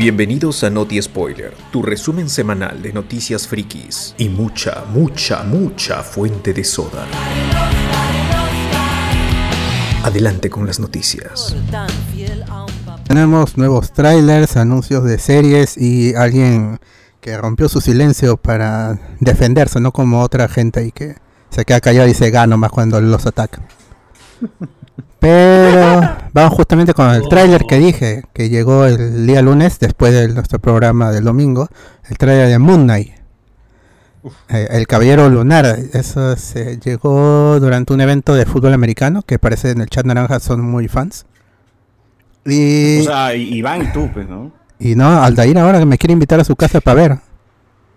Bienvenidos a Noti Spoiler, tu resumen semanal de noticias frikis y mucha, mucha, mucha fuente de soda. Adelante con las noticias. Tenemos nuevos trailers, anuncios de series y alguien que rompió su silencio para defenderse, no como otra gente y que se queda callado y se gana más cuando los atacan. Pero vamos justamente con el tráiler que dije, que llegó el día lunes después de nuestro programa del domingo, el tráiler de Moon Knight. Eh, el Caballero Lunar, eso se llegó durante un evento de fútbol americano que parece en el chat naranja son muy fans. Y, O sea, y- Iván y tú, pues, ¿no? y no, Aldair ahora que me quiere invitar a su casa para ver.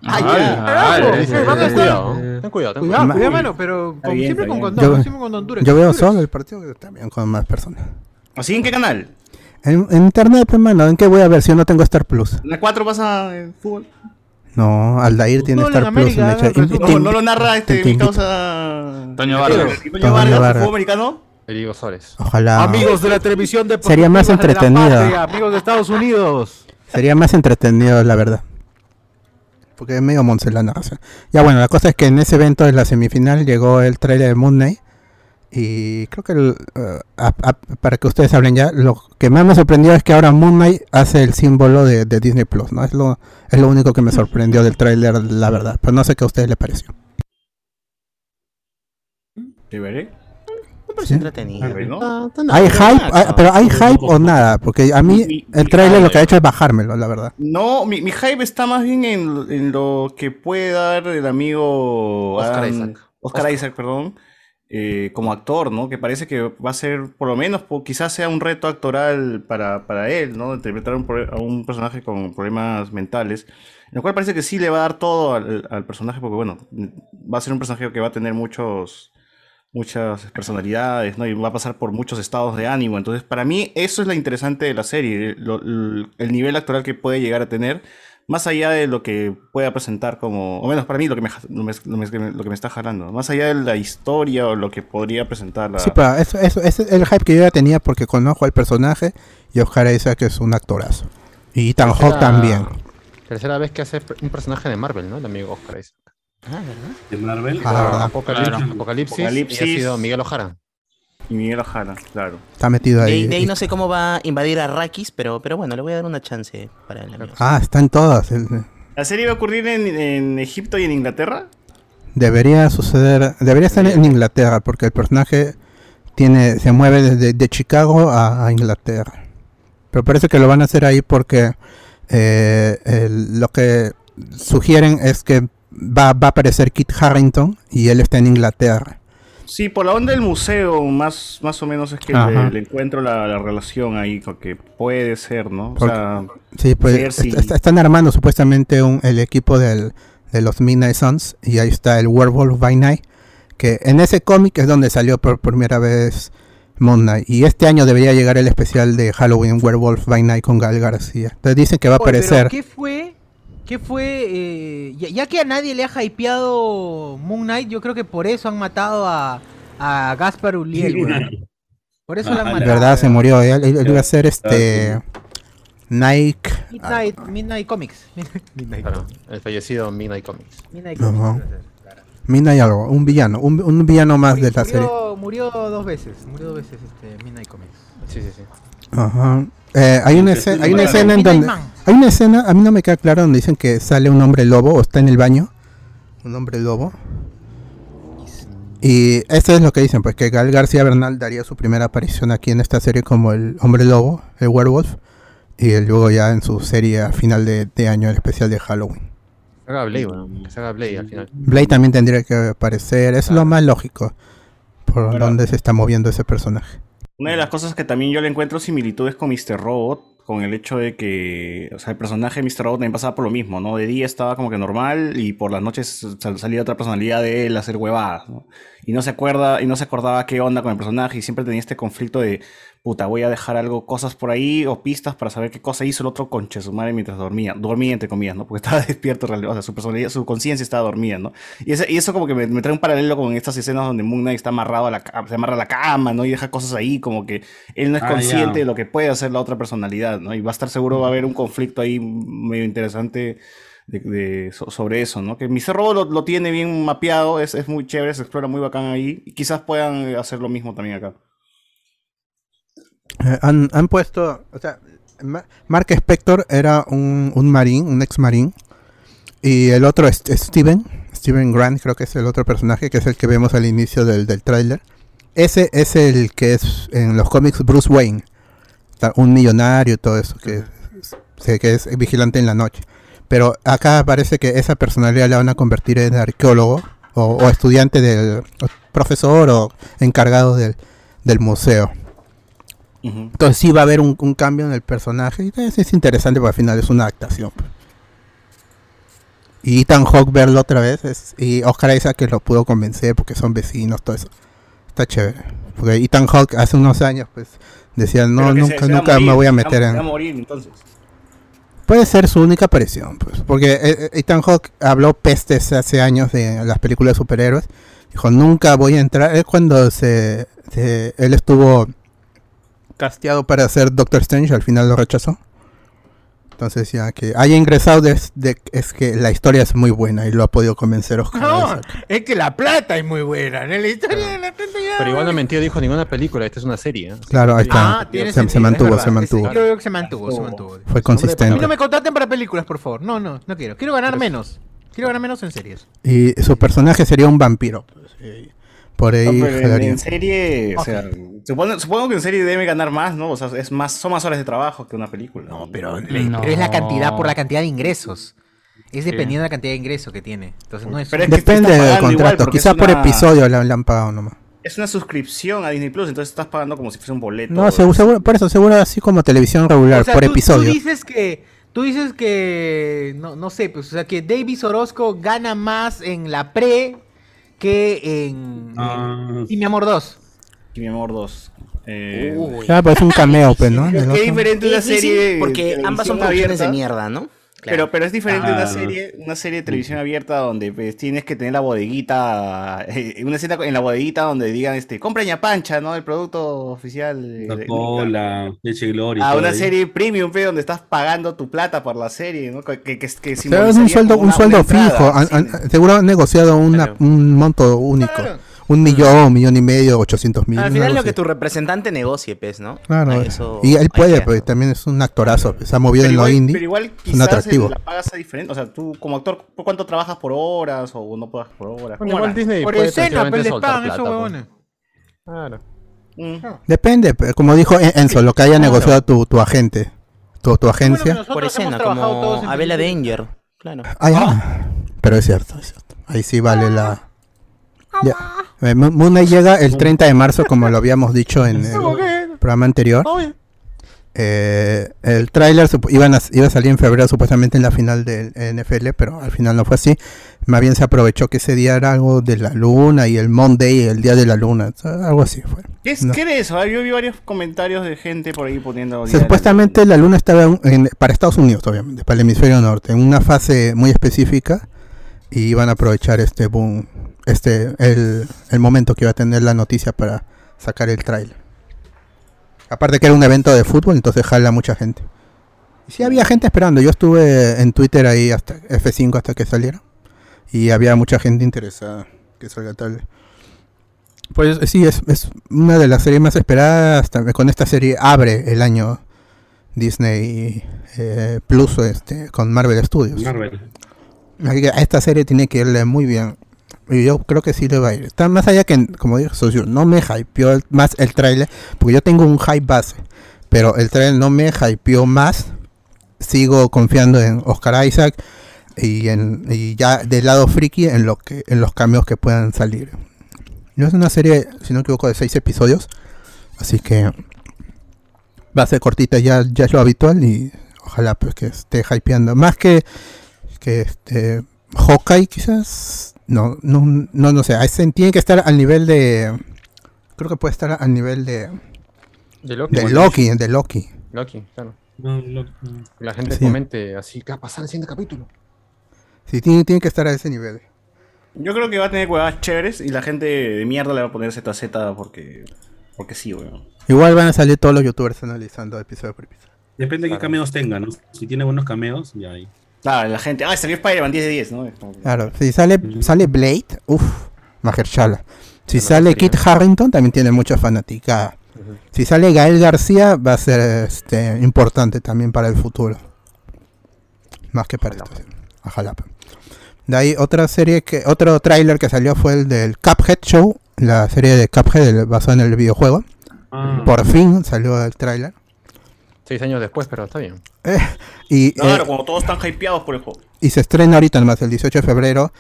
Ay, ya. ya. Ah, Carajo, ese- ¿qué van a cuidado, ten cuidado, ten Cuidado, Ma- cuidado, mano, pero con- bien, siempre con condón, Yo- siempre con Honduras. Yo veo Honduras. solo el partido que también con más personas. ¿Así en qué canal? En, en internet, hermano, ¿en qué voy a ver si yo no tengo Star Plus? ¿En la 4 pasa el fútbol? No, Aldair tiene Star Plus. América, No, no lo narra este mi causa... Toño Vargas. Toño Toño Vargas, Vargas. el fútbol americano. Erigo Sores. Ojalá. Amigos de la televisión de Sería más entretenida. amigos de Estados Unidos. Sería más entretenido, la verdad. Porque es medio monce la narración. Ya bueno, la cosa es que en ese evento de la semifinal llegó el trailer de Moon Knight. Y creo que, el, eh, a- a- para que ustedes hablen ya, lo que más me sorprendió es que ahora Moon Knight hace el símbolo de, de Disney Plus, ¿no? Es lo, es lo único que me sorprendió del tráiler, la verdad. Pero no sé qué a ustedes les pareció. ¿Te veré? Me parece entretenido. Ah, ¿Hay hype? Ah, pero ¿hay hype o nada? Porque a mí el mi- lo que ha hecho es bajármelo, la verdad. No, mi, mi hype está más bien en, en lo que puede dar el amigo Oscar Isaac. Oscar. Isaac, perdón, eh, como actor, ¿no? Que parece que va a ser, por lo menos, po- quizás sea un reto actoral para, para él, ¿no? Interpretar un pro- a un personaje con problemas mentales, en lo cual parece que sí le va a dar todo al, al personaje, porque, bueno, va a ser un personaje que va a tener muchos muchas personalidades, ¿no? Y va a pasar por muchos estados de ánimo. Entonces, para mí, eso es lo interesante de la serie, lo- el nivel actoral que puede llegar a tener, más allá de lo que pueda presentar como, o menos para mí, lo que me, lo me- que me está jalando, más allá de la historia o lo que podría presentar la... Sí, pero eso, eso, ese es el hype que yo ya tenía porque conozco al personaje y Oscar Isaac es un actorazo. Y Ethan Hawke Tercera- también. Tercera vez que hace un personaje de Marvel, ¿no? El amigo Oscar Isaac. Ah, ¿verdad? de Marvel. Ah, la verdad. Apocalipsis, Claro. Apocalipsis, Apocalipsis. y ha sido Miguel Ojara. Y Miguel Ojara, claro. Está metido ahí. de ahí no sé cómo va a invadir a Rakis, pero, pero bueno, le voy a dar una chance para el amigo. Ah, está en todas. El- ¿La serie va a ocurrir en, en Egipto y en Inglaterra? Debería suceder, debería estar en Inglaterra porque el personaje tiene se mueve desde de Chicago a, a Inglaterra. Pero parece que lo van a hacer ahí porque eh, el- lo que sugieren es que va, va a aparecer Kit Harrington y él está en Inglaterra. Sí, por la onda del museo, más, más o menos es que le, le encuentro la, la relación ahí, con que puede ser, ¿no? O Porque- sea, Sí, pues si- est- est- están armando supuestamente un, el equipo del, de los Midnight Suns y ahí está el Werewolf by Night, que en ese cómic es donde salió por primera vez Moon Knight. Y este año debería llegar el especial de Halloween Werewolf by Night con Gal García. Entonces dicen que va a Oye, pero aparecer. ¿Qué fue? ¿Qué fue? eh, ya, ya que a nadie le ha hypeado Moon Knight, yo creo que por eso han matado a, a Gaspar Uliel. Por eso lo han Ah, De matado. verdad se murió. Él, él- él iba a ser este Nike. Midnight, Midnight Comics. Midnight Claro, el fallecido Midnight Comics. Midnight Comics. Midnight algo, un villano, un, un villano más de la murió, serie. murió dos veces. Murió dos veces este Midnight Comics. Sí, sí, sí. Ajá. Eh, hay una escena, hay una escena en Midnight donde Man. Hay una escena, a mí no me queda claro donde dicen que sale un hombre lobo o está en el baño, un hombre lobo. Y eso es lo que dicen, pues que Gal García Bernal daría su primera aparición aquí en esta serie como el hombre lobo, el werewolf, y luego ya en su serie a final de, de año, el especial de Halloween. Que se haga Blade, se haga Blade al final. Blade también tendría que aparecer, es lo Claro. más lógico por Bueno. donde se está moviendo ese personaje. Una de las cosas que también yo le encuentro similitudes con Mr. Robot, con el hecho de que, o sea, el personaje de Mr. Robot también pasaba por lo mismo, ¿no? De día estaba como que normal y por las noches sal- salía otra personalidad de él a hacer huevadas, ¿no? Y no se acuerda, y no se acordaba qué onda con el personaje y siempre tenía este conflicto de puta, voy a dejar algo, cosas por ahí o pistas para saber qué cosa hizo el otro conche su madre mientras dormía. Dormía, entre comillas, ¿no? Porque estaba despierto, o sea, su personalidad, su conciencia estaba dormida, ¿no? Y, ese- y eso como que me, me trae un paralelo con estas escenas donde Moon Knight está amarrado a la se amarra a la cama, ¿no? Y deja cosas ahí, como que él no es Ah, consciente de lo que puede hacer la otra personalidad, ¿no? Y va a estar seguro, va a haber un conflicto ahí medio interesante de, de- so- sobre eso, ¿no? Que Mr. Robo lo, lo tiene bien mapeado, es, es muy chévere, se explora muy bacán ahí, y quizás puedan hacer lo mismo también acá. Eh, han, han puesto, o sea, Ma- Mark Spector era un, un marín, un ex marín, y el otro es, Steven, Steven Grant creo que es el otro personaje, que es el que vemos al inicio del, del tráiler. Ese es el que es en los cómics Bruce Wayne, un millonario y todo eso, que, es- que es vigilante en la noche. Pero acá parece que esa personalidad la van a convertir en arqueólogo o, estudiante del profesor o encargado del, del museo. Entonces sí va a haber un, un cambio en el personaje y es, es interesante porque al final es una adaptación. pues. Y Ethan Hawke verlo otra vez es- y Oscar Isaac que lo pudo convencer porque son vecinos, todo eso. Está chévere. Porque Ethan Hawke hace unos años pues decía no, se- nunca, se nunca morir, me voy a se va- meter Se va a en... morir, entonces. Puede ser su única aparición, pues, porque eh, eh, Ethan Hawke habló pestes hace años de las películas de superhéroes. Dijo, nunca voy a entrar. Es cuando se, se- él estuvo casteado para ser Doctor Strange, al final lo rechazó. Entonces ya que haya ingresado de, de- es que la historia es muy buena y lo ha podido convencer Oscar. No, es que la plata es muy buena. ¿no? La historia de la plata ya- Pero igual no mentido, dijo ninguna película, esta es una serie. ¿eh? Claro, ahí está. Ah, se, sentido, se es mantuvo, se mantuvo. Yo creo que se mantuvo, se mantuvo. Fue A mí consistente. no me contraten para películas, por favor. No, no, no quiero. Quiero ganar menos. Quiero ganar menos en series. Y su personaje sería un vampiro. pues, y por ahí No, pero en, serie, o sea, supongo, supongo que en serie debe ganar más, ¿no? O sea, es más, son más horas de trabajo que una película. No, Pero, No. pero es la cantidad por la cantidad de ingresos. Es dependiendo de la cantidad de ingresos que tiene. Entonces no es. Pero es que te Depende del contrato. porque Quizá es por una- episodio le, le han pagado nomás. Es una suscripción a Disney Plus, entonces estás pagando como si fuese un boleto. No, seguro, seguro- por eso, seguro así como televisión regular, O sea, por tú- episodio. Tú dices que. Tú dices que. No, no sé, pues. O sea, que Davis Orozco gana más en la pre que en. Ah. en Y mi amor 2. Y mi amor 2. Eh, Uy. Ah, pues es un cameo, pues, ¿no? pero Del qué diferente una serie. porque de ambas son producciones de abierta. mierda, ¿no? Claro. Pero, pero es diferente Ah. una serie, una serie de televisión abierta donde pues, tienes que tener la bodeguita, eh, una escena en la bodeguita donde digan este, compra ñapancha, ¿no? El producto oficial. de- de- Coca-Cola, leche gloria. A una ahí. serie premium, pe, donde estás pagando tu plata por la serie, ¿no? Que, que, que, que un sueldo, un sueldo fijo. Han- han- seguro han negociado una, Claro. un monto único. Claro. Un millón, un millón y medio, ochocientos mil. Al final lo así. que tu representante negocie, pues, ¿no? Claro. Ah, eso y él puede, que- pues también es un actorazo. pues, Se ha movido Pero en lo indie. pero igual es un quizás atractivo. la pagas a diferente. O sea, tú como actor, ¿por cuánto trabajas por horas o no pagas por horas? Bueno, ¿Cómo igual? Disney Por puede escena, pero tranquilamente les pagan esos pues. huevones. Claro. Mm. Depende, pues, como dijo En- Enzo, lo que haya negociado tu, tu agente, tu, tu agencia. Por escena, como películas. Danger. Claro. Ah, ya. Pero es cierto, es cierto. Ahí sí vale la. Ya. Eh, Mo- Moon Knight llega el 30 de marzo, como lo habíamos dicho en el programa anterior. Eh, el tráiler iba a salir en febrero supuestamente en la final del NFL, pero al final no fue así. Más bien se aprovechó que ese día era algo de la luna y el Monday, el día de la luna, algo así fue. ¿Qué, es, No. ¿Qué era eso? Yo vi varios comentarios de gente por ahí poniendo. O sea, supuestamente la luna estaba en- en- para Estados Unidos, obviamente, para el hemisferio norte, en una fase muy específica y iban a aprovechar este boom, este el, el momento que iba a tener la noticia para sacar el trailer. Aparte que era un evento de fútbol, entonces jala mucha gente. Y sí había gente esperando, yo estuve en Twitter ahí hasta F5 hasta que saliera y había mucha gente interesada que salga trailer. Pues sí, es, es una de las series más esperadas. Con esta serie abre el año Disney eh, Plus este, con Marvel Studios. Marvel. Esta serie tiene que irle muy bien. Y yo creo que sí le va a ir. Está más allá que, como dijo Socio, no me hypeó el- más el trailer, porque yo tengo un hype base. Pero el trailer no me hypeó más. Sigo confiando en Oscar Isaac y, en, y ya del lado friki en, lo que, en los cambios que puedan salir. No es una serie, si no me equivoco, de seis episodios. Así que va a ser cortita, ya, ya es lo habitual y ojalá pues que esté hypeando. Más que, que este Hawkeye quizás. No, no, no, no sé. Tiene que estar al nivel de... Creo que puede estar al nivel de... De Loki. De Loki, de Loki. Loki, claro. No, La gente Sí. comente así, ¿qué va a pasar el siguiente capítulo? Sí, tiene, tiene que estar a ese nivel. Yo creo que va a tener huevadas chéveres y la gente de mierda le va a poner ZZ porque. Porque sí, weón. Igual van a salir todos los youtubers analizando episodio por episodio. Depende de qué cameos tenga, ¿no? Si tiene buenos cameos, ya ahí. Claro, la gente. Ah, salió Spider-Man 10 de 10, ¿no? Claro, si sale, sale Blade, uff, Mahershala. Si sale. Kit Harrington, también tiene mucha fanaticada. Si sale Gael García, va a ser este, importante también para el futuro. Más que para esto. sí. Ojalá. De ahí otra serie que, otro tráiler que salió fue el del Cuphead Show, la serie de Cuphead basada en el videojuego. Ah, Por fin salió el tráiler. Seis años después, pero está bien. Y, Claro, eh, cuando todos están hypeados por el juego. y se estrena ahorita nomás, el 18 de febrero.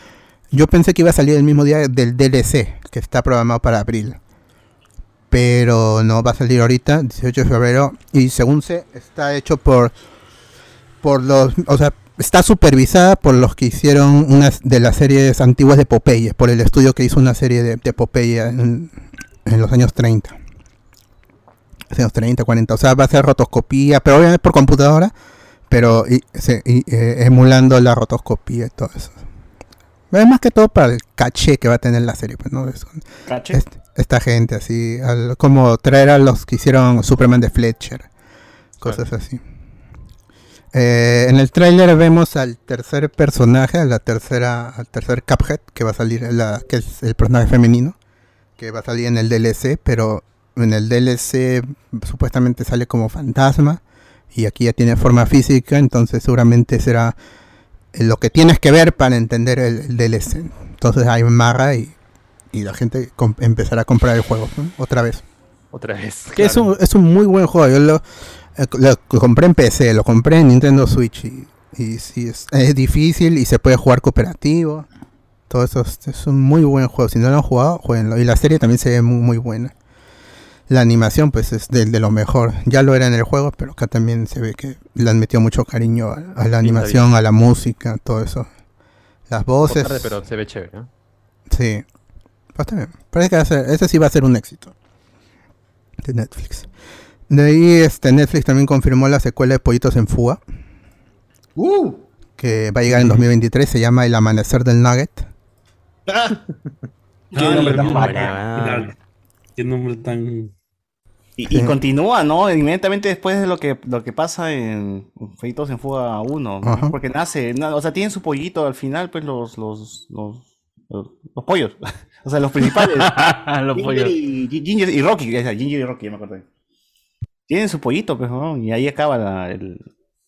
Yo pensé que iba a salir el mismo día del DLC, que está programado para abril. Pero no va a salir ahorita, 18 de febrero. Y según sé, está hecho por. por los. O sea, está supervisada por los que hicieron unas de las series antiguas de Popeye. Por el estudio que hizo una serie de, de Popeye en, en los años 30. Años 30, 40. O sea, va a ser rotoscopía, pero obviamente por computadora pero y- y, eh, emulando la rotoscopía y todo eso. Es más que todo para el caché que va a tener la serie, pues, ¿no? Es- ¿Caché? est- esta gente, así, al- como traer a los que hicieron Superman de Fletcher, cosas así. Eh, en el tráiler vemos al tercer personaje, a la tercera, al tercer Cuphead, que va a salir, la, que es el personaje femenino, que va a salir en el DLC, pero en el DLC supuestamente sale como fantasma y aquí ya tiene forma física, entonces seguramente será eh, lo que tienes que ver para entender el, el DLC. Entonces hay marra y, y la gente empezará a comprar el juego ¿no? otra vez. Otra vez. Que es, un, es un muy buen juego. Yo lo, eh, lo compré en PC, lo compré en Nintendo Switch y, y sí, es, es difícil y se puede jugar cooperativo. Todo eso es, es un muy buen juego. Si no lo han jugado, jueguenlo. Y la serie también se ve muy, muy buena. La animación pues es de, de lo mejor. Ya lo era en el juego, pero acá también se ve que le han metido mucho cariño a, a la animación, a la música, todo eso. Las voces. Tarde, pero se ve chévere, ¿no? Sí. Estar bien. Parece que va a ser, ese sí va a ser un éxito. De Netflix. De ahí este Netflix también confirmó la secuela de Pollitos en Fuga. ¡Uh! Que va a llegar en 2023. Se llama El Amanecer del Nugget. ¡Ah! Qué Ah, nombre tan qué nombre tan. Y, y continúa, ¿no? Inmediatamente después de lo que, lo que pasa en Feitos en Fuga 1, ¿no? Porque nace, na- o sea, tienen su pollito al final, pues los, los, los, los, los pollos. o sea, los principales. Los Ginger pollos. y, Gi- Ginger y Rocky, o sea, Ginger y Rocky, ya me acordé. Tienen su pollito, pues, ¿no? Y ahí acaba la- el,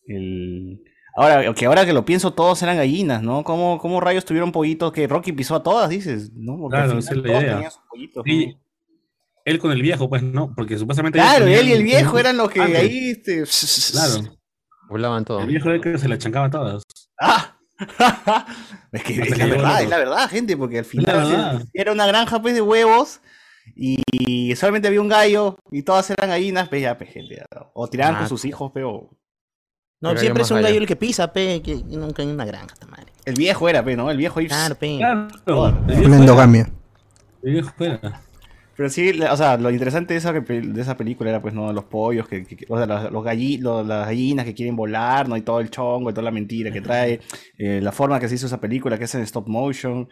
el... Ahora, que ahora que lo pienso, todos eran gallinas, ¿no? ¿Cómo, cómo rayos tuvieron pollitos que Rocky pisó a todas, dices? ¿No? Porque Claro, al esa final es la todos idea. tenían sus pollitos, Sí, ¿no? Él con el viejo, pues no, porque supuestamente. Claro, él y el viejo eran los que antes. ahí, este... Claro. Volaban todo. El viejo era el que se la chancaba a todas. ¡Ah! es que es que la verdad, es la verdad, gente, porque al final era una granja pues de huevos y, y solamente había un gallo y todas eran gallinas, pues ya, pues gente, ya, o tiraban Ah. con sus hijos, pero No, Pero siempre es un gallo el que pisa, pe, que nunca en una granja, ta madre. el viejo era, pues, ¿no? El viejo ahí, Claro, pe. Claro. El viejo era. El viejo era. Pero sí, o sea, lo interesante de esa, de esa película era, pues, ¿no? Los pollos, que, que- o sea, los, los galli- los- las gallinas que quieren volar, ¿no? Y todo el chongo, y toda la mentira que trae, eh, la forma que se hizo esa película, que es en stop motion.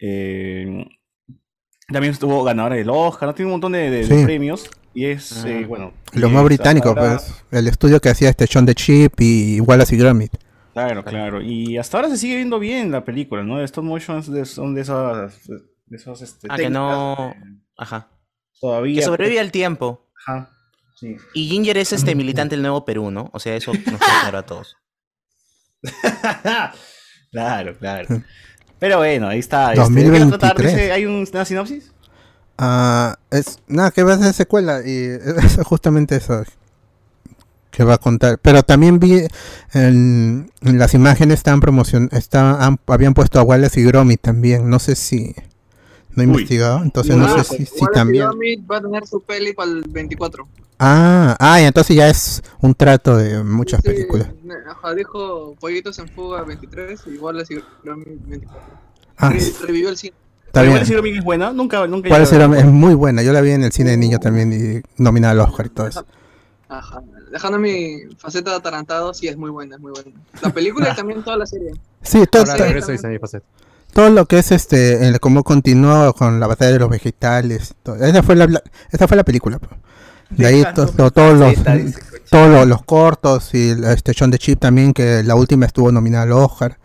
eh, también estuvo ganadora del Oscar, ¿no? Tiene un montón de, de- de Sí. premios. Y es, eh, bueno... Lo más británico, ahora- pues. El estudio que hacía este Sean the Chip y Wallace y Gromit. Claro, claro. Y hasta ahora se sigue viendo bien la película, ¿no? Stop motion son de esas... De esos, este, Ah, que técnicas, no. eh, Ajá. Todavía... Que sobrevive al tiempo. Ajá, sí. Y Ginger es este militante del nuevo Perú, ¿no? O sea, eso nos queda claro a todos. claro, claro. Pero bueno, ahí está. este, ¿de qué va a tratar? 2023. Dice, ¿Hay un- una sinopsis? Ah, es nada que va a ser secuela y es justamente eso que va a contar. Pero también vi en, en las imágenes estaban promocion estaban habían puesto a Wallace y Gromit también. No sé si no he Uy. investigado, entonces no sé si, si también. Va a tener su peli para el 24. Ah, ah, y entonces ya es un trato de muchas Sí, películas. Ajá, dijo Pollitos en Fuga 23 y Wallace y Gromit 24. Ah, Re- revivió el cine. Está ¿Igual bien. Es buena? Nunca, nunca. ¿Cuál a. Es muy buena. Yo la vi en el cine de niño también y nominada al Oscar y todo eso. Ajá. Dejando mi faceta de atarantado, sí es muy buena, es muy buena. La película y también toda la serie. Sí, todo, Ahora Sí, regreso se me pasé. Todo lo que es este, el- cómo continuó con la batalla de los vegetales. todo. Esa fue la, la- esa fue la película. pues. De ahí to- to- todos los todos los, los cortos y este John de Chip también que la última estuvo nominada al Oscar.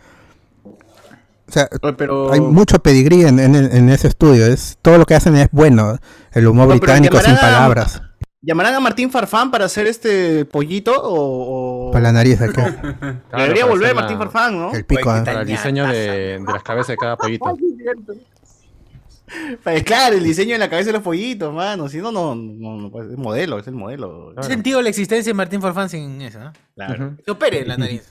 O sea, Pero. hay mucho pedigrí en, en, en ese estudio. Es todo lo que hacen es bueno. El humor No, británico sin palabras. ¿Llamarán a Martín Farfán para hacer este pollito o.? o- Para la nariz de acá. Claro, Debería volver la- Martín Farfán, ¿no? El pico. ¿eh? ¿qué Para el diseño de, de las cabezas de cada pollito. Pues claro, el diseño de la cabeza de los pollitos, mano. Si no, no, no, no, pues, es modelo, es el modelo. ¿Qué sentido la existencia de Martín Farfán sin eso? ¿no? Claro. Que opere la nariz.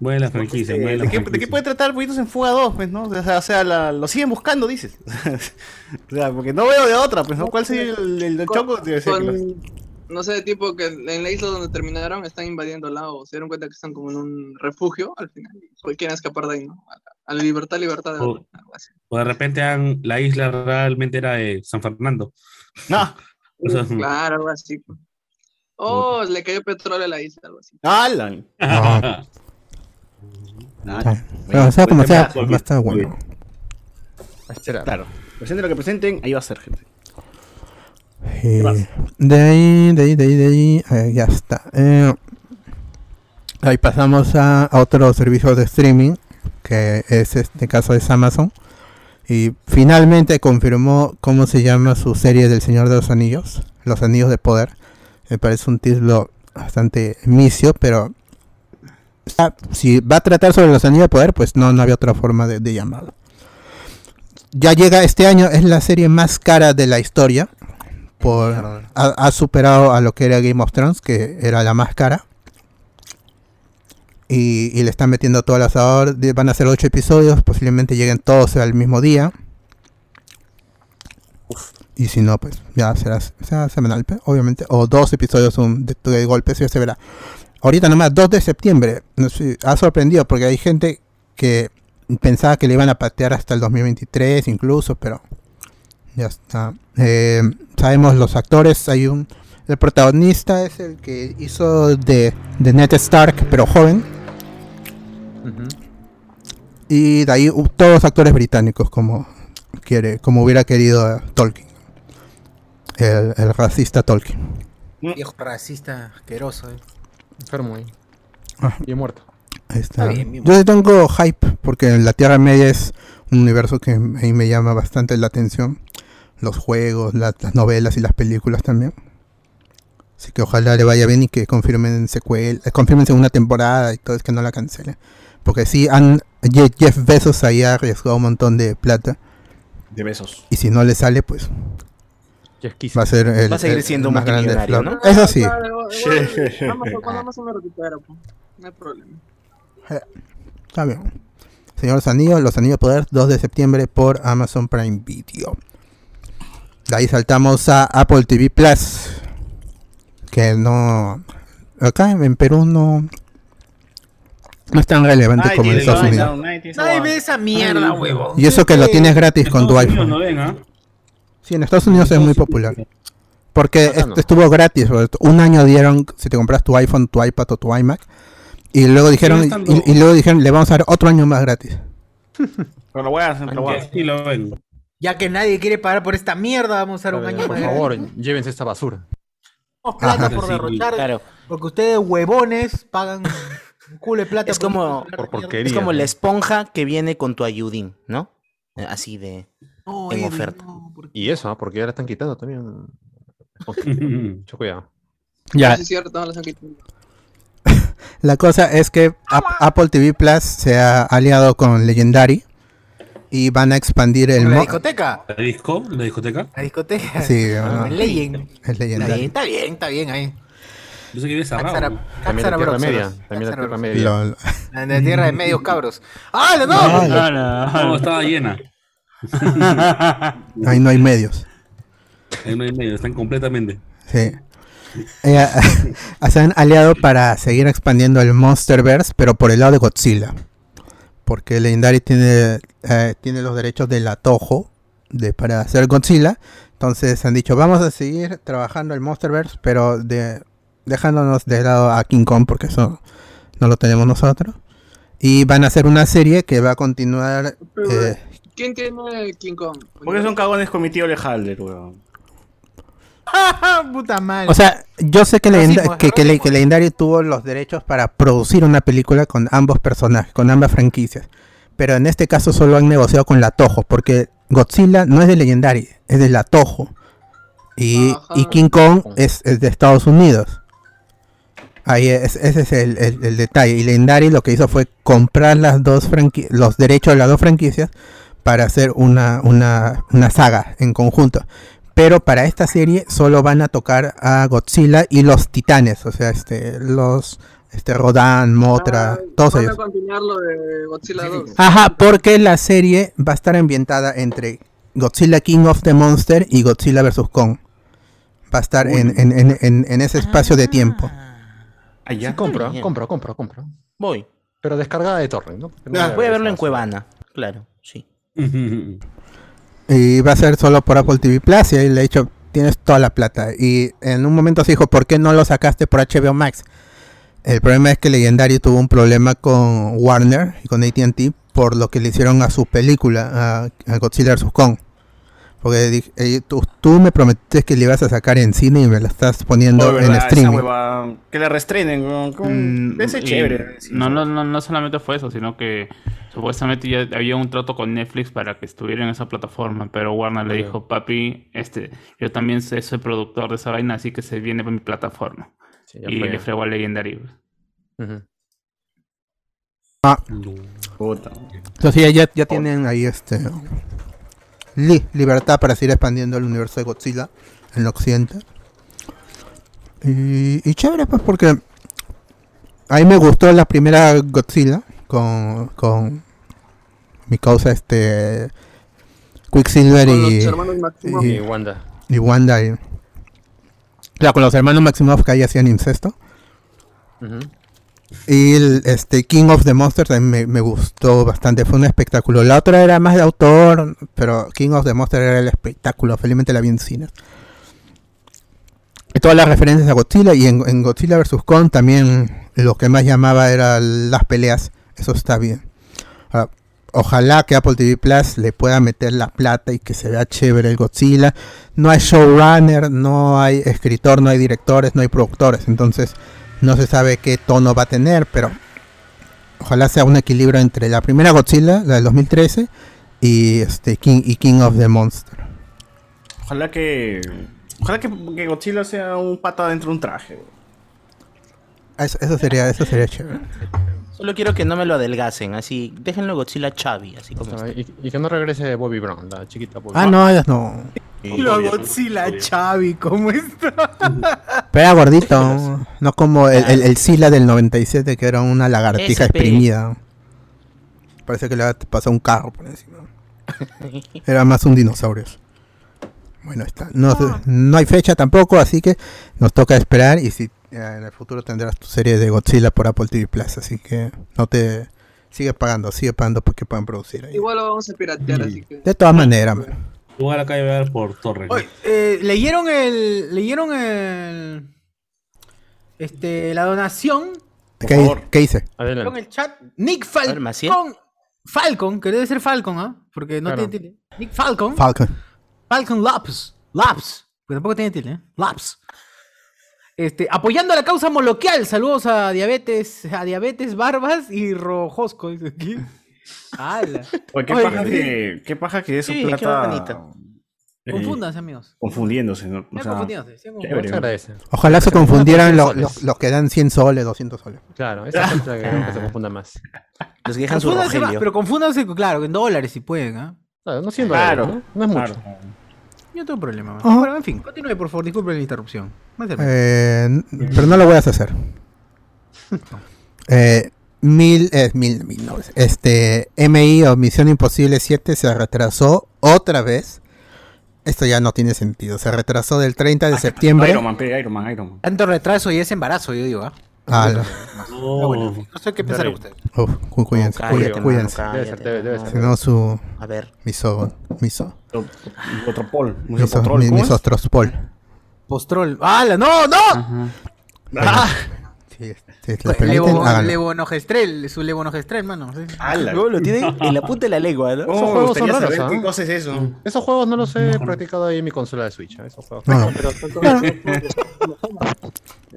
Buena la franquicia, buena la ¿De, qué, de franquicia. qué puede tratar Pollitos en Fuga 2? Pues, ¿no? O sea, o sea, la- lo siguen buscando, dices. o sea, porque no veo de otra, pues, ¿no? ¿Cuál sería el, el, el choco? Con, no sé, tipo que en la isla donde terminaron están invadiéndola o se dieron cuenta que están como en un refugio al final. y quieren escapar de ahí, ¿no? A la, libertad, libertad. De, algo así. O de repente han- la isla realmente era de San Fernando. No. O sea, Claro, algo así. pues. Oh, le cayó petróleo a la isla, algo así. ¡Hala! Ah, Ah, Pero sea como sea, Bueno, va a estar bueno. Claro. Presenten lo que presenten, ahí va a ser, gente. Eh, de ahí, de ahí, de ahí, de ahí, eh, ya está. Eh, ahí pasamos a, a otro servicio de streaming, que es este caso es Amazon. Y finalmente confirmó cómo se llama su serie del Señor de los Anillos, Los Anillos de Poder. Me parece un título bastante misio, pero si va a tratar sobre los Anillos de Poder, pues no, no había otra forma de, de llamarlo. Ya llega este año, es la serie más cara de la historia por ha, ha superado a lo que era Game of Thrones, que era la más cara. Y, y le están metiendo todo al asador. Van a ser ocho episodios, posiblemente lleguen todos al mismo día. Y si no, pues ya será, será semanal, obviamente. O dos episodios un, de, de golpe, ya se verá. Ahorita nomás, 2 de septiembre. No sé, ha sorprendido porque hay gente que pensaba que le iban a patear hasta el 2023 incluso, pero ya está. Eh, sabemos los actores, hay un... El protagonista es el que hizo de, de Ned Stark, pero joven. Y de ahí todos actores británicos, como quiere, como hubiera querido eh, Tolkien. El, el racista Tolkien. Viejo racista asqueroso. eh. Enfermo ahí. Ah. Y muerto. Ahí está. Está bien, bien. Yo sí tengo hype porque la Tierra Media es un universo que a mí me llama bastante la atención. Los juegos, la- las novelas y las películas también. Así que ojalá le vaya bien y que confirmen secuela, eh, confirmen segunda temporada y todo es que no la cancelen. Porque sí han Je- Jeff Bezos ahí ha arriesgado un montón de plata De besos. y si no le sale pues. Va a ser el, Va a seguir siendo el más grande multimillonario, flop. ¿no? Eso sí. Claro, Amazon, cuando Amazon lo recupera, pues, no hay problema. Está bien. Señor los Anillos, Los Anillos de Poder, 2 de septiembre por Amazon Prime Video. De ahí saltamos a Apple TV Plus. Que no. Acá en Perú no. No es tan relevante como en Estados Unidos. Nadie ve esa mierda, huevo. Y eso que lo tienes gratis con tu iPhone. no ven, ¿ah? Sí, en Estados Unidos es muy popular. Porque no. est- estuvo gratis. porque Un año dieron, si te compras tu iPhone, tu iPad o tu iMac. Y luego dijeron, y, y luego dijeron, le vamos a dar otro año más gratis. Pero lo voy a hacer, lo voy a hacer. Sí lo ven. Ya que nadie quiere pagar por esta mierda, vamos a usar un año Por favor, llévense esta basura. Plata Ajá. por Sí, derrochar. Claro, Porque ustedes, huevones, pagan un culo de plata. Es por como- por porquería. es como ¿no? la esponja que viene con tu ayudín, ¿no? Eh, Así de... No, en oferta. no, porque- Y eso, porque ya la están quitando también. Mucho cuidado. Ya, Sí, es cierto, no las han quitado. La cosa es que Ap- Apple TV Plus se ha aliado con Legendary y van a expandir el ¿La discoteca? ¿La disco? ¿La discoteca? La discoteca. Sí, Ah, ah, Legend. bien, Legendary. está bien, está bien ahí. Yo sé que cerrado. Caxara- También la Tierra. Media. También la Tierra. Media. La de tierra de medios cabros. ¡Ah, no! No, estaba llena. Ahí no hay medios. Ahí no hay medio, están completamente. Sí. Eh, se han aliado para seguir expandiendo el Monsterverse, pero por el lado de Godzilla. porque Legendary tiene, eh, tiene los derechos de la Toho de, para hacer Godzilla. Entonces han dicho, vamos a seguir trabajando el Monsterverse, pero de, dejándonos de lado a King Kong, porque eso no lo tenemos nosotros. Y van a hacer una serie que va a continuar... Eh, ¿Quién tiene King Kong? Porque son cagones con mi tío Lejalder, weón. Puta madre. O sea, yo sé que, Legendary tuvo los derechos para producir una película con ambos personajes, con ambas franquicias. Pero en este caso solo han negociado con la Toho, porque Godzilla no es de Legendary, es de la Toho. Y, King Kong es, es de Estados Unidos. Ahí es, ese es el, el- el detalle. Y Legendary lo que hizo fue comprar las dos franqui- los derechos de las dos franquicias para hacer una, una, una saga en conjunto. Pero para esta serie solo van a tocar a Godzilla y los titanes, o sea, este, los este Rodan, Motra, Ah, todos van ellos. a continuar lo de Godzilla 2. Ajá, porque la serie va a estar ambientada entre Godzilla King of the Monster y Godzilla vs. Kong. Va a estar en, en- en- en- en ese espacio de tiempo. Allá. Sí, compro, bien. compro, compro, compro. Voy. Pero descargada de torrent, ¿no? No Voy a verlo en Cuevana. Claro, sí. Y va a ser solo por Apple TV Plus. Y ahí le he dicho, tienes toda la plata. Y en un momento se dijo, ¿por qué no lo sacaste por HBO Max? El problema es que Legendary tuvo un problema con Warner y con ATT por lo que le hicieron a su película, a, a Godzilla vs. Kong. Porque dije, eh, tú, tú me prometiste que le ibas a sacar en cine y me la estás poniendo Oh, en verdad, streaming. hueva, que la restrenen, con- Mm, Ese y chévere. no, no, no, no solamente fue eso, sino que supuestamente ya había un trato con Netflix para que estuviera en esa plataforma, pero Warner le dijo, papi, este, yo también soy, soy productor de esa vaina, así que se viene para mi plataforma. Sí, y fue. le fregó a Legendary. Ujú. Puta. Entonces ya, ya, ya tienen ahí este li- libertad para seguir expandiendo el universo de Godzilla en el occidente. Y, y chévere pues porque a mí me gustó la primera Godzilla con, con mi causa este Quicksilver Con y, los hermanos Maximoff. y- Y Wanda. y Wanda y, claro, con los hermanos Maximoff que ahí hacían incesto. Y el este King of the Monsters también me, me gustó bastante, fue un espectáculo. La otra era más de autor, pero King of the Monsters era el espectáculo, felizmente la vi en cines. Y todas las referencias a Godzilla y en, en Godzilla vs. Kong también lo que más llamaba era las peleas, eso está bien. Ahora, ojalá que Apple TV Plus le pueda meter la plata y que se vea chévere el Godzilla. No hay showrunner, no hay escritor, no hay directores, no hay productores, entonces no se sabe qué tono va a tener, pero ojalá sea un equilibrio entre la primera Godzilla, la del 2013, y este King y King of the Monster. Ojalá que. Ojalá que, que Godzilla sea un pata dentro de un traje, eso sería, eso sería chévere. Solo quiero que no me lo adelgacen, así. Déjenlo Godzilla Chavi, así como Ah, está. Y, y que no regrese Bobby Brown, la chiquita Bobby Ah, Brown. no, ellos no. Lo Godzilla Chavi, ¿cómo está? Pero era gordito, no como el, el, el Sila del 97 que era una lagartija exprimida. Parece que le pasó un carro por encima. Era más un dinosaurio. Bueno, está. No, no hay fecha tampoco, así que nos toca esperar. Y si en el futuro tendrás tu serie de Godzilla por Apple TV Plus, así que no te sigue pagando, sigue pagando porque puedan producir ahí. Igual lo vamos a piratear, así que. De todas maneras, man. Igual acá a ver por Torres. Oye, eh, leyeron el. Leyeron el. Este, la donación Por ¿Qué, favor. qué hice? con el chat. Nick. Falcon. Falcon, que debe ser Falcon, ¿ah? Porque no Claro. tiene tilde. Nick Falcon. Falcon. Falcon Labs. Labs. Porque tampoco tiene tilde, ¿eh? Labs. Este, apoyando a la causa moloquial. Saludos a Diabetes, a Diabetes Barbas y Rojosco. Dice aquí. ¡Hala! Oye, qué Oye, paja sí. que. Qué paja que eso Sí, plata. eh, Confúndanse, amigos. confundiéndose, ¿no? O sea, confundiéndose. Se agradece. Ojalá se confundieran los los- los que dan 100 soles, 200 soles. Claro, esa es la que nunca se confunda más. Los que dejan su más, pero confúndanse, claro, en dólares si pueden, ¿ah? Claro, no 100 Claro, dólares, ¿no? No es mucho. claro. Yo no tengo problema. Bueno, en fin, continúe, por favor, disculpen la interrupción. Eh, pero no lo voy a hacer. Eh, mil, eh, mil, mil, no, este, MI o Misión Imposible 7 se retrasó otra vez. Esto ya no tiene sentido. Se retrasó del 30 de septiembre. Iron Man, Iron Man, Iron Man. Tanto retraso y ese embarazo, yo digo, ¿ah? Ah. Ah, bueno, no sé qué pensar ustedes. uf, cu- cuídense, cállate, cuí- mano, cuídense. cállate, Debe ser, debe- ser. Si no, su A ver. miso, miso, Otropol. miso, Misopotrol, mi- ¿cómo es? misotrospol. Postrol. ¡Hala! ¡No, no! Ah, si les permiten, Levo, háganlo. levonogestrel, su levonogestrel, mano. sí. ala. Luego lo tiene en la punta de la lengua, ¿no? Oh, Esos juegos son raros, ¿ah? qué cosa es eso. Esos juegos no los he No. practicado ahí en mi consola de Switch. ¿eh? Esos juegos. No, no. Pero-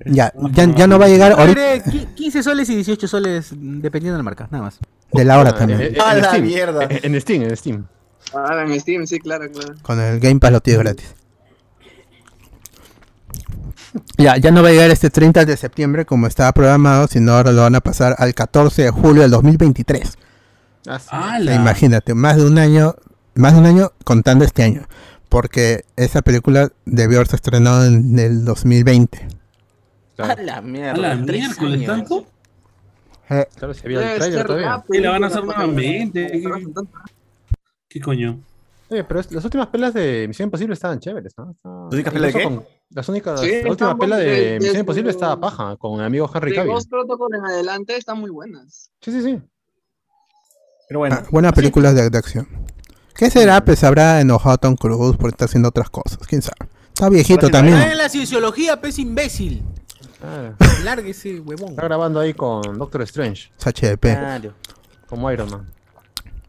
Ya, ya, ya no va a llegar ahorita Diré qui- 15 soles y 18 soles dependiendo de la marca, nada más. de la hora Ah, también. en- A en la Steam. mierda. En Steam, en Steam. Ah, en Steam, sí, claro, claro. Con el Game Pass lo tienes gratis. Ya, ya no va a llegar este 30 de septiembre como estaba programado, sino ahora lo van a pasar al 14 de julio del 2023. Ah, sí. O imagínate, más de un año, más de un año contando este año, porque esa película debió haberse estrenado en el 2020. A la mierda. ¡A la miércoles años. tanto! Eh, Claro, si había el trailer todavía. ¿Y la van a hacer nuevamente? ¿Qué coño? Oye, pero es- las últimas pelas de Misión Imposible estaban chéveres, ¿no? Está- ¿Las únicas pelas de qué? con- Las únicas, Sí, la última pela de de- Misión de- Imposible estaba paja, con el amigo Henry Cavill. Ghost Protocol en adelante están muy buenas. Sí, sí, sí. Pero bueno. ah, buenas películas de, de acción. ¿Qué será? Pues habrá enojado a Tom Cruise por estar haciendo otras cosas. ¿Quién sabe? Está viejito también. Ah, en la cienciología, pez imbécil. Ah, Lárguese, huevón. está grabando ahí con Doctor Strange, Es HDP. Claro. como Iron Man.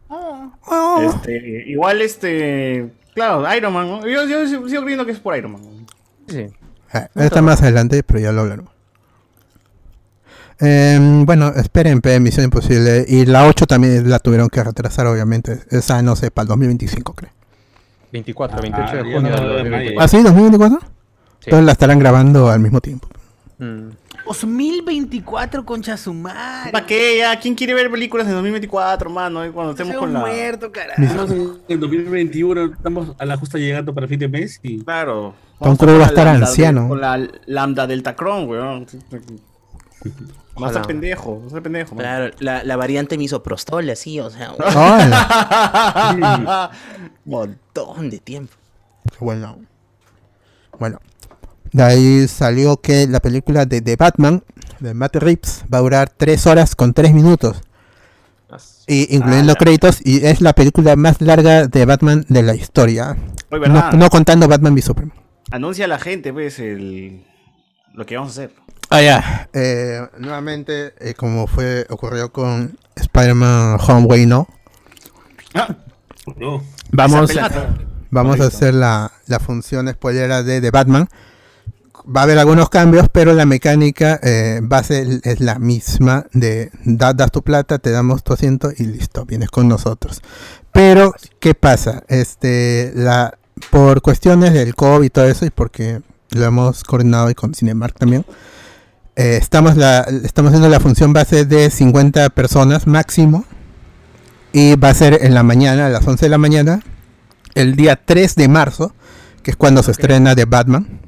Oh. Este, igual este. Claro, Iron Man. ¿no? Yo, yo sigo creyendo que es por Iron Man. Sí. Ah, está más adelante, pero ya lo hablaremos. Em, bueno, esperen, pe, Misión Imposible. Y la 8 también la tuvieron que retrasar, obviamente. Esa, no sé, para el 2025, creo. 24, Ah, 28 de ya junio no va a del haber 2024. ¿Ah, sí? ¿2024? Sí. Entonces la estarán grabando al mismo tiempo. Mm. 2024, concha su madre. ¿Para qué? Ya, ¿quién quiere ver películas en 2024, mano? Cuando estemos con la. muerto, carajo. Estamos en el 2021, estamos a la justa llegando para fin de mes y... Claro. Tom Cruise va a estar anciano. Con la lambda Deltacron, weón. Va a Ojalá. ser pendejo, va a ser pendejo. man. Claro, la, la variante misoprostol, así, o sea, un ¡Hola! montón de tiempo. Bueno. Bueno, de ahí salió que la película de The Batman, de Matt Reeves, va a durar 3 horas con 3 minutos. Y incluyendo Ala. créditos, y es la película más larga de Batman de la historia. No, contando Batman v Superman. Anuncia a la gente, pues, el... lo que vamos a hacer. Ah, ya. Eh, nuevamente, eh, como fue ocurrió con Spider-Man Homeway, ¿no? No. Vamos, vamos a hacer la, la función spoilera de, de Batman. Va a haber algunos cambios, pero la mecánica eh, base es la misma de da- das tu plata, te damos tu asiento y listo, vienes con nosotros. Pero, ¿qué pasa? Este, la, por cuestiones del COVID y todo eso, y porque lo hemos coordinado y con Cinemark también, eh, estamos, la, estamos haciendo la función base de 50 personas máximo. Y va a ser en la mañana, a las 11 de la mañana, el día 3 de marzo, que es cuando se estrena de Batman.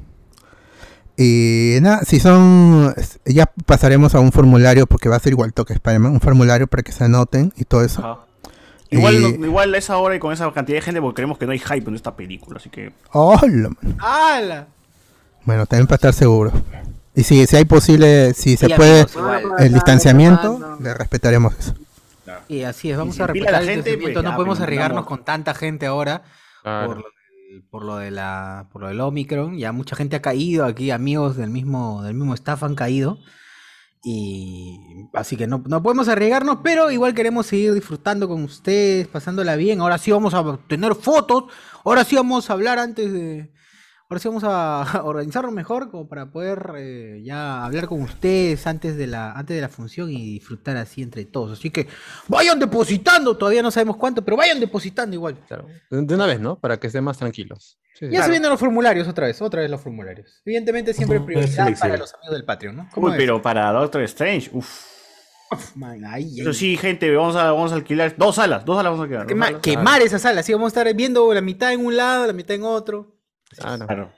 Y nada, si son. Ya pasaremos a un formulario, porque va a ser igual toque Spider-Man, un formulario para que se anoten y todo eso. Ajá. Igual, Y- no- igual a esa hora y con esa cantidad de gente, porque creemos que no hay hype en esta película, así que. ¡Hola! ¡Hala! Bueno, también para estar seguros. Y si, si hay posible, si se puede, el distanciamiento, le respetaremos eso. Y así es, vamos si a respetar la el gente, distanciamiento, pues no ya, podemos arriesgarnos con tanta gente ahora Claro. por por lo de la por lo del Omicron, ya mucha gente ha caído aquí, amigos del mismo del mismo staff han caído. Y así que no, no podemos arriesgarnos, pero igual queremos seguir disfrutando con ustedes, pasándola bien. Ahora sí vamos a tener fotos, ahora sí vamos a hablar antes de, Ahora sí vamos a organizarnos mejor como para poder eh, ya hablar con ustedes antes de la antes de la función y disfrutar así entre todos. Así que vayan depositando, todavía no sabemos cuánto, pero vayan depositando igual. Claro. De una vez, ¿no? Para que estén más tranquilos. Sí, sí. Ya se vienen los formularios otra vez, otra vez los formularios. Evidentemente siempre prioridad para los amigos del Patreon, ¿no? ¿Cómo Uy, pero para Doctor Strange, uff. Man, ay, Eso ay. sí, gente, vamos a, vamos a alquilar dos salas, dos salas vamos a dos Quema- salas. quemar esa sala, así vamos a estar viendo la mitad en un lado, la mitad en otro. Claro. Claro.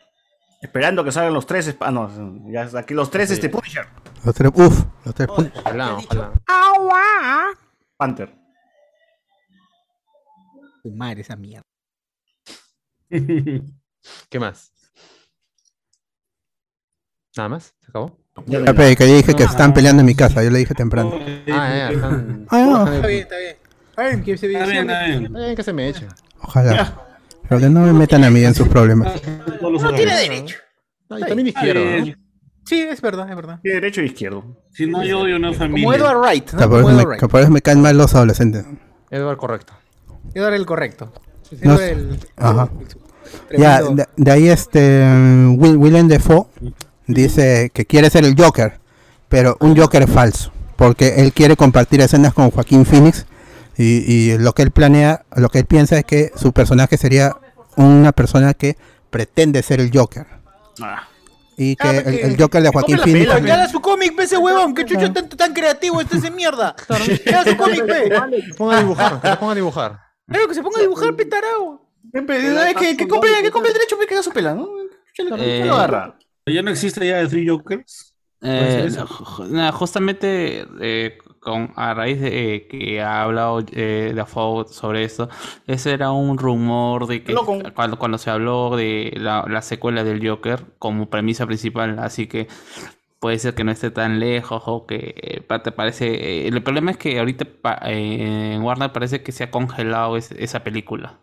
Esperando que salgan los tres. Ah, no, ya aquí los tres, Sí. este Punisher. Los tres, uf, los tres pun- Ojalá, ojalá. Panther. Fumar esa mierda. ¿Qué más? Nada más, se acabó. Ya, pe, que yo dije que están peleando en mi casa, yo le dije temprano. Ah, ya, están- Ah, no. Está bien, está bien. Está bien, que se Está bien, está bien. Está bien que se me eche. Ojalá. Pero que no me metan a mí en sus problemas. No tiene derecho. No, y también mi izquierdo. Sí, es verdad, es verdad. Tiene derecho e izquierdo. Si no hay odio, no hay Como familia. Edward Wright, ¿no? eso me, Wright. por eso me caen mal los adolescentes. Edward, correcto. Edward el correcto. No Edward el... Ajá. el- Ya, de, de ahí este Will, Willem Dafoe dice que quiere ser el Joker, pero un Joker falso, porque él quiere compartir escenas con Joaquín Phoenix y, y lo que él planea, lo que él piensa es que su personaje sería una persona que pretende ser el Joker Ah. y que Ah, el, el Joker de Joaquín Phoenix pela, que haga su cómic, pe, ese huevón. Que chucho tan, tan creativo este ese mierda. Que haga su cómic, pe. Que se ponga a dibujar, que se ponga a dibujar. Claro, que se ponga a dibujar, pe, tarao. Que, que compre, que compre el derecho para que haga su pela, ¿no? Eh, lo agarra. ¿Ya no existe ya de Three Jokers? Eh, no, justamente eh, con, a raíz de eh, que ha hablado eh, Dafoe sobre esto, ese era un rumor de que cuando, cuando se habló de la, la secuela del Joker como premisa principal, así que puede ser que no esté tan lejos o que eh, te parece... eh, el problema es que ahorita pa- eh, en Warner parece que se ha congelado es- esa película.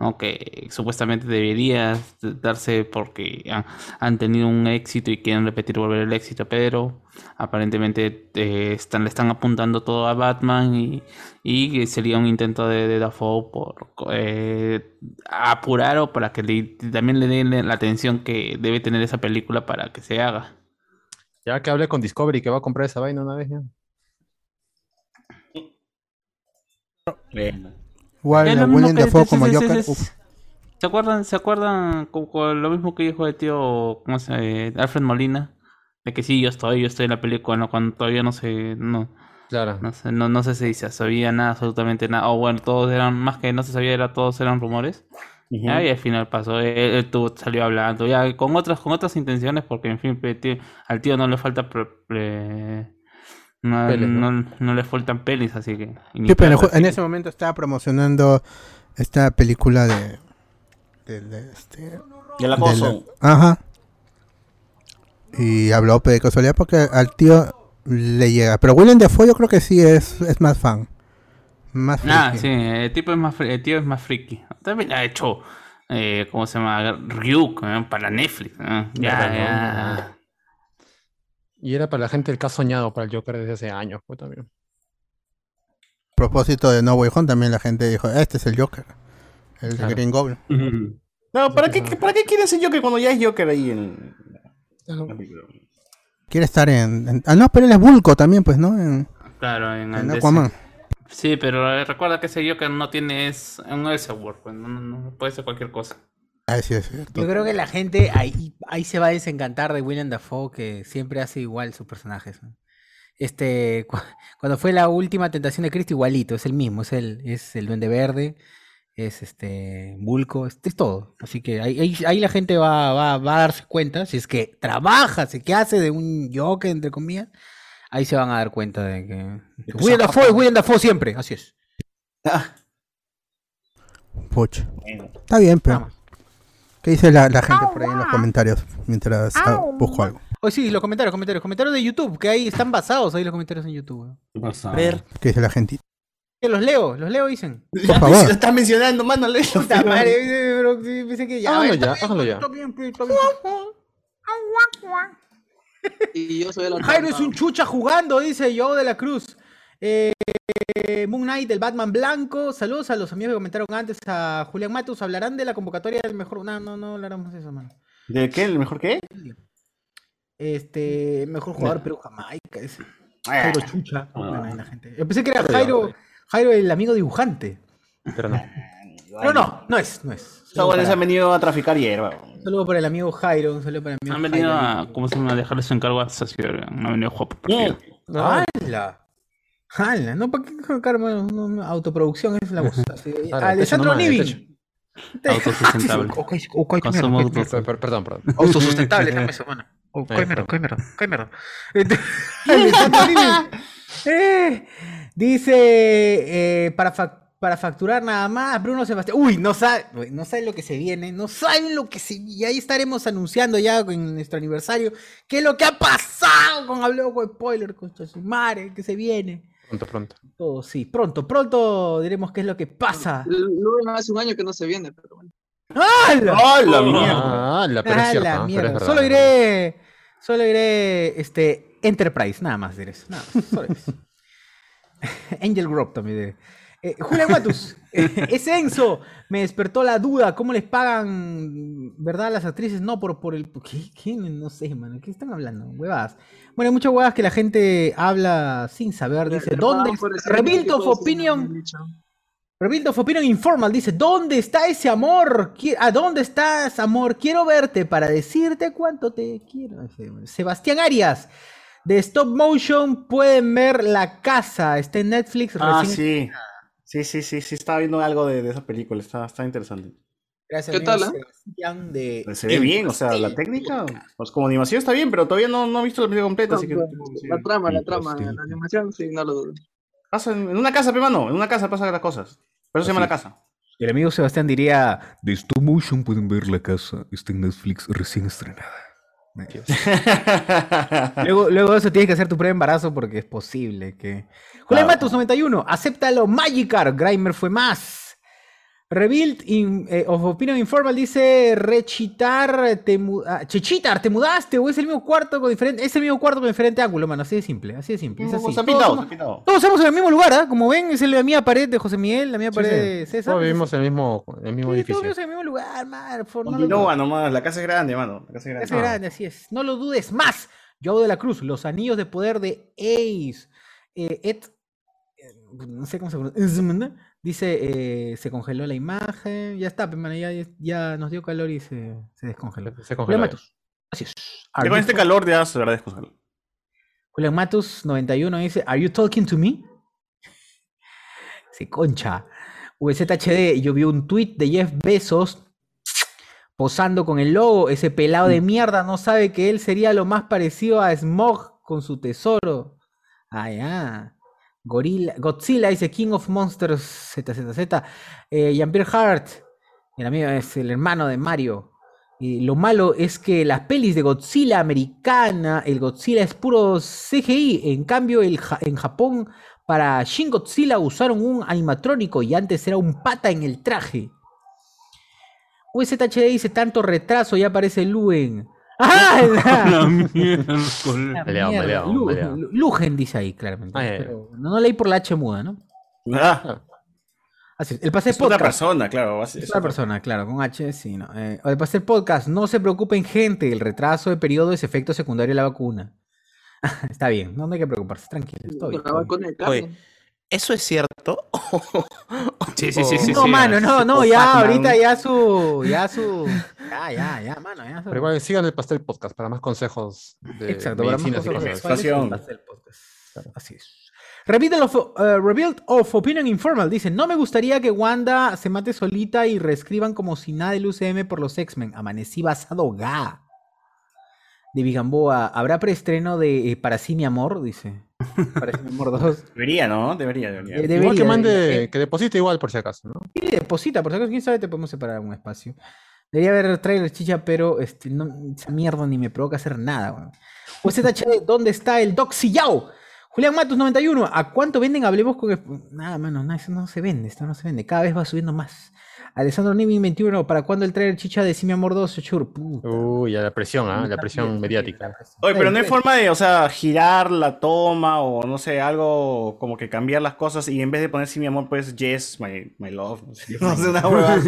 ¿No? que supuestamente debería darse porque han, han tenido un éxito y quieren repetir volver el éxito, pero aparentemente eh, están, le están apuntando todo a Batman y, y que sería un intento de, de Dafoe por eh, apurar o para que le- también le den la atención que debe tener esa película para que se haga. Ya que hablé con Discovery que va a comprar esa vaina una vez ya. Igual Es eh, lo mismo Willem Dafoe como Joker. ¿Se acuerdan, ¿Se acuerdan con, con lo mismo que dijo el tío ¿cómo se llama? Alfred Molina? De que sí, yo estoy, yo estoy en la película, ¿no? cuando todavía no se, no, Claro. no sé, no, no sé si se sabía nada, absolutamente nada. O bueno, todos eran, más que no se sabía, era, todos eran rumores. Y al final pasó, él, él tuvo- salió hablando, ya con otras, con otras intenciones, porque en fin, tío- al tío no le falta pre- pre- no, ¿no? no- no le faltan pelis, así que. Sí, pero en ese momento estaba promocionando esta película de, de- de este acoso. la- ajá y habló pe, de casualidad porque al tío le llega pero Willem Dafoe yo creo que sí es, es más fan más Ah, friki. sí, el tipo es más, fri- el tío es más friki. También ha hecho, eh, ¿cómo se llama? Ryuk, ¿eh? para Netflix. ¿eh? Ya, ya. Y era para la gente el que ha soñado para el Joker desde hace años, pues también. A propósito de No Way Home también la gente dijo este es el Joker el Claro. Green Goblin No, ¿para qué, ¿para qué quiere ese Joker cuando ya es Joker ahí en quiere estar en, en- ah no pero él es Bulco también pues no en, Claro, en, en. Aquaman Sí, pero eh, recuerda que ese Joker no tiene es un Elseworld, pues no, no, no puede ser cualquier cosa. Ah sí es cierto Yo creo que la gente ahí, ahí se va a desencantar de William Dafoe, que siempre hace igual sus personajes. ¿no? Este, cu- cuando fue la última tentación de Cristo, igualito, es el mismo, es el, es el Duende Verde, es este Bulco, es, es todo. Así que ahí, ahí, ahí la gente va, va, va a darse cuenta, si es que trabaja, si es que hace de un Joker, entre comillas, ahí se van a dar cuenta de que... que William Dafoe es William Dafoe siempre, así es. Pucha. está bien pero Vamos. ¿Qué dice la, la gente por ahí en los comentarios mientras ah, busco algo? Oh, sí, los comentarios, comentarios, comentarios de YouTube, que ahí están basados ahí los comentarios en YouTube. A ver. ¿Qué dice la gente? Que los leo, los leo dicen. Por favor. Lo estás mencionando, mano, Puta pero- madre, pero sí, pensé que ya. Háganlo ya, bien, háganlo ya. está bien, está bien. Y yo soy el Jairo es un chucha jugando, dice yo de la Cruz. Eh, Moon Knight, el Batman blanco. Saludos a los amigos que comentaron antes, a Julián Matus. ¿Hablarán de la convocatoria del mejor? No, no, no hablaremos de eso, mano. ¿De qué? ¿El mejor qué? Este, mejor jugador Perú Jamaica. Ese. Ah. Jairo Chucha. Bueno, ahí la gente. Yo pensé que era Jairo, Jairo el amigo dibujante. Pero no. Pero no, no es, no es. Esos Saludo güeyes para- han venido a traficar hierba. Un saludo para el amigo Jairo, un saludo para el amigo Han venido Jairo. a, ¿cómo se llama? A dejarle su encargo a Sacior. No han venido a jugar por partido. ¡Hala! ¡Hala! No, ¿para qué no, autoproducción es la voz. Así, Claro, Alessandro Nivi. Autosustentable. Consumo Perdón, perdón. Autosustentable esta mesa, mano. Coy mierda, coy mierda, coy mierda. Este, Alessandro Nivi. Eh, dice, eh, para, fa- para facturar nada más. Bruno Sebastián. Uy, no sabe, no saben lo que se viene. No saben lo que se Y ahí estaremos anunciando ya en nuestro aniversario qué es lo que ha pasado con Habló con Spoiler, con Chasumare, que se viene. Pronto, pronto. Todo, sí, pronto, pronto diremos qué es lo que pasa. Luego hace un año que no se viene, pero bueno. ¡Hala! ¡Ah, la mierda! Ah, la pero es ¡Ah, cierto, la mierda! es. Solo iré. Solo iré. Este. Enterprise, nada más diré eso. Nada más. Solo eso. Angel Grove también diré. Eh, Julián Matus, eh, ese Enzo me despertó la duda. ¿Cómo les pagan, verdad, las actrices? No, por, por el. ¿Qué? ¿Qué? No sé, mano. ¿Qué están hablando? Huevadas. Bueno, hay muchas huevadas que la gente habla sin saber. Dice, ¿dónde? Rebuild of Opinion. Rebuild of Opinion Informal dice, ¿dónde está ese amor? ¿A dónde estás, amor? Quiero verte para decirte cuánto te quiero. Sebastián Arias, de Stop Motion, pueden ver La Casa, está en Netflix. Ah, recién- sí. Sí, sí, sí, sí, estaba viendo algo de, de esa película, está, está interesante. Gracias, ¿Qué tal? Sebastián de Se ve bien, o sea, la técnica, pues como animación está bien, pero todavía no, no he visto la película completa, así que... No. La trama, la trama, pastel. la animación, sí, no lo dudo. Pasa en, en una casa, pe, mano, en una casa pasan las cosas. Por eso se llama la casa. El amigo Sebastián diría, De Stop Motion pueden ver la casa. Está en Netflix recién estrenada. luego, luego de eso tienes que hacer tu pre-embarazo porque es posible que... Julián Claro. Matos 91, acéptalo, Magikarp, Grimer fue más. Rebuild in- eh, of Opinion Informal dice Rechitar, te ah, Chechitar, te mudaste o es el mismo cuarto con diferente, es el mismo cuarto con diferente ángulo, mano, así de simple, así de simple. es así. Se Todos pintado, somos-. Todos estamos en el mismo lugar, ¿ah? Como ven, es la mía pared de José Miguel, la mía Sí, pared sí. de César. Todos vivimos en el mismo, en el mismo Sí, edificio. todos vivimos en el mismo lugar, man, no lo Continúa nomás, la casa es grande, mano. La casa es grande. Ese grande, así es. No lo dudes más. Joao de la Cruz, los anillos de poder de Ace. Eh, Ed, eh, no sé cómo se pronuncia. Dice, eh, se congeló la imagen. Ya está, pero ya, ya, nos dio calor y se, se descongeló. Se congeló. Matus. Así es. Con este calor ya se agradezco. Gonzalo. Julián Matus 91 dice, ¿Are you talking to me? Se concha. VZHD, yo vi un tweet de Jeff Bezos posando con el logo. Ese pelado de mierda no sabe que él sería lo más parecido a Smog con su tesoro. Ah, ya. Gorilla, Godzilla dice King of Monsters ZZZ. Eh, Jean-Pierre Hart, el amigo es el hermano de Mario. Y lo malo es que las pelis de Godzilla americana, el Godzilla es puro CGI. En cambio, el en Japón, para Shin Godzilla usaron un animatrónico y antes era un pata en el traje. UZHD dice tanto retraso, ya aparece Luen. ¡Ah! la- mierda. Lu-. Lu- Lugen dice ahí, claramente. Ah, ya, ya. pero no, no leí por la H muda, ¿no? Ah, Así es. El pase es otra podcast. persona, claro. Es, otra- persona, claro, con H, sí, no. Eh, el pastel podcast, no se preocupen, gente, el retraso de periodo es efecto secundario de la vacuna. Está bien, no, no hay que preocuparse, tranquilo, estoy Con la vacuna de carne. ¿Eso es cierto? Sí, sí, sí, sí. No, sí, mano, no, no, ya, ahorita ya su, ya su, ya, ya, ya, mano, ya su. Pero igual sigan el pastel podcast para más consejos de Exacto, para más medicinas y cosas pastel podcast. Así es. Rebuild of, eh, Rebuild of Opinion Informal dice, no me gustaría que Wanda se mate solita y reescriban como si nada del UCM por los X-Men. Amanecí basado ga. De Vigamboa, ¿habrá preestreno de eh, Para sí mi amor? Dice. Amor 2. Debería, ¿no? Debería, debería. Eh, Igual que mande, debería. que deposite igual por si acaso, ¿no? Sí, deposita, por si acaso, quién sabe, te podemos separar un espacio. Debería haber trailer chicha, pero este, no, esa mierda ni me provoca hacer nada, weón. UZHD, ¿dónde está el Doxy Yao? Julián Matus 91, ¿a cuánto venden Hablemos con... Nada, mano, no, eso no se vende, esto no se vende, cada vez va subiendo más. Alessandro Nivin 21, ¿para cuándo el trailer chicha de Si mi amor 2? Sure, puta. Uy, ya la presión, ¿ah? La presión mediática. Oye, pero no hay forma de, o sea, girar la toma o no sé, algo como que cambiar las cosas y en vez de poner sí mi amor, pues yes, my, my love. No sé, no sé, una huevada.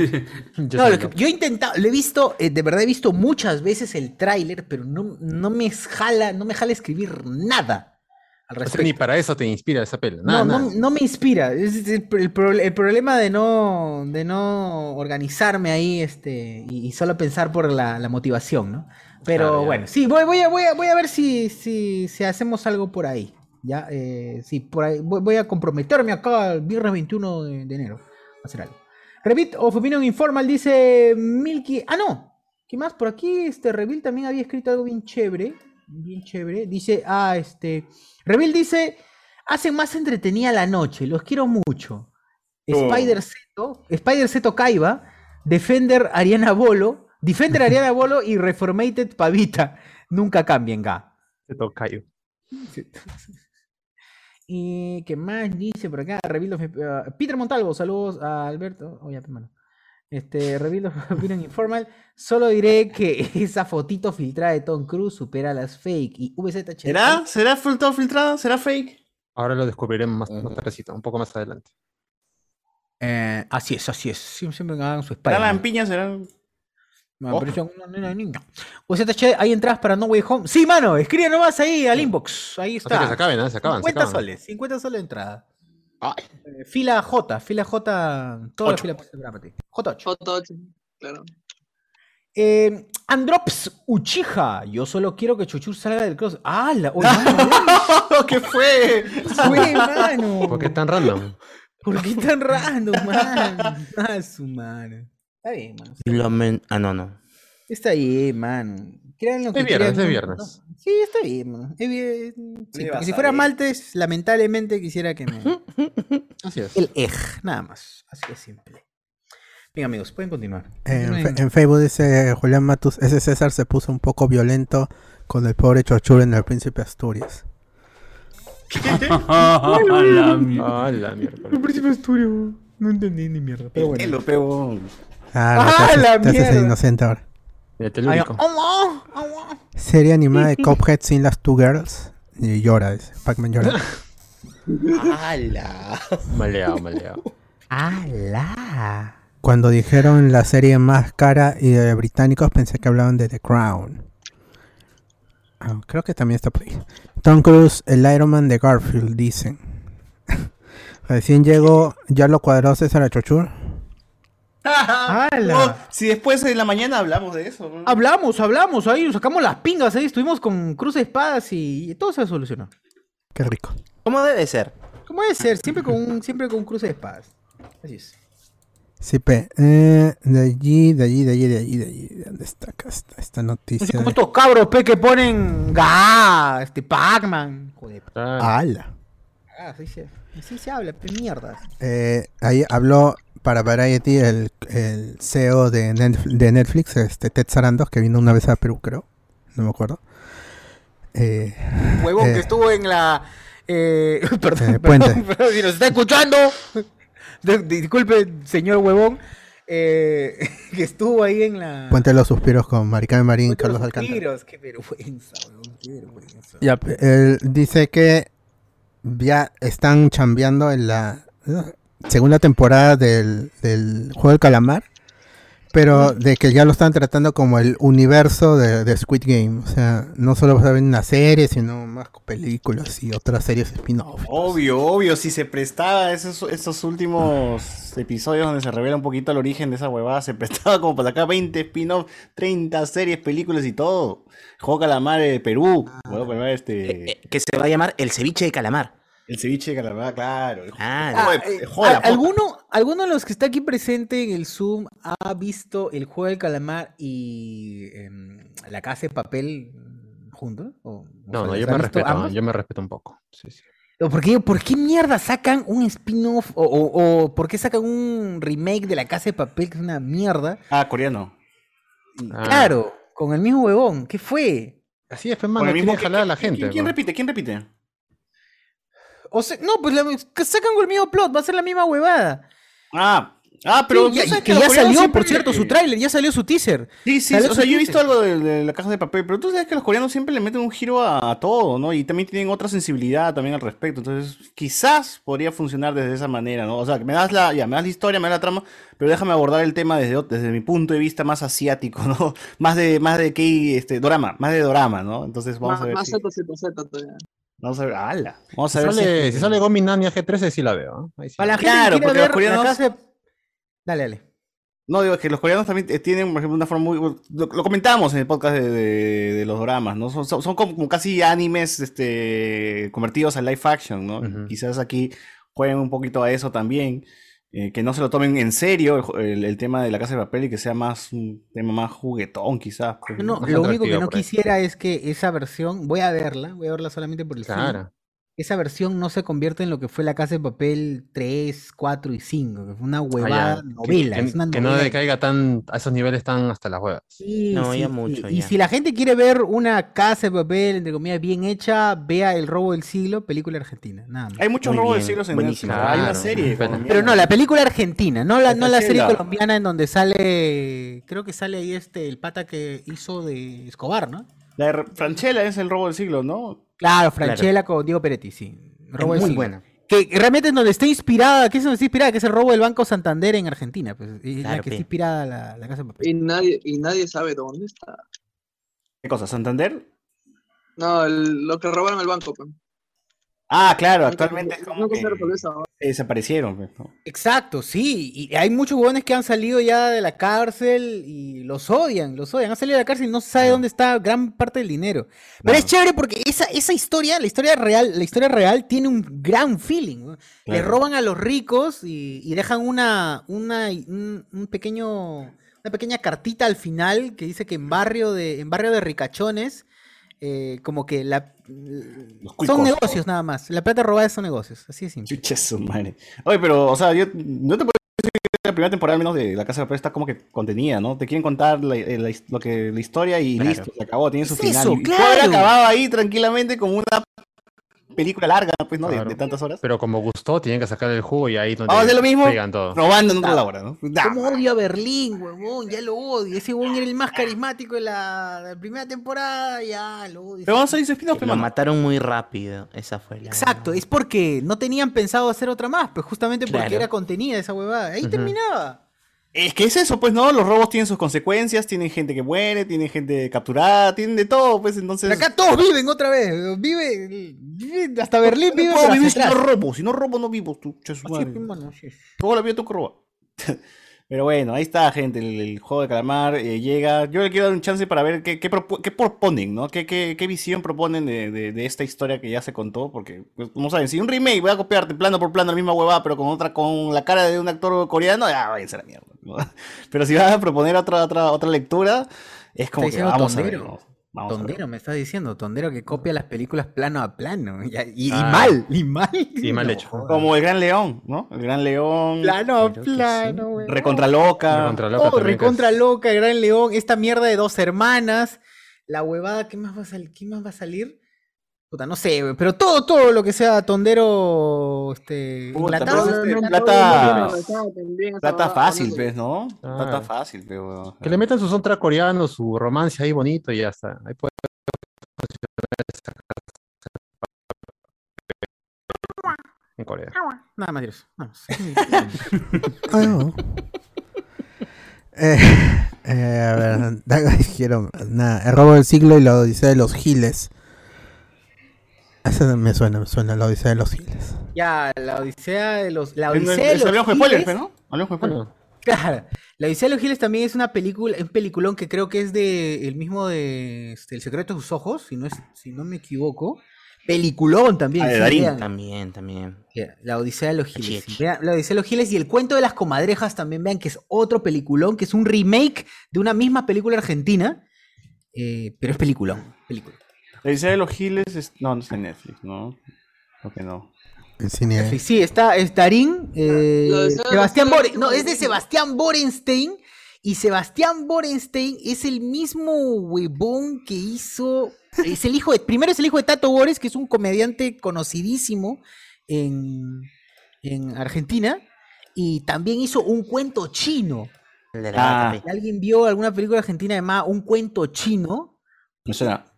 Yo No, lo que- yo he intentado, lo he visto, eh, de verdad he visto muchas veces el tráiler, pero no, no me jala, no me jala escribir nada al O sea, respecto. ni para eso te inspira esa peli. No, Nada, no, nada. no me inspira. Es el, el el problema de no, de no organizarme ahí este, y, y solo pensar por la, la motivación, ¿no? Pero Claro, bueno, sí, voy, voy, a, voy, a, voy a ver si, si, si hacemos algo por ahí. Ya, eh, sí, por ahí. Voy, voy a comprometerme acá el viernes 21 de, de enero. a hacer algo. Revit of Opinion Informal dice Milky. Ah, no. ¿Qué más? Por aquí, este Revil también había escrito algo bien chévere. Bien chévere. Dice, ah, este. Revil dice. Hacen más entretenida la noche. Los quiero mucho. Spider Zeto, Spider Zeto Kaiba, Defender Ariana Bolo, Defender Ariana Bolo y Reformated Pavita. Nunca cambien, ga. Toca yo. Y qué más dice por acá, Rebuild of- ah, Peter Montalvo, saludos a Alberto. Oh, ya, hermano. Este, Opinion Informal. Solo diré que esa fotito filtrada de Tom Cruise supera las fake. Y VZH. ¿Será? ¿Será filtrado, filtrada? ¿Será fake? Ahora lo descubriremos más, más tardecito, un poco más adelante. Eh, así es, así es. Siempre, siempre hagan su ¿Será Spider-Man. lampiña? ¿Será? No, pero son una nena niña. VZH, ¿hay entradas para No Way Home? Sí, mano, escribe nomás ahí al inbox. Ahí está. que se acaben, ¿eh? Se acaban, se 50 acaban. soles, 50 soles de entrada. Eh, fila J, fila J, toda la Ocho. fila para ti. J8. Foto 8, claro. Eh, Androps Uchiha, yo solo quiero que Chuchu salga del cross. ¡Ah! La, oye, mano, ¿Qué fue? fue, mano. ¿Por qué tan random? ¿Por qué tan random, mano? Ah, su mano. Está bien, mano. Lo men- Ah, no, no. Está bien, mano. Crean lo que Es viernes, crean, es ¿no? viernes. Sí, está bien, mano. Es bien. Sí, porque si fuera ver. Maltes, lamentablemente quisiera que me. Así es. El ej, nada más. Así de simple. Bien, amigos, pueden continuar. En, Facebook dice Julián Matus, ese César se puso un poco violento con el pobre Chochur en el Príncipe Asturias. la mierda. Ah, la mierda. No entendí ni mierda. Pero bueno. ¿Qué lo pego? Ah, ¡Ah, no, te haces- la el mierda! inocente ahora. Telúrico. ¡Oh, oh, oh! Serie animada de Cuphead sin las Two Girls. Y llora, dice. Pac-Man llora. ¡Hala! Maleado, maleado. ¡Hala! Cuando dijeron la serie más cara y de británicos pensé que hablaban de The Crown. Ah, creo que también está por ahí. Tom Cruise, el Iron Man de Garfield, dicen. Recién llegó, ya lo cuadró César Chochur. Oh, si después en la mañana hablamos de eso. ¿no? Hablamos, hablamos ahí, nos sacamos las pingas ahí, estuvimos con Cruz de Espadas y, y todo se solucionó. Qué rico. ¿Cómo debe ser? ¿Cómo debe ser? Siempre con un, siempre con un cruce de espadas. Así es. Sí, pe. Eh, de allí, de allí, de allí, de allí, de allí. ¿Dónde está acá esta, esta Así noticia? como de- estos cabros, pe, que ponen GA, este Pac-Man. Joder. ¡Hala! Ah, así se, así se habla, pe, mierdas. Eh, ahí habló para Variety el, el CEO de, Netf- de Netflix, este Ted Sarandos, que vino una vez a Perú, creo. No me acuerdo. Eh, Huevón Eh. que estuvo en la. Eh, perdón, Eh, perdón, puente. perdón, si nos está escuchando. disculpe, señor huevón. eh, que estuvo ahí en la. Puente de los Suspiros con Maricarmen Marín y Puente Carlos los Alcántara. Suspiros, Qué vergüenza, huevón, qué vergüenza. Ya, él dice que ya están chambeando en la eh, segunda temporada del, del Juego del Calamar, pero de que ya lo están tratando como el universo de, de Squid Game. O sea, no solo va a ver una serie, sino más películas y otras series spin-off. Obvio, obvio, si se prestaba esos, esos últimos episodios donde se revela un poquito el origen de esa huevada, se prestaba como para sacar 20 spin-off, 30 series, películas y todo. Juego Calamar de Perú, Calamar este, Eh, que se va a llamar el ceviche de calamar. El ceviche de Calamar, claro. el Ah, de- Ah, eh, el juego de la ¿al- pota. ¿alguno, ¿Alguno de los que está aquí presente en el Zoom ha visto el juego del calamar y em, la casa de papel juntos? ¿O- o No, sea, no, ¿los yo me respeto, ambos? yo me respeto un poco. Sí, sí. ¿O ¿Por qué, por qué mierda sacan un spin-off? O, o- o por qué sacan un remake de la casa de papel que es una mierda? Ah, coreano. Ah, Claro, con el mismo huevón. ¿Qué fue? Así es, pues, Con mano, mismo- jalar a la ¿quién- gente. ¿Quién, pues. repite? ¿Quién repite? O sea, no, pues la- que sacan con el mismo plot, va a ser la misma huevada. Ah, ah, pero Sí, ya- ¿tú sabes que ya salió, siempre- por cierto, su tráiler, ya salió su teaser. Sí, sí, Salió o sea, yo he visto algo de, de la caja de papel, pero tú sabes que los coreanos siempre le meten un giro a, a todo, ¿no? Y también tienen otra sensibilidad también al respecto. Entonces, quizás podría funcionar desde esa manera, ¿no? O sea, que me das la, ya, me das la historia, me das la trama, pero déjame abordar el tema desde, desde mi punto de vista más asiático, ¿no? Más de, más de que, este, dorama, más de dorama, ¿no? Entonces, vamos Más, a ver más si, Z, Z, Z todavía. Vamos a ver, ¡hala! Vamos Si a ver sale, si, si sale Gomi Nania G13, sí la veo. ¿eh? Ahí sí. Para la gente Claro, que porque los ver la coreanos- casa de- Dale, dale. No, digo, es que los coreanos también eh, tienen, por ejemplo, una forma muy... Lo, lo comentamos en el podcast de, de- de los dramas, ¿no? Son, son, son como, como casi animes este, convertidos a live action, ¿no? Ujú. Quizás aquí jueguen un poquito a eso también. Eh, que no se lo tomen en serio el, ju- el- el tema de la casa de papel y que sea más un tema más juguetón, quizás. pues, No, ¿no? Lo único que no quisiera es que esa versión, voy a verla, voy a verla solamente por el cine, Claro. Esa versión no se convierte en lo que fue la Casa de Papel 3, 4 y 5, que fue una huevada Ah, ya. Que- novela. que, es una que no novela. decaiga tan a esos niveles tan hasta las huevas. Sí, No, sí, ya mucho, Y ya. si la gente quiere ver una casa de papel, entre comillas, bien hecha, vea El robo del siglo, película argentina. Nada más. Hay muchos robos de bien, siglos en buenísimo. Netflix. Hay una Claro, serie. pero- colombiana. Pero no, la película argentina, no la, no la serie colombiana en donde sale, creo que sale ahí este, el pata que hizo de Escobar, ¿no? La de Franchella es el robo del siglo, ¿no? Claro, Franchella con Diego Peretti, sí. Robo del muy buena. Que realmente es donde está inspirada, ¿qué es donde está inspirada? Que es el robo del Banco Santander en Argentina, pues. Y la Claro, que está pe. inspirada la, la casa de papel. Y nadie, y nadie sabe dónde está. ¿Qué cosa? ¿Santander? No, el- lo que robaron el banco. pues. Ah, claro, actualmente es como nunca que esa vaina. Desaparecieron. pues, ¿no? Exacto, sí. Y hay muchos huevones que han salido ya de la cárcel y los odian, los odian. Han salido de la cárcel y no se sabe dónde está gran parte del dinero. Pero es chévere porque esa, esa historia, la historia real, la historia real tiene un gran feeling. Le roban a los ricos y, y dejan una, una, un, un pequeño, una pequeña cartita al final que dice que en barrio de, en barrio de ricachones, eh, como que la son negocios nada más. La plata robada son negocios. Así de simple. Chucha su madre. Oye, pero, o sea, yo no te puedo decir que la primera temporada, al menos de La Casa de Papel, está como que contenida, ¿no? Te quieren contar la, eh, la lo que, la historia y Claro. listo, se acabó, tiene su Es final. eso, Y claro. acabado ahí tranquilamente como una película larga, pues, ¿no? De- tantas horas. Pero como gustó, tienen que sacar el jugo y ahí donde Vamos a hacer lo mismo, todo. robando en otra hora, ¿no? Nah, ¿Cómo odio a Berlín, huevón? Ya lo odio. Ese huevón era el más carismático de la, de la primera temporada. Ya lo odio. Pero vamos a ir spin-off, Lo mataron muy rápido. Esa fue la. Exacto, es porque no tenían pensado hacer otra más, pues justamente porque Claro. era contenida esa huevada. Ahí terminaba. Es que es eso, pues, ¿no? Los robos tienen sus consecuencias, tienen gente que muere, tienen gente capturada, tienen de todo, pues, entonces... Pero acá todos viven otra vez. Vive, vive- hasta Berlín no vive. vivir hacia si no robo, si no robo no vivo, tú. Toda la vida tú que roba. Pero bueno, ahí está, gente, el, el juego de calamar eh, llega. Yo le quiero dar un chance para ver qué, qué, propo- qué proponen, ¿no? ¿Qué, qué, qué visión proponen de, de- de esta historia que ya se contó? Porque, pues, como saben, si un remake voy a copiarte plano por plano la misma huevada, pero con otra, con la cara de un actor coreano, ya váyanse a la mierda. ¿no? Pero si vas a proponer otra, otra, otra lectura, es como que vamos a ver. Vamos. Tondero, me estás diciendo. Tondero que copia las películas plano a plano. Y, y- y Ah. mal, y mal. Y mal hecho. Como el Gran León, ¿no? El Gran León. Plano a sí. plano, huevón. Recontra loca. Recontra loca Oh, también, que recontra es- loca, Gran León, esta mierda de dos hermanas, la huevada, ¿qué más va a salir? ¿Qué más va a salir? Puta, no sé, pero todo, todo lo que sea tondero, este, Puta, enlatado, pero este, está plata- Plata fácil, pues, ¿no? Ah. Plata fácil, pero. Que le metan su soundtrack coreano, su romance ahí bonito y ya está. Ahí puede en Corea. Nada más, Dios, nada más. Ah, no. Eh, eh, a ver, quiero. Nada, el robo del siglo y la odisea de los giles. Eso me suena, me suena, la odisea de los giles. Ya, la odisea de los, la Es- odisea de los Hablamos de spoilers, Giles- ¿no? Hablamos de spoilers. Bueno, Claro, la odisea de los giles también es una película, un peliculón que creo que es de el mismo de este, El secreto de sus ojos, si no es, si no me equivoco. Peliculón también. Ah, de sí, Darín. vean. También, también. La Odisea de los Giles. Vean, la Odisea de los Giles y el cuento de las comadrejas también vean que es otro peliculón, que es un remake de una misma película argentina, eh, pero es peliculón. película. La Odisea de los Giles es... No, no está en Netflix, ¿no? Creo que no. El cine. Sí, sí, está es Darín, eh, Sebastián Boren- no, es de. Sebastián Borenstein y Sebastián Borenstein es el mismo huevón que hizo, es el hijo de, primero es el hijo de Tato Bores, que es un comediante conocidísimo en, en Argentina, y también hizo un cuento chino. Ah. ¿Alguien vio alguna película argentina llamada Un cuento chino? No suena.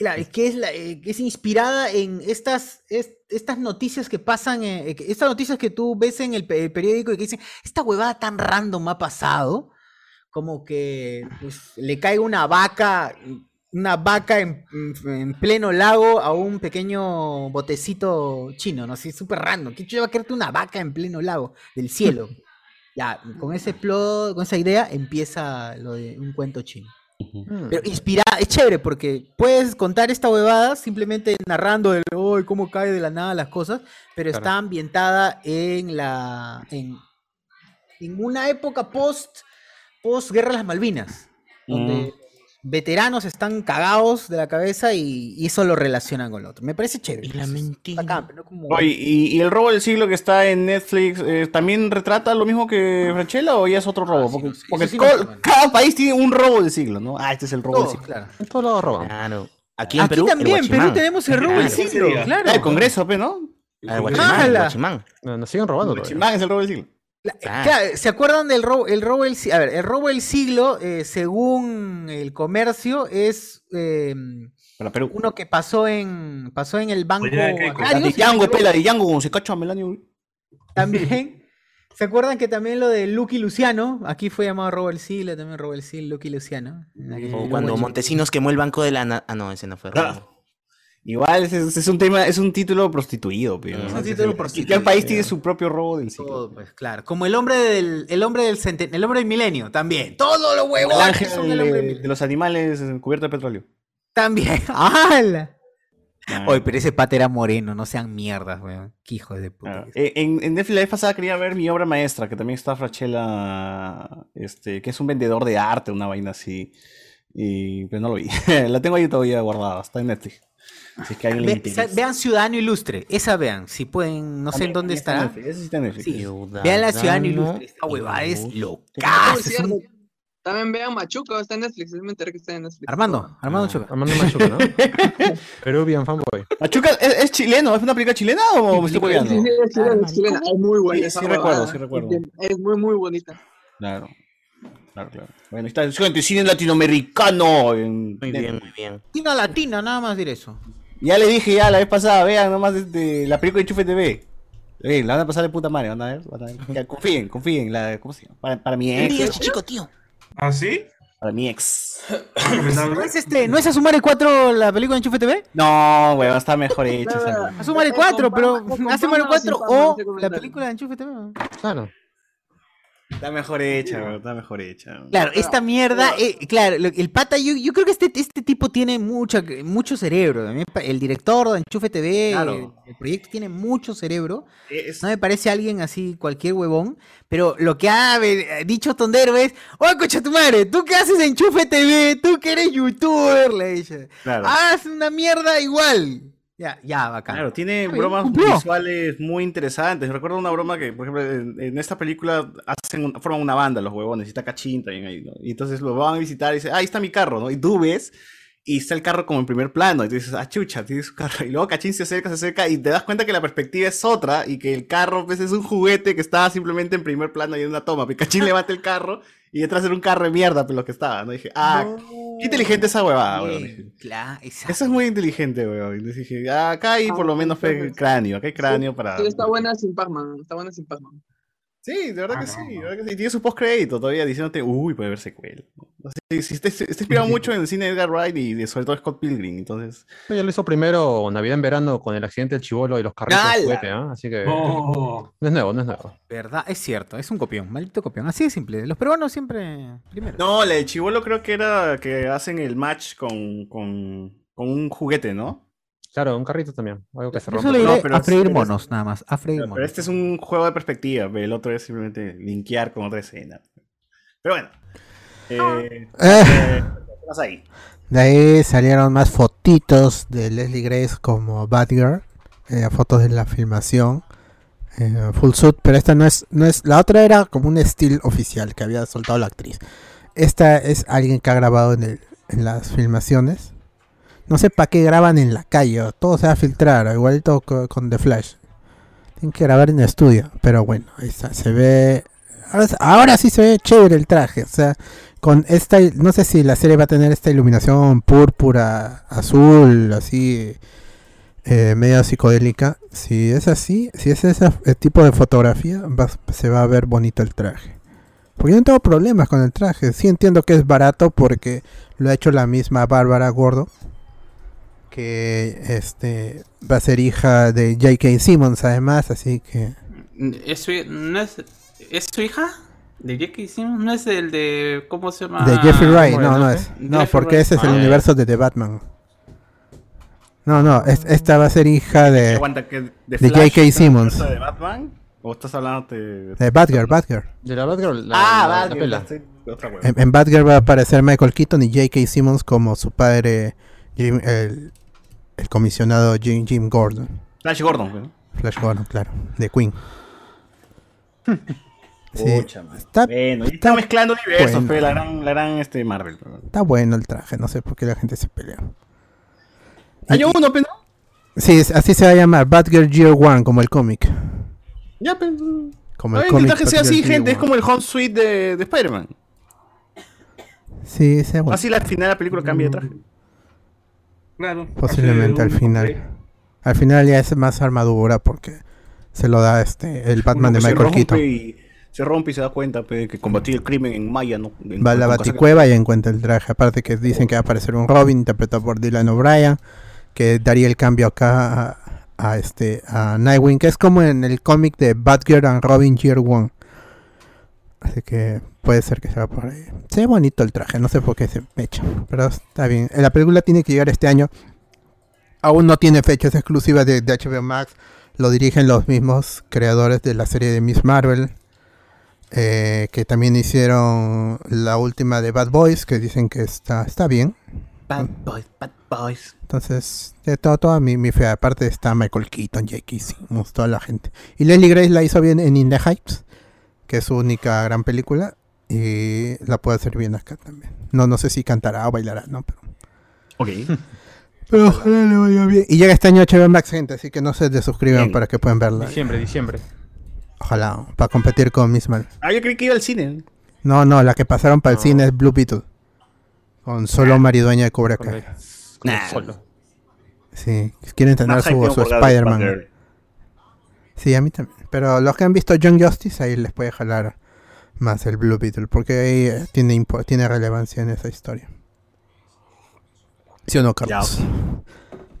Claro, es que es, la, eh, que es inspirada en estas, es- estas noticias que pasan, eh, que- estas noticias que tú ves en el, pe- el periódico y que dicen, esta huevada tan random ha pasado, como que pues, le cae una vaca, una vaca en, en- en pleno lago a un pequeño botecito chino, ¿no? Así súper random. ¿Qué chucha va a caerte una vaca en pleno lago del cielo? ya, con ese plot, con esa idea empieza lo de un cuento chino. Mm, Pero inspirada, es chévere porque puedes contar esta huevada simplemente narrando el hoy cómo cae de la nada las cosas, pero Claro. está ambientada en la en, en una época post post guerra de las Malvinas, donde Mm. Veteranos están cagados de la cabeza y, y eso lo relacionan con lo otro. Me parece chévere. Y la mentira. Pero como- Oye, ¿y, y el robo del siglo que está en Netflix eh, también retrata lo mismo que Franchella o ya es otro robo? Porque, porque sí no co- sé, bueno. cada país tiene un robo del siglo, ¿no? Ah, este es el robo del siglo. claro. En todos lados roban. Claro. Aquí en Aquí Perú, también, el en Perú guachimán. tenemos el robo del siglo, claro. Ah, el Congreso, ¿no? Ah, el guachimán, el guachimán. No, nos siguen robando todavía. Chimán es el robo del siglo. Cla- claro, ¿Se acuerdan del robo? El robo del siglo. A ver, el robo del siglo, eh, según el comercio, es eh, Para Perú. uno que pasó en pasó en el banco. Django, equivoco. pe, la de Django, como se cacha a Melanio. También. ¿Se acuerdan que también lo de Lucky Luciano? Aquí fue llamado robo del siglo, también robo del siglo, Lucky Luciano. Aquí O cuando Montesinos quemó el banco de la... Ah, no, ese no fue. Ah. Igual, es un tema, es un título prostituido, pe, ¿no? Es un título prostituido, Y cada país tiene su propio robo del siglo. Todo, pues, claro. Como el hombre del, el hombre del centen- el hombre del milenio, también. Todos los El huevos ángel son el hombre del de, milenio. de los animales eh, cubierto de petróleo. También. ¡Hala! Ah. Oye, pero ese pata era moreno, no sean mierdas, weón. Qué hijo de puta. Ah, eh, En, en Netflix la vez pasada quería ver mi obra maestra, que también está Frachella, este, que es un vendedor de arte, una vaina así. Y pero no lo vi. la tengo ahí todavía guardada, está en Netflix. Así que alguien le Ve- interesa. sa- vean Ciudadano Ilustre, esa vean, si pueden, no sé en dónde estará. Sí Vean la Ciudadano Ilustre, esta huevada es loca. Es. También vean Machuca, está en Netflix. Me enteré que está en Netflix. Armando, Armando Choca. Armando Machuca, ¿no? Peruvian fanboy. Machuca, ¿es, es chileno? ¿Es una película chilena o me estoy Sí, copiando? sí, es chilena, es chilena. Es muy buena. Sí, esa sí recuerdo, sí recuerdo. Es muy, muy bonita. Claro. Claro, claro. Bueno, está gente, cine latinoamericano. en Muy bien, muy bien. Latina, latina, nada más decir eso. Ya le dije ya la vez pasada, vean nomás este, la película de Enchufe TV. Eh, la van a pasar de puta madre, van a ver, van a ver. Ya, confíen, confíen, la, ¿cómo se llama? Para, para mi ex. Chico, tío. ¿Ah, sí? Para mi ex. ¿No es, este, ¿No es Asumare 4 la película de Enchufe TV? No, weón, está mejor hecha. Asumare Es 4, con pero Asumare Pama o sin 4 Pama, no o la película de Enchufe TV. Claro. Está mejor hecha, está mejor hecha. Claro, esta mierda, eh, claro, el pata, yo, yo creo que este, este tipo tiene mucha, mucho cerebro. El director de Enchufe TV, Claro. el, el proyecto tiene mucho cerebro. Es- No me parece alguien así, cualquier huevón. Pero lo que ha ve- dicho Tondero es: Oye, cocha tu madre, ¿tú qué haces en Enchufe TV? ¿Tú que eres youtuber? Le dice. Claro. Haz una mierda igual. Ya, ya, bacán. Claro, tiene Está bromas cumplió. visuales muy interesantes. Recuerdo una broma que, por ejemplo, en, en esta película hacen un- forman una banda los huevones, y está Cachín también ahí, ¿no? Y entonces lo van a visitar y dicen, ah, ahí está mi carro, ¿no? Y tú ves, y está el carro como en primer plano, y tú dices, ah, chucha, tiene su carro. Y luego Cachín se acerca, se acerca, y te das cuenta que la perspectiva es otra, y que el carro, pues, es un juguete que estaba simplemente en primer plano y en una toma. Y Cachín levanta el carro, y detrás era un carro de mierda, pues, lo que estaba, ¿no? Y dije, ah, qué inteligente esa huevada, weón. Claro, exacto. Eso es muy inteligente, weón. Y dije, ah, acá hay por lo menos fue cráneo, acá hay cráneo para. Sí, está buena sin Pac-Man. Está buena sin Pac-Man. Sí, de verdad que sí, de verdad que sí. Tiene su post-crédito todavía diciéndote, uy, puede haber secuela. Sí, está, está inspirado mucho en el cine de Edgar Wright y de- sobre todo Scott Pilgrim, entonces. Ella lo hizo primero Navidad en verano con el accidente del chivolo y los carritos de juguete, ¿ah? Así que Oh. no es nuevo, no es nuevo. Verdad, es cierto, es un copión, maldito copión. Así de simple. Los peruanos siempre primero. No, la de Chivolo creo que era que hacen el match con, con, con un juguete, ¿no? Claro, un carrito también, algo que se rompe. solo No, iré pero a es- freír pero es- monos, nada más. A freír Pero, monos. este es un juego de perspectiva, el otro es simplemente linkear con otra escena. Pero bueno. Eh, Eh, eh, ¿Qué pasa ahí? de ahí salieron más fotitos de Leslie Grace como Batgirl. eh, fotos de la filmación. eh, full suit, pero esta no es, no es. La otra era como un estilo oficial que había soltado la actriz. Esta es alguien que ha grabado en, el- en las filmaciones. No sé para qué graban en la calle, todo se va a filtrar, igualito co- con The Flash. Tienen que grabar en estudio, pero bueno, ahí está, se ve. Ahora, sí se ve chévere el traje, o sea, con esta, no sé si la serie va a tener esta iluminación púrpura, azul, así, eh, medio psicodélica. Si es así, si es ese tipo de fotografía, se va a ver bonito el traje. Porque yo no tengo problemas con el traje. Sí entiendo que es barato porque lo ha hecho la misma Bárbara Gordo. Que este va a ser hija de J.K. Simmons además, así que... ¿Es su, no es, ¿Es su hija? ¿De Jackie Simmons? ¿No es el de. ¿Cómo se llama? De Jeffrey Wright, no, no es. No, Jeffrey porque Wright. ese es el Ah, universo de The Batman. No, no, es- esta va a ser hija de... De J.K. Simmons. universo De Batman. ¿O estás hablando de... De Batgirl, Batgirl. De la Batgirl, la, Ah, la- Batgirl, otra. En, en Batgirl va a aparecer Michael Keaton y J.K. Simmons como su padre, Jim- el, el comisionado Jim, Jim Gordon. Flash Gordon, ¿no? Flash Gordon, claro, de Queen. Sí, Pucha, está, Bueno, y está mezclando universos, bueno. pe, la gran, la gran este Marvel. está bueno el traje, no sé por qué la gente se pelea. Año uno, pe, ¿no? Sí, así se va a llamar, Batgirl Year One, como el cómic. Ya, pe. Como el cómic intenta que sea así, Year gente. Es como el home suite de, de Spider-Man. Sí, sea bueno. Así al final la película cambia de traje. Claro. Posiblemente al final. Al final ya es más armadura porque se lo da este el Batman de Michael rompe Keaton. y- se rompe y se da cuenta pe, que combatir el crimen en Maya, ¿no? En- Va a la baticueva y encuentra el traje. Aparte que dicen que va a aparecer un Robin interpretado por Dylan O'Brien, que daría el cambio acá a, a este a Nightwing, que es como en el cómic de Batgirl and Robin Year One. Así que puede ser que se va por ahí. Se ve bonito el traje, no sé por qué se echa, pero está bien. Eh, La película tiene que llegar este año. Aún no tiene fechas exclusivas de, de HBO Max. Lo dirigen los mismos creadores de la serie de Miss Marvel. eh, que también hicieron la última de Bad Boys, que dicen que está, está bien. Bad Boys, Bad Boys. Entonces, de todo, toda mi, mi fe. Aparte está Michael Keaton, J.K. Simmons, toda la gente. Y Leslie Grace la hizo bien en In the Heights, que es su única gran película. Y la puede hacer bien acá también. No, no sé si cantará o bailará, ¿no? Pero, Ok. pero ojalá le vaya bien. Y llega este año HBO Max, gente, así que no se desuscriban Bien. para que puedan verla. Diciembre, diciembre. Ojalá, para competir con Miss Marvel. Ah, yo creí que iba al cine. No, no, la que pasaron para el No. cine es Blue Beetle. Con solo maridueña de Cobra Kai. Nah. solo. Sí, quieren tener Más su, su Spider-Man. Sí, a mí también. Pero los que han visto Young Justice, ahí les puede jalar más el Blue Beetle. Porque ahí eh, tiene, tiene relevancia en esa historia. ¿Sí o no, Carlos?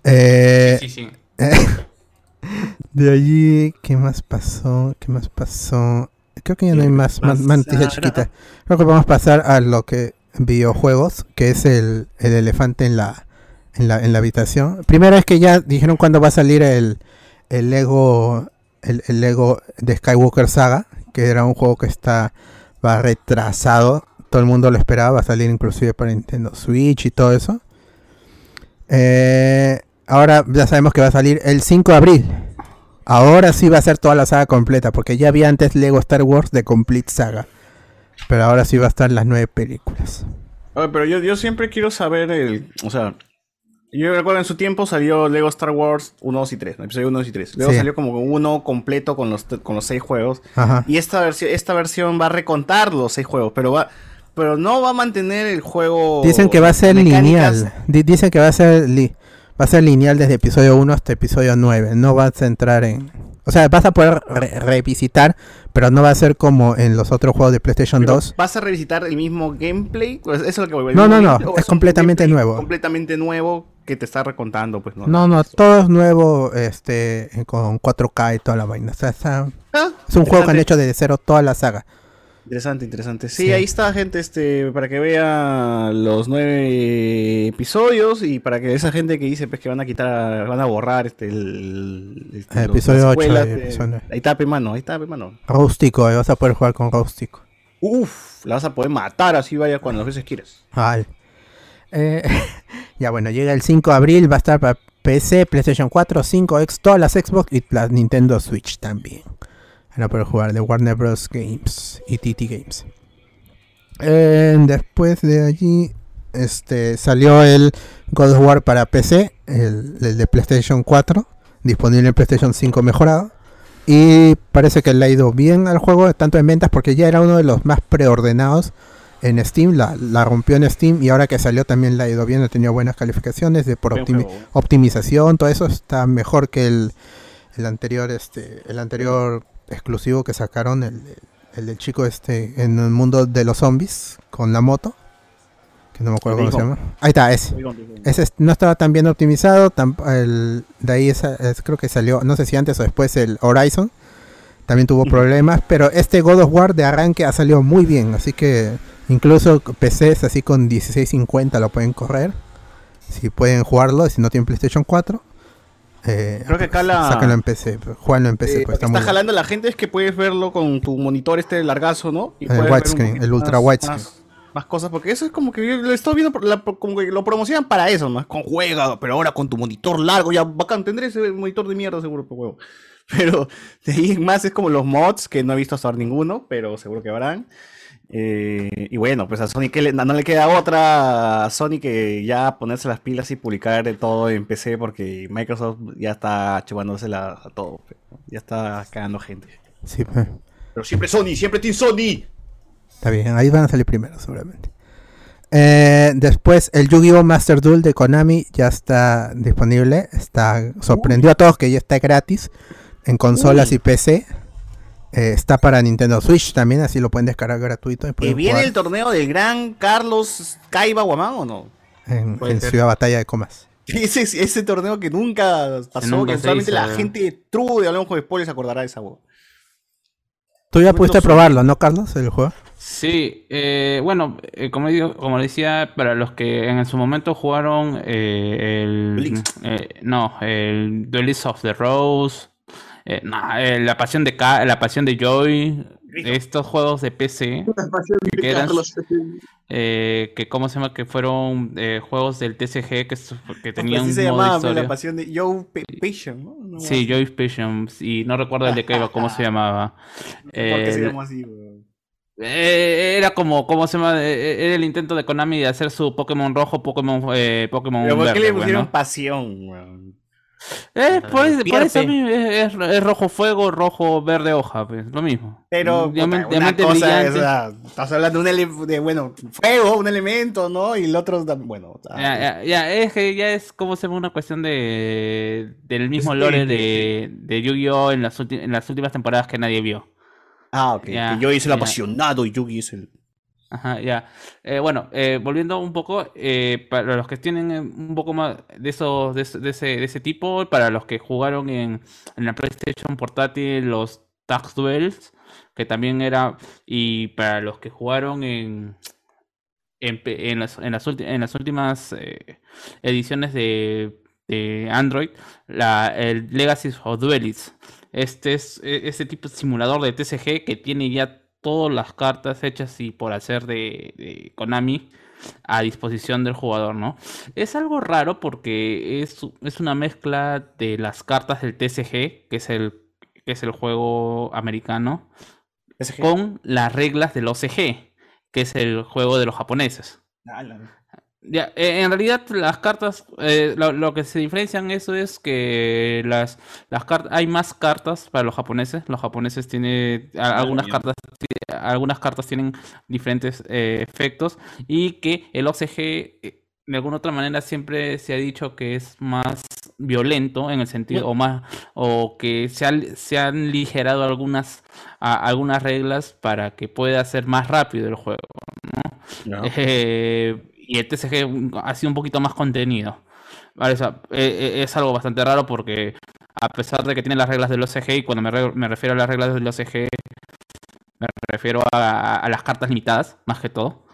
Eh, Sí, sí. de allí, ¿qué más pasó? ¿Qué más pasó? Creo que ya no hay más, más, más pasará? chiquitas. Creo que vamos a pasar a lo que videojuegos, que es el, el elefante en la, en la en la habitación. Primero es que ya dijeron cuándo va a salir el, el Lego el, Lego de Skywalker Saga, que era un juego que está va retrasado. Todo el mundo lo esperaba, va a salir inclusive para Nintendo Switch y todo eso. Eh, ahora ya sabemos que va a salir el 5 de abril. Ahora sí va a ser toda la saga completa, porque ya había antes Lego Star Wars de Complete Saga. Pero ahora sí va a estar las nueve películas. Oye, pero yo, yo siempre quiero saber el. O sea, yo recuerdo en su tiempo salió Lego Star Wars 1, 2 y 3. ¿no? Episodio 1, 2 y 3. Luego Sí. salió como uno completo con los, con los seis juegos. Ajá. Y esta versión, esta versión va a recontar los seis juegos, pero va. Pero no va a mantener el juego. Dicen que va a ser mecánicas. lineal. Di- dicen que va a ser li- va a ser lineal desde episodio 1 hasta episodio 9. No vas a entrar en. O sea, vas a poder re- revisitar, pero no va a ser como en los otros juegos de PlayStation Pero, 2. ¿Vas a revisitar el mismo gameplay? Pues, ¿Eso es lo que voy a No, no, no, ¿O es completamente nuevo. Completamente nuevo que te está recontando, pues no. No, no, todo es nuevo este con 4K y toda la vaina. O sea, está- Ah, es un juego que han hecho desde cero toda la saga. Interesante, interesante. Sí, Sí. ahí está, gente, este, para que vea los nueve episodios y para que esa gente que dice pues que van a quitar, van a borrar este el, este, los- episodio las ocho secuelas, y eh, episodio nueve. ahí está, mano, ahí está, mano. Rústico, eh, vas a poder jugar con Rústico. Uf, la vas a poder matar así vaya cuando veces quieras. Vale. Eh, ya bueno, llega el 5 de abril, va a estar para PC, PlayStation 4, 5, X, todas las Xbox y la Nintendo Switch también. Van a poder jugar de Warner Bros. Games y TT Games. Eh, después de allí este, salió el God of War para PC, el de PlayStation 4, disponible en PlayStation 5 mejorado. Y parece que le ha ido bien al juego, tanto en ventas, porque ya era uno de los más preordenados en Steam, la, la rompió en Steam y ahora que salió también le ha ido bien, ha tenido buenas calificaciones de por optimi- juego. optimización, todo eso está mejor que el, el anterior, este, el anterior exclusivo que sacaron, el, el del chico este en el mundo de los zombies con la moto, que no me acuerdo cómo se llama. Ahí está, ese. Ese es- no estaba tan bien optimizado. el- de ahí esa- es- creo que salió, no sé si antes o después, el Horizon. También tuvo problemas, pero este God of War de arranque ha salido muy bien. Así que incluso PCs así con 1650 lo pueden correr. Si pueden jugarlo, si no tienen PlayStation 4. Eh, Creo que acá la- Sácalo en PC, juegalo en PC, Eh, pues lo que está está jalando la gente es que puedes verlo con tu monitor este largazo, ¿no? Y El widescreen, el ultra widescreen. Más, más cosas, porque eso es como que yo lo estoy viendo, la- como que lo promocionan para eso, ¿no? Con juega, pero ahora con tu monitor largo, ya bacán, tendré ese monitor de mierda seguro, pues huevo. Pero de ahí en más es como los mods, que no he visto hasta ahora ninguno, pero seguro que habrán. Eh, y bueno, pues a Sony que le- no le queda otra a Sony que ya ponerse las pilas y publicar de todo en PC porque Microsoft ya está chupándosela a todo. Ya está cagando gente. Sí, pues, Pero siempre Sony, siempre Team Sony. está bien, ahí van a salir primero seguramente. Eh, después el Yu-Gi-Oh! Master Duel de Konami ya está disponible. Está sorprendió a todos que ya está gratis en consolas Uy. y PC. Eh, está para Nintendo Switch también, así lo pueden descargar gratuito. y ¿Y pueden viene jugar el torneo del gran Carlos Caiba Guamán o no? en. Ciudad Batalla de Comas. Ese, ese torneo que nunca pasó, nunca que solamente hizo, la gente true de Hablamos con Spoilers se acordará de esa voz. Tú ya pudiste probarlo, ¿no, Carlos? El juego. Sí, eh, bueno, eh, como, digo, como decía, para los que en su momento jugaron eh, el... Blitz. eh, no, el Duelist of the Rose, eh, no, eh, la pasión de Ka- la pasión de Joy, estos juegos de PC, que eran, Carlos. eh, que cómo se llama, que fueron eh, juegos del TCG que, su- que tenían Así un se modo llamaba, pues, historia. la pasión de Joe P- Passion, ¿no? No, Sí, Joy Patience, y no recuerdo el de Kaiba, cómo se llamaba. ¿Por qué se llamó así, weón? eh, era como, ¿cómo se llama? Eh, Era el intento de Konami de hacer su Pokémon rojo, Pokémon, eh, Pokémon Pero ¿por qué verde, le pues, pusieron ¿no? pasión, weón? Eh, por, eso- por eso a mí es, es- es rojo fuego, rojo verde hoja, pues, lo mismo. Pero Diamante- puta, una diamante cosa es, brillante. o sea, estás hablando de un ele- de, bueno, fuego, un elemento, ¿no? Y el otro, bueno, o sea, Ya, ya, ya, es que ya es como se llama una cuestión de del mismo Es lore de, de Yu-Gi-Oh! En, las en las últimas temporadas que nadie vio. ah, ok, ya, que yo hice el ya. apasionado y Yugi es el... Ajá, ya. Eh, bueno, eh, volviendo un poco, eh, para los que tienen eh, un poco más de esos, de, ese, de ese de ese tipo, para los que jugaron en, en la PlayStation portátil los Tag Duels, que también era, y para los que jugaron en, en, en las, en las, últimas eh, ediciones de, de Android, la, el Legacy of Duelists. Este es este tipo de simulador de TCG que tiene ya todas las cartas hechas y por hacer de, de Konami a disposición del jugador, ¿no? Es algo raro porque es, es una mezcla de las cartas del TCG, que es el, que es el juego americano, con las reglas del OCG, que es el juego de los japoneses. Ah, la- Ya, eh, en realidad las cartas, eh, lo, lo que se diferencian eso es que las, las cartas, hay más cartas para los japoneses. Los japoneses tienen a- algunas cartas, algunas cartas tienen diferentes eh, efectos y que el OCG eh, de alguna otra manera siempre se ha dicho que es más violento en el sentido o más o que se, han- se han ligerado algunas a- algunas reglas para que pueda ser más rápido el juego. ya. Eh, y el TCG ha sido un poquito más contenido. Eh, eh, es algo bastante raro porque a pesar de que tiene las reglas del OCG, y cuando me refiero a las reglas del OCG, me refiero a, a las cartas limitadas, más que todo,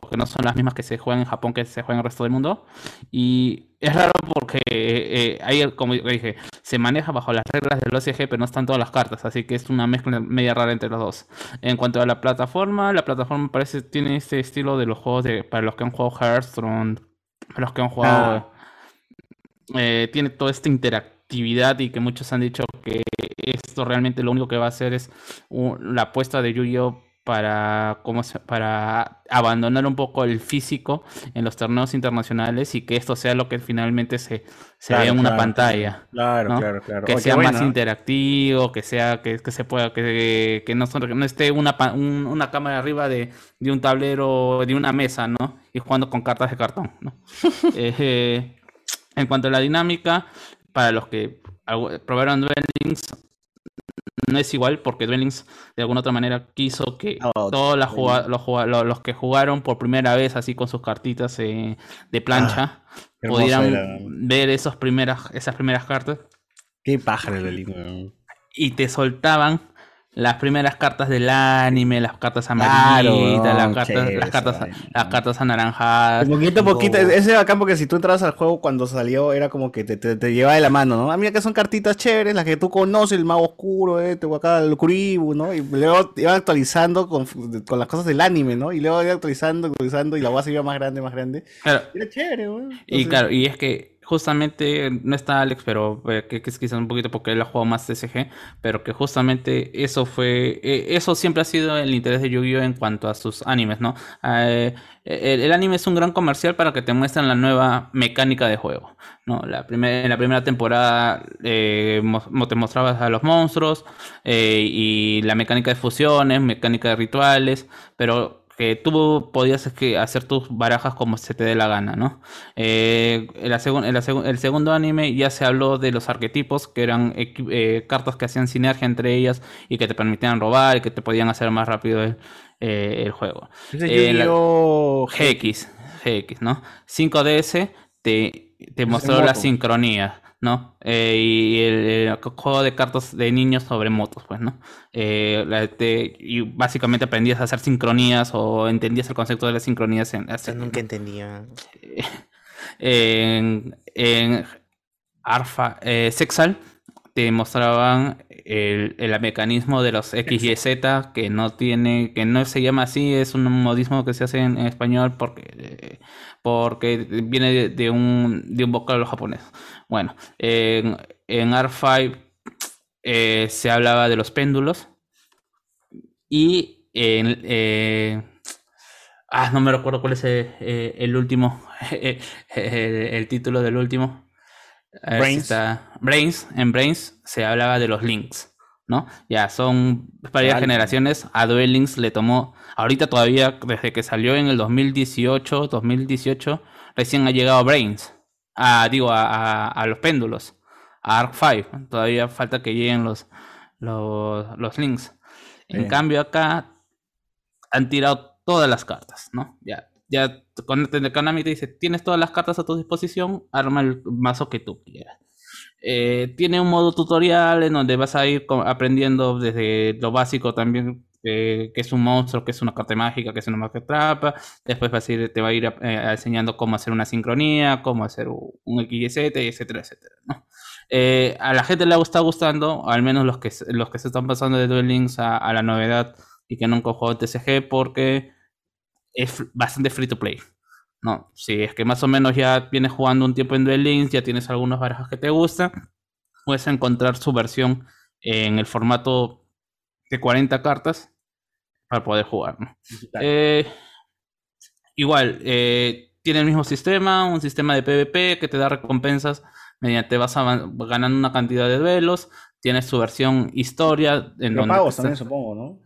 porque no son las mismas que se juegan en Japón que se juegan en el resto del mundo. Y es raro porque eh, eh, ahí, como dije, se maneja bajo las reglas del OCG, pero no están todas las cartas, así que es una mezcla media rara entre los dos. En cuanto a la plataforma, la plataforma parece tiene este estilo de los juegos de para los que han jugado Hearthstone, para los que han jugado eh, tiene toda esta interactividad y que muchos han dicho que esto realmente lo único que va a hacer es la apuesta de Yu-Gi-Oh para para abandonar un poco el físico en los torneos internacionales y que esto sea lo que finalmente se, se Claro, vea en una claro, pantalla. Claro, ¿no? claro, claro. Que Oye, sea bueno, más interactivo, que sea, que, que se pueda, que, que no, esté una, un- una cámara arriba de, de un tablero, de una mesa, ¿no? Y jugando con cartas de cartón, ¿no? Eh, en cuanto a la dinámica, para los que probaron Duel Links, no es igual porque Duel Links de alguna otra manera quiso que Oh, todos los, los que jugaron por primera vez así con sus cartitas eh, de plancha hermoso pudieran era. ver esos primeras, esas primeras cartas. Qué pájaro el y te soltaban las primeras cartas del anime, las cartas Claro, amarillitas, las no, cartas, chévere las cartas, las cartas anaranjadas. Poquito a poquito, tipo- ese bacán porque si tú entrabas al juego cuando salió era como que te, te, te llevaba de la mano, ¿no? Ah, mira que son cartitas chéveres, las que tú conoces, el mago oscuro, eh, te acá el Kuribu, ¿no? Y luego iban actualizando con, con las cosas del anime, ¿no? Y luego iba actualizando, actualizando y la base iba más grande, más grande. Claro, Era chévere, güey. Y Entonces- claro, y es que justamente no está Alex, pero eh, que, es quizás un poquito porque él ha jugado más TCG, pero que justamente eso fue, eh, eso siempre ha sido el interés de Yu-Gi-Oh en cuanto a sus animes, ¿no? Eh, el, anime es un gran comercial para que te muestren la nueva mecánica de juego, ¿no? La en la primera temporada te mostrabas a los monstruos y la mecánica de fusiones, mecánica de rituales, pero que tú podías es que hacer tus barajas como se te dé la gana, ¿no? Eh, segun- el segundo anime ya se habló de los arquetipos, que eran eh, cartas que hacían sinergia entre ellas y que te permitían robar y que te podían hacer más rápido el, eh, el juego. Eh, Yu-Gi-Oh! GX, GX, ¿no? 5DS te, te mostró la sincronía, ¿no? Eh, y el, el juego de cartas de niños sobre motos, pues, ¿no? Eh, la- te- y básicamente aprendías a hacer sincronías o entendías el concepto de las sincronías en, así, Yo nunca entendía. en, en Arfa, eh, Sexal te mostraban el, el mecanismo de los X, Y, Z que no tiene, que no se llama así, es un modismo que se hace en, en español porque, eh, porque viene de, de un, de un vocablo japonés. Bueno, en, en R5 eh, se hablaba de los péndulos y en, eh, Ah, no me recuerdo cuál es el, eh, el último, el, el título del último. Si Brains. está- Brains, en Brains se hablaba de los links, ¿no? Ya son varias Vale. generaciones. A Duel Links le tomó, ahorita todavía, desde que salió en el 2018, 2018, recién ha llegado Brains. Ah, digo, a, a- a los péndulos. A Arc 5. Todavía falta que lleguen los, los, los links. En cambio, acá han tirado todas las cartas, ¿no? Ya, ya con Konami te dice, tienes todas las cartas a tu disposición, arma el mazo que tú quieras. Eh, tiene un modo tutorial en donde vas a ir aprendiendo desde lo básico también, eh, que es un monstruo, que es una carta mágica, que es una mágica trampa. Después vas a ir, te va a ir eh, enseñando cómo hacer una sincronía, cómo hacer un XYZ, etcétera, etcétera. Eh, a la gente le está gustando, al menos los que, los que se están pasando de Duel Links a, la novedad y que nunca han jugado TCG porque es bastante free to play. No, si es que más o menos ya vienes jugando un tiempo en Duel Links, ya tienes algunas barajas que te gustan, puedes encontrar su versión en el formato de 40 cartas para poder jugar. ¿no? Eh, igual, eh, tiene el mismo sistema, un sistema de PvP que te da recompensas mediante vas ganando una cantidad de duelos. Tienes su versión historia en pagos también, supongo, ¿no?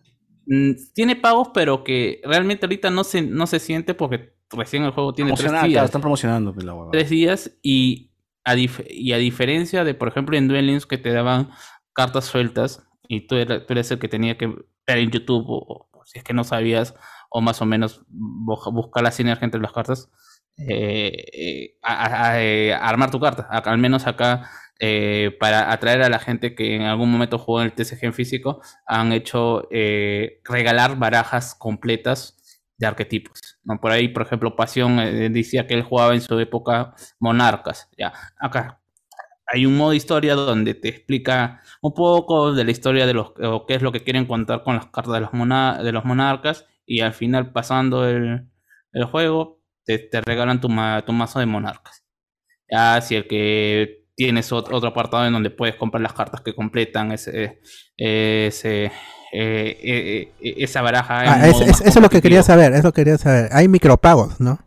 Mm, tiene pagos, pero que realmente ahorita no se, no se siente porque recién el juego tiene tres días. están promocionando pues, la huevada. Tres días y a, dif- y a diferencia de, por ejemplo, en Duel Links que te daban cartas sueltas y tú, tú eres el que tenía que ver en YouTube o, si es que no sabías o más o menos bu- buscar la sinergia entre las cartas, eh, eh, a- eh, armar tu carta. Al menos acá, para atraer a la gente que en algún momento jugó en el TCG en físico, han hecho regalar barajas completas de arquetipos. ¿no? Por ahí, por ejemplo, Pasión decía que él jugaba en su época monarcas. Ya, acá hay un modo historia donde te explica un poco de la historia de los o qué es lo que quieren contar con las cartas de los, mona- de los monarcas y al final pasando el, el juego te, te regalan tu, ma- tu mazo de monarcas. Ya si el que tienes ot- otro apartado en donde puedes comprar las cartas que completan ese, ese, eh, eh, eh, esa baraja. Ah, es- eso es lo que quería saber, es lo que quería saber. Hay micropagos, ¿no?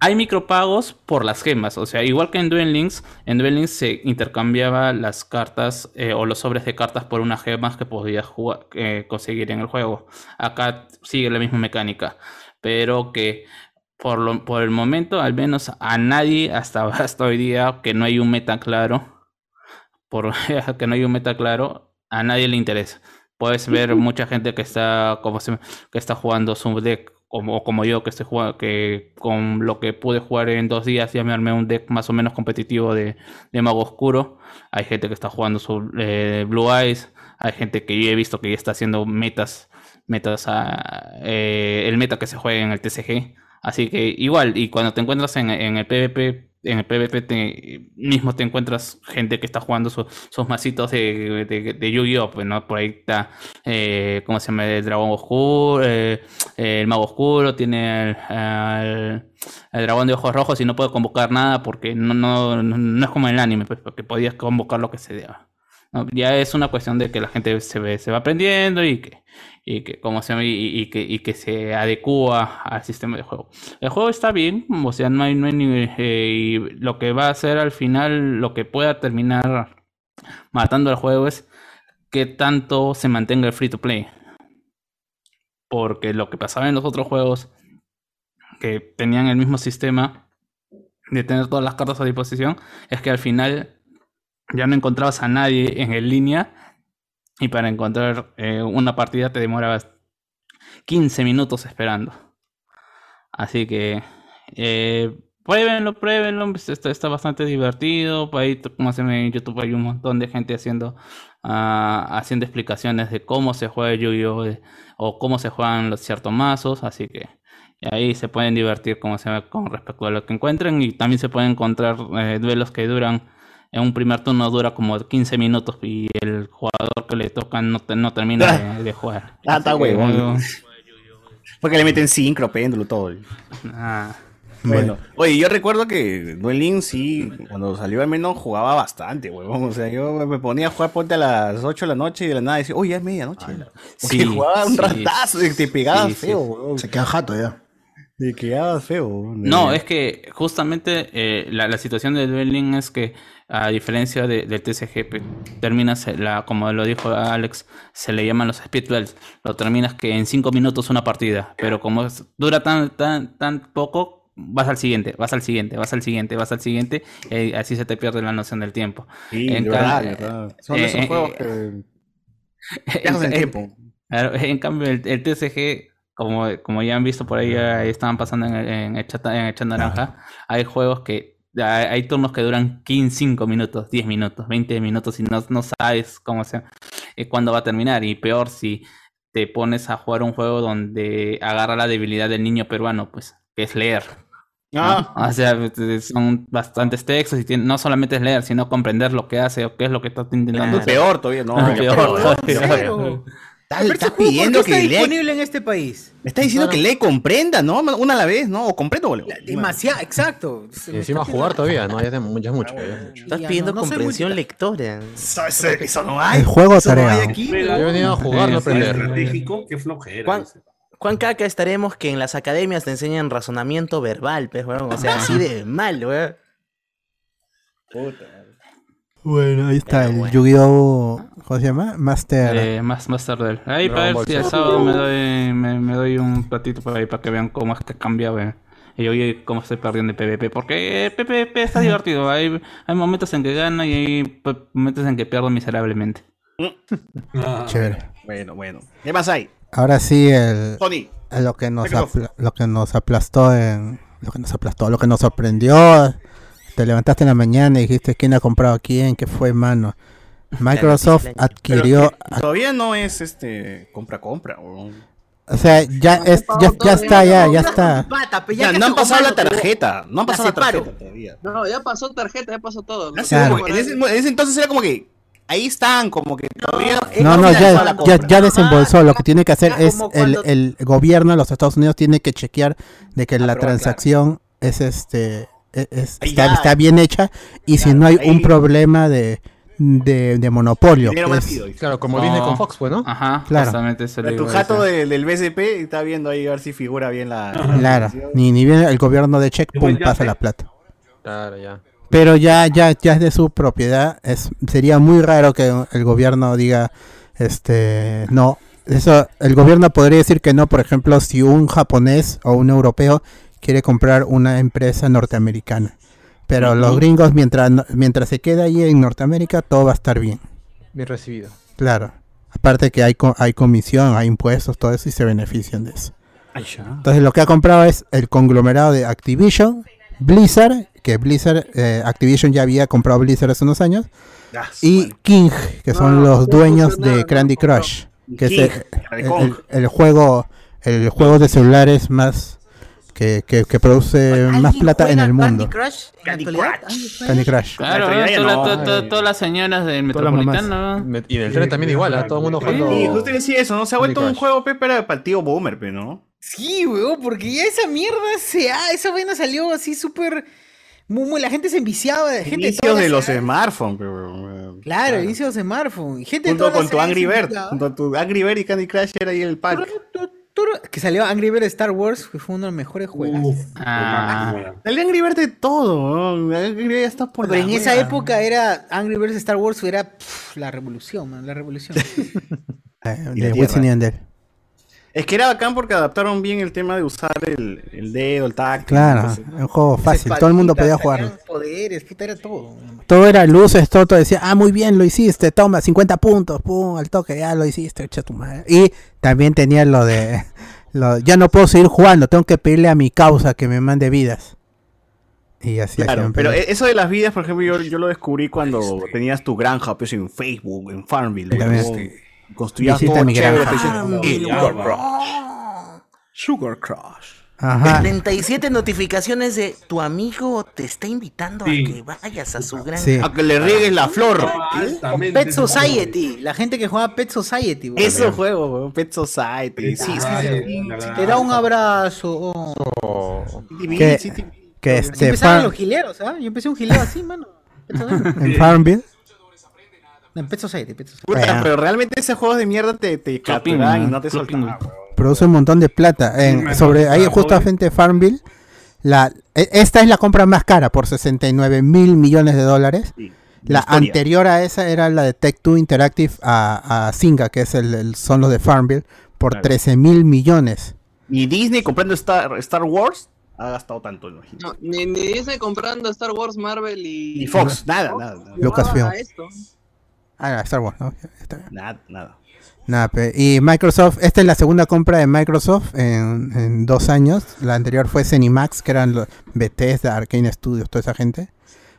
Hay micropagos por las gemas, o sea, igual que en Duel Links, en Duel Links se intercambiaba las cartas eh, o los sobres de cartas por unas gemas que podías jugar- eh, conseguir en el juego. Acá sigue la misma mecánica, pero que por, lo- por el momento, al menos a nadie hasta, hasta hoy día, que no hay un meta claro, por que no hay un meta claro, a nadie le interesa. Puedes ver mucha gente que está como se- que está jugando su deck como, como yo que estoy jugando que con lo que pude jugar en dos días ya me armé un deck más o menos competitivo de, de mago oscuro. Hay gente que está jugando su eh, Blue Eyes, Hay gente que yo he visto que ya está haciendo metas, metas a, eh, el meta que se juega en el TCG. Así que igual, y cuando te encuentras en, en el PvP, en el PvP mismo te encuentras gente que está jugando su- sus masitos de, de, Yu-Gi-Oh! Pues, ¿no? Por ahí está, eh, ¿cómo se llama? El dragón oscuro, eh, el mago oscuro, tiene el dragón de ojos rojos y no puede convocar nada porque no, no, no, no es como en el anime, pues, porque podías convocar lo que se deba. Ya es una cuestión de que la gente se, ve- se va aprendiendo y que, y que, ¿cómo se? Y, que, y que se adecua al sistema de juego. El juego está bien, o sea, no hay, no hay ni- eh, lo que va a hacer al final, lo que pueda terminar matando el juego es que tanto se mantenga el free to play. Porque lo que pasaba en los otros juegos que tenían el mismo sistema de tener todas las cartas a disposición es que al final ya no encontrabas a nadie en el línea y para encontrar eh, una partida te demorabas 15 minutos esperando. Así que eh, pruébenlo, pruébenlo, pues, está, está bastante divertido. Por ahí, como se ve en YouTube, hay un montón de gente haciendo, ah, haciendo explicaciones de cómo se juega Yu-Gi-Oh! o cómo se juegan los ciertos mazos. Así que ahí se pueden divertir como se ve con respecto a lo que encuentren. Y también se pueden encontrar eh, duelos que duran. En un primer turno dura como 15 minutos y el jugador que le toca no, te- no termina de, de jugar. Ah, está huevón. Porque le meten sincro, péndulo, todo. Ah. Bueno, oye, yo recuerdo que Duel Link sí, cuando salió al menos jugaba bastante, huevón. O sea, yo me ponía a jugar ponte a las 8 de la noche y de la nada decía, oye, ya es medianoche. Sí, Sí, jugaba un sí. ratazo, y te sí. feo, huevón. Se queda jato ya. Te quedabas feo. huevón. No, es que justamente eh, la, la situación de Duel Link es que a diferencia de- del TCG, terminas, eh, la, como lo dijo Alex, se le llaman los speed duels. Lo terminas que en 5 minutos una partida, pero como es- dura tan, tan, tan poco, vas al siguiente, vas al siguiente, vas al siguiente, vas al siguiente, y así se te pierde la noción del tiempo. Sí, En de verdad, de verdad. Son eh, esos eh, juegos eh, que en tiempo. En cambio, el, el TCG, como, como ya han visto por ahí, ahí estaban pasando en el, en el chat, en el chat naranja, hay juegos que hay, hay turnos que duran 15, 5 minutos, 10 minutos, 20 minutos y no, no sabes cómo se, eh, cuándo va a terminar. Y peor si te pones a jugar un juego donde agarra la debilidad del niño peruano, pues, que es leer. ¿no? Ah. O sea, son bastantes textos y tiene- no solamente es leer, sino comprender lo que hace o qué es lo que está intentando Es hacer. peor todavía, no. Ah, peor todavía. Ese juego, pidiendo ¿por qué que está lea. disponible en este país? Me está diciendo que lee comprenda, ¿no? Una a la vez, ¿no? O comprendo, boludo. Demasiado, exacto. Y encima jugar todavía, ¿no? Ya es, mucho. ya mucho. Estás pidiendo no, comprensión lectora. Eso, eso- eso no hay. El juego Eso no tarea. hay aquí, Yo he venido a jugar, no aprender. estratégico, qué flojera. ¿Cuán, cuán caca estaremos que en las academias te enseñan razonamiento verbal, pues, weón? O sea, así de mal, weón. Bueno, ahí está Pero el bueno. Yu-Gi-Oh! ¿Cómo se llama? Master. Eh, más, más tarde. Ahí Dragon para ver si el sábado me doy, me, me doy un platito por ahí para que vean cómo es que cambia eh, y oye cómo estoy perdiendo el PvP. Porque el PvP está divertido. Hay, hay momentos en que gano y hay momentos en que pierdo miserablemente. Ah, Chévere. Bueno, bueno. ¿Qué más hay? Ahora sí, el, Sony. lo que nos lo que nos aplastó en lo que nos aplastó, lo que nos sorprendió. Te levantaste en la mañana y dijiste quién ha comprado a quién, qué fue, mano. Microsoft adquirió, todavía no es este compra-compra, o sea, ya es, ya, ya está, ya, ya está. Pata, pe, Ya, no han pasado la tarjeta. No han pasado la tarjeta todavía. No, ya pasó tarjeta, ya pasó todo. Claro. en, ese, en ese entonces era como que ahí están, como que todavía No, no, ya, ya, ya desembolsó. Lo que tiene que hacer es el, gobierno de los Estados Unidos tiene que chequear de que la transacción es este es, es- Ahí está, está bien hecha y si no hay ahí- un problema de, de, de monopolio. Es-. Claro, como No. Disney con Fox, pues, ¿no? Ajá, Claro. Tu jato de- del BCP está viendo ahí a ver si figura bien la. Claro, ni, ni bien el gobierno de check, pum, pasa sé. la plata. Claro, ya. Pero ya, ya, ya es de su propiedad. Es, sería muy raro que el gobierno diga, este, no. Eso, el gobierno podría decir que no, por ejemplo, si un japonés o un europeo quiere comprar una empresa norteamericana. Pero los gringos, mientras, no- mientras se quede ahí en Norteamérica, todo va a estar bien. Bien recibido. Claro. Aparte que hay, hay comisión, hay impuestos, todo eso y se benefician de eso. Entonces lo que ha comprado es el conglomerado de Activision, Blizzard, que Blizzard, eh, Activision ya había comprado Blizzard hace unos años, Ah, y King, que son No, los no dueños de Candy. Crush, que King, es el juego, el juego de celulares más que, que- que produce más ¿Alguien plata en el mundo. Candy Crush en Candy actualidad? Crush. Candy Crush. Claro, no, ay. todas las señoras del metropolitano. ¿no? Me- Y en el tren también igual, ¿ah? todo el mundo jugando. Sí, justo iba a decir eso, ¿no? Se ha vuelto un juego, para, el tío Boomer, ¿no? Sí, weón, porque ya esa mierda se ha, esa vaina salió así súper. Muy, muy- la gente se enviciaba, la gente de Inicios todas de las los edades. smartphones, weón. Claro, inicios de smartphone. Y gente de Junto todas con las tu Angry Bird, junto a tu Angry Bird y Candy Crush era ahí el pack. Que salió Angry Bird Star Wars, que fue uno de los mejores juegos. Ah. El Angry Bird de todo, ¿no? Angry Bird ya está por Pero la en esa época era Angry Birds Star Wars era pff, la revolución, man, la revolución. eh, Y de la Wisin y tierra. Yandel. Es que era bacán porque adaptaron bien el tema de usar el, el dedo, el tacto. Claro, entonces- un juego fácil, todo el mundo podía. Sacaban poderes, puta, era todo. Todo era luces, todo, todo decía, ah, muy bien, lo hiciste, toma, 50 puntos, pum, al toque, ya lo hiciste, echa tu madre. Y también tenía lo de, lo, ya no puedo seguir jugando, tengo que pedirle a mi causa que me mande vidas. Y así Claro, pero eso de las vidas, por ejemplo, yo, yo lo descubrí cuando tenías tu granja pues, en Facebook, en Farmville. También. Construías todo chévere, weón. Sugar Crush. Ajá. 37 notificaciones de tu amigo te está invitando Sí. a que vayas a su granja. Sí. A que le riegues la flor. Pet Society, la gente que jugaba Pet Society. Eso juego, weón, Pet Society. Sí. Te da un abrazo. oh. Que-. Que este, empezaban Far- los gileros, ¿ah? Yo empecé un gileo así, mano. En Farmville, No, en Pet Society, Pet Society. Puta, Bueno. pero realmente ese juego de mierda te, te Clopin, y ¿no? te Clopin. soltaban. weón. produce un montón de plata. En- me sobre ahí acuerdo, justamente Farmville, la, e- esta es la compra más cara por 69 mil millones de dólares. Sí, La historia. anterior a esa era la de Tech 2 Interactive a, a Zynga, que es el, el- son los de Farmville, por Claro. 13 mil millones. Ni Disney comprando Star, Star Wars ha gastado tanto, imagino. No, ni, ni Disney comprando Star Wars, Marvel y. Ni Fox, nada, nada, nada. Lucasfilm. a esto. Ah, Star Wars, ¿no? Está bien. Nada, nada. Nada, y Microsoft, esta es la segunda compra de Microsoft en, en dos años. La anterior fue Cenimax, que eran los Bethesda, Arcane Studios, toda esa gente,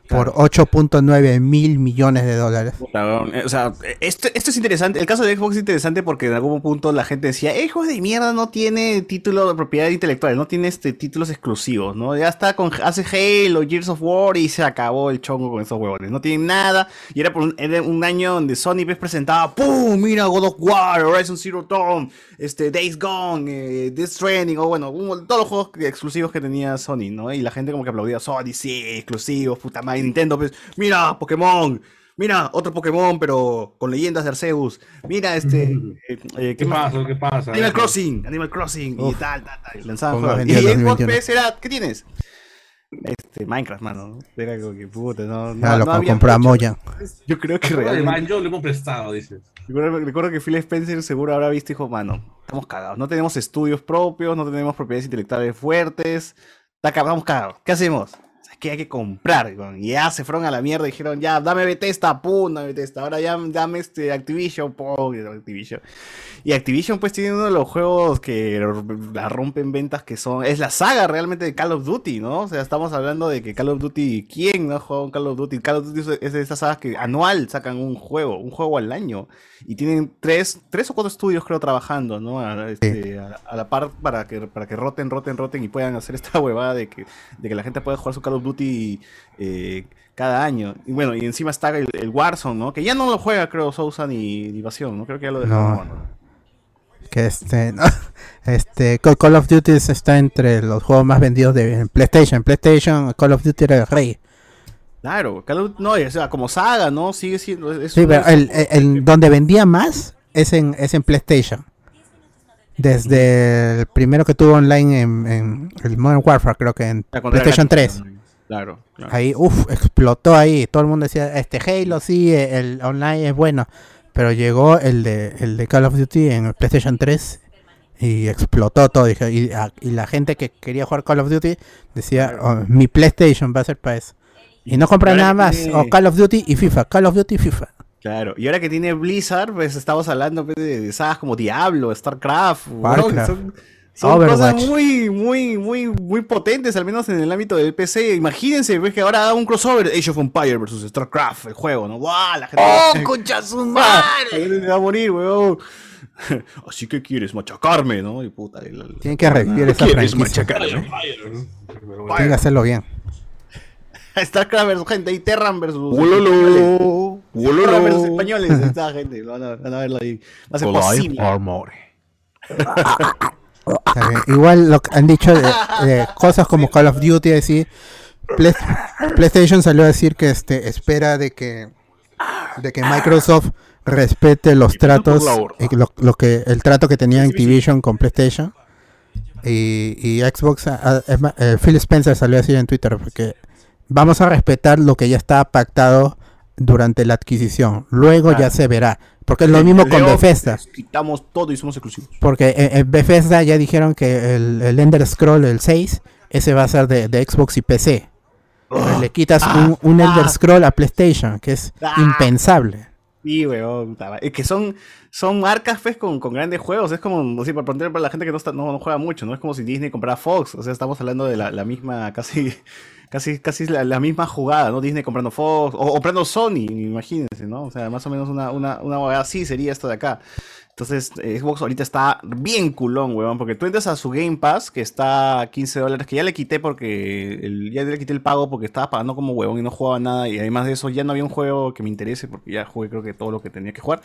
por 8.9 mil millones de dólares. Eh, O sea, esto, esto es interesante. El caso de Xbox es interesante porque en algún punto la gente decía, el juego de mierda no tiene título de propiedad intelectual, no tiene este títulos exclusivos, ¿no? Ya está con hace Halo, Gears of War y se acabó el chongo con esos huevones. No tienen nada. Y era, por un, era un año donde Sony pues, presentaba, ¡pum! Mira, God of War, Horizon Zero Dawn, este, Days Gone, eh, Death Stranding, o bueno, un- todos los juegos exclusivos que tenía Sony, ¿no? Y la gente como que aplaudía, Sony, sí, exclusivos, puta madre, Nintendo, pues, mira, Pokémon, mira, otro Pokémon, pero con leyendas de Arceus, mira, este, eh, eh, ¿qué pasa? ¿Qué pasa? Animal Crossing, Animal Crossing, y tal, tal, tal, y lanzaban Ponga juegos. Y en Xbox 2021. PS era, ¿qué tienes? Este, Minecraft, mano, era como que puta, no, no, Ya lo no había compró a mucho. Moya. Yo creo que realmente... Banjo lo hemos prestado, dices. Recuerdo, recuerdo que Phil Spencer seguro habrá visto y dijo, mano, estamos cagados. No tenemos estudios propios, no tenemos propiedades intelectuales fuertes. Estamos cagados. ¿Qué hacemos? Que hay que comprar. Y ya se fueron a la mierda y dijeron, ya, dame Bethesda, pum, dame Bethesda. Ahora ya dame este Activision, pum, y Activision. Y Activision pues tiene uno de los juegos que la rompen ventas que son... Es la saga realmente de Call of Duty, ¿no? O sea, estamos hablando de que Call of Duty... ¿Quién no ha jugado un Call of Duty? Call of Duty es- es de esas sagas que anual sacan un juego, un juego al año. Y tienen tres, tres o cuatro estudios creo trabajando, ¿no? A, este, a- a la par para que, para que roten, roten, roten y puedan hacer esta huevada de que, de que la gente pueda jugar su Call of Duty eh, cada año. Y bueno, y encima está el, el Warzone, ¿no? Que ya no lo juega creo Sousa ni Divación, ¿no? Creo que ya lo dejaron. No. Que este, no, este Call of Duty está entre los juegos más vendidos de PlayStation. PlayStation, Call of Duty era el rey. Claro, Call of Duty- no, o sea, como saga, ¿no? Sigue siendo... es Sí, pero el, esos- el- el donde vendía más es en, es en PlayStation. Desde el primero que tuvo online en, en el Modern Warfare, creo que en PlayStation gratis, 3. Claro, claro. Ahí, uff, explotó ahí. Todo el mundo decía, este Halo sí, el online es bueno. Pero llegó el de, el de Call of Duty en el PlayStation 3 y explotó todo. Y, a- y la gente que quería jugar Call of Duty decía, "Oh, mi PlayStation va a ser para eso. Y no compra nada más. tiene- O Call of Duty y FIFA. Call of Duty y FIFA. Claro, y ahora que tiene Blizzard, pues estamos hablando pues, de, de sagas como Diablo, StarCraft, Warcraft. son Son Overwatch. cosas muy, muy, muy, muy potentes, al menos en el ámbito del PC. Imagínense, ves que ahora haga un crossover Age of Empire versus StarCraft, el juego, ¿no? ¡Guau! La gente, ¡Oh, concha su madre! La gente se va a morir, weón. Así que quieres machacarme, ¿no? Y puta. y la- la- Tienen que revivir esa ¿Quieres machacarme? Tienen que hacerlo bien. StarCraft versus gente y Terran versus. Wololo, wololo. Versus españoles. Esta gente. Van a, van a verlo ahí. Va a ser posible. Igual lo que han dicho de, de cosas como Call of Duty, así. Play- PlayStation salió a decir que este espera de que de que Microsoft respete los tratos que lo, lo que el trato que tenía Activision con PlayStation. Y, y Xbox ah, ah, ma- eh, Phil Spencer salió a decir en Twitter porque vamos a respetar lo que ya estaba pactado durante la adquisición luego ya se verá porque es lo mismo con Bethesda Quitamos todo y somos exclusivos. porque en, en Bethesda ya dijeron que el, el Ender Scroll, el 6, ese va a ser de, de Xbox y PC. Le quitas un, un Elder ah. Scroll a PlayStation, que es Ah. impensable. Sí, weón. Es que son, son marcas, pues, con, con grandes juegos. Es como, así, para poner para la gente que no, está, no, no juega mucho, ¿no? Es como si Disney comprara Fox. O sea, estamos hablando de la, la misma, casi, casi, casi la, la misma jugada, ¿no? Disney comprando Fox, o comprando Sony, imagínense, ¿no? O sea, más o menos una, una, una huevada así sería esto de acá. Entonces, Xbox ahorita está bien culón, weón, porque tú entras a su Game Pass, que está a 15 dólares, que ya le quité porque, el- ya le quité el pago porque estaba pagando como huevón y no jugaba nada, y además de eso ya no había un juego que me interese, porque ya jugué creo que todo lo que tenía que jugar.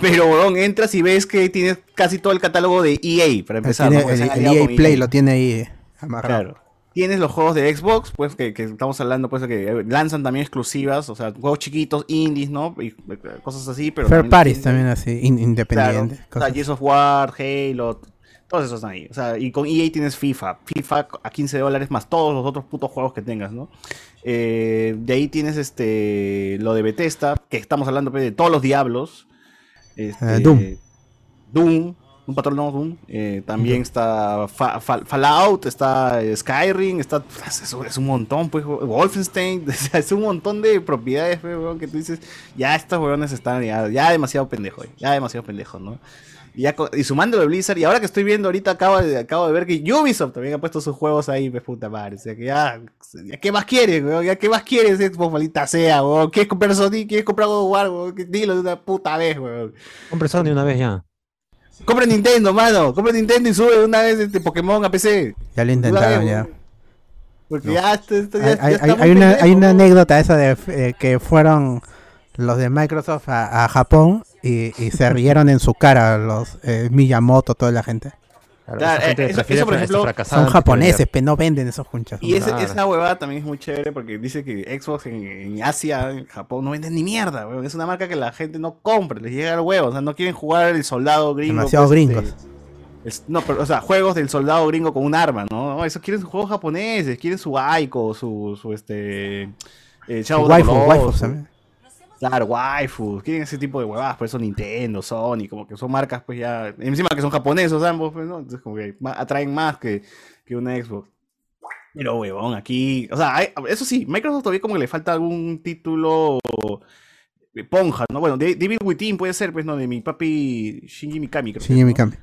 Pero, weón, entras y ves que tienes casi todo el catálogo de EA, para empezar. Tiene ¿no? El, EA con Play lo tiene ahí amarrado. Claro. Tienes los juegos de Xbox, pues que, que estamos hablando, pues que eh, lanzan también exclusivas, o sea, juegos chiquitos, indies, ¿no? Y eh, cosas así, pero. Fair tienes- también así, in- independientes. Claro, o cosas. sea, Gears of War, Halo, todos esos están ahí. O sea, y con EA tienes FIFA. FIFA a 15 dólares más todos los otros putos juegos que tengas, ¿no? Eh, de ahí tienes este lo de Bethesda, que estamos hablando pues, de todos los diablos. Este, Eh, Doom. Doom. Un patrón no, Doom. Eh, también está Fa- Fa- Fallout, está eh, Skyrim, está. Es, un- es un montón, pues. Wolfenstein. es un montón de propiedades, pues, weón, que tú dices. Ya estos weones están ya, ya demasiado pendejos, ya demasiado pendejos, ¿no? Y, ya y sumando de Blizzard, y ahora que estoy viendo ahorita, acabo de, acabo de ver que Ubisoft también ha puesto sus juegos ahí, pues puta madre. O sea que ya, ya ¿qué más quieres, weón? ¿Ya qué más quieres, Xbox, maldita sea, weón? ¿Quieres comprar Sony? ¿Quieres comprar God of War, weón? Dilo de una puta vez, weón. Compre Sony una vez ya. Compra Nintendo, mano. Compra Nintendo y sube una vez este Pokémon a PC. Ya lo intentaron ya. Porque ya, esto, ya, Hay, ya una, hay una anécdota esa de eh, que fueron los de Microsoft a, a Japón y, y se rieron en su cara los eh, Miyamoto, toda la gente. Claro, Claro, gente eh, eso- por ejemplo, Son japoneses, pero no venden esos junchas. Y ese- esa huevada también es muy chévere porque dice que Xbox en, en Asia, en Japón, no venden ni mierda, weón. Es una marca que la gente no compra, les llega al huevo. O sea, no quieren jugar el soldado gringo. Demasiado pues, gringos. este, es- no, pero, o sea, juegos del soldado gringo con un arma, ¿no? No, eso quieren sus juegos japoneses, quieren su Aiko, su, su este. Eh, Shadow of the Waifu, también. Claro, waifus, quieren ese tipo de huevadas, por eso Nintendo, Sony, como que son marcas pues ya, encima que son japoneses ambos, pues, ¿no? Entonces como que atraen más que, que una Xbox. Pero huevón, aquí, o sea, hay- eso sí, Microsoft todavía como que le falta algún título de ponja, ¿no? Bueno, Devil Within puede ser, pues, ¿no? De mi papi Shinji Mikami, creo. Shinji. Mikami.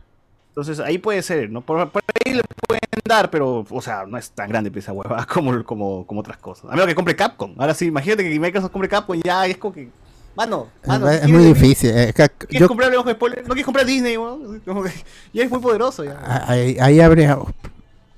Entonces ahí puede ser, ¿no? Por, por ahí le pueden pero, o sea, no es tan grande pues, esa hueva como, como, como otras cosas. A menos que compre Capcom. Ahora sí, imagínate que Microsoft compre Capcom ya es como que. Mano, mano. es, es ¿quieres muy difícil. eh, que- ¿Quieres yo- comprar ojo de spoiler? No quieres comprar Disney? Como que ya es muy poderoso ya. ahí, ahí habría. O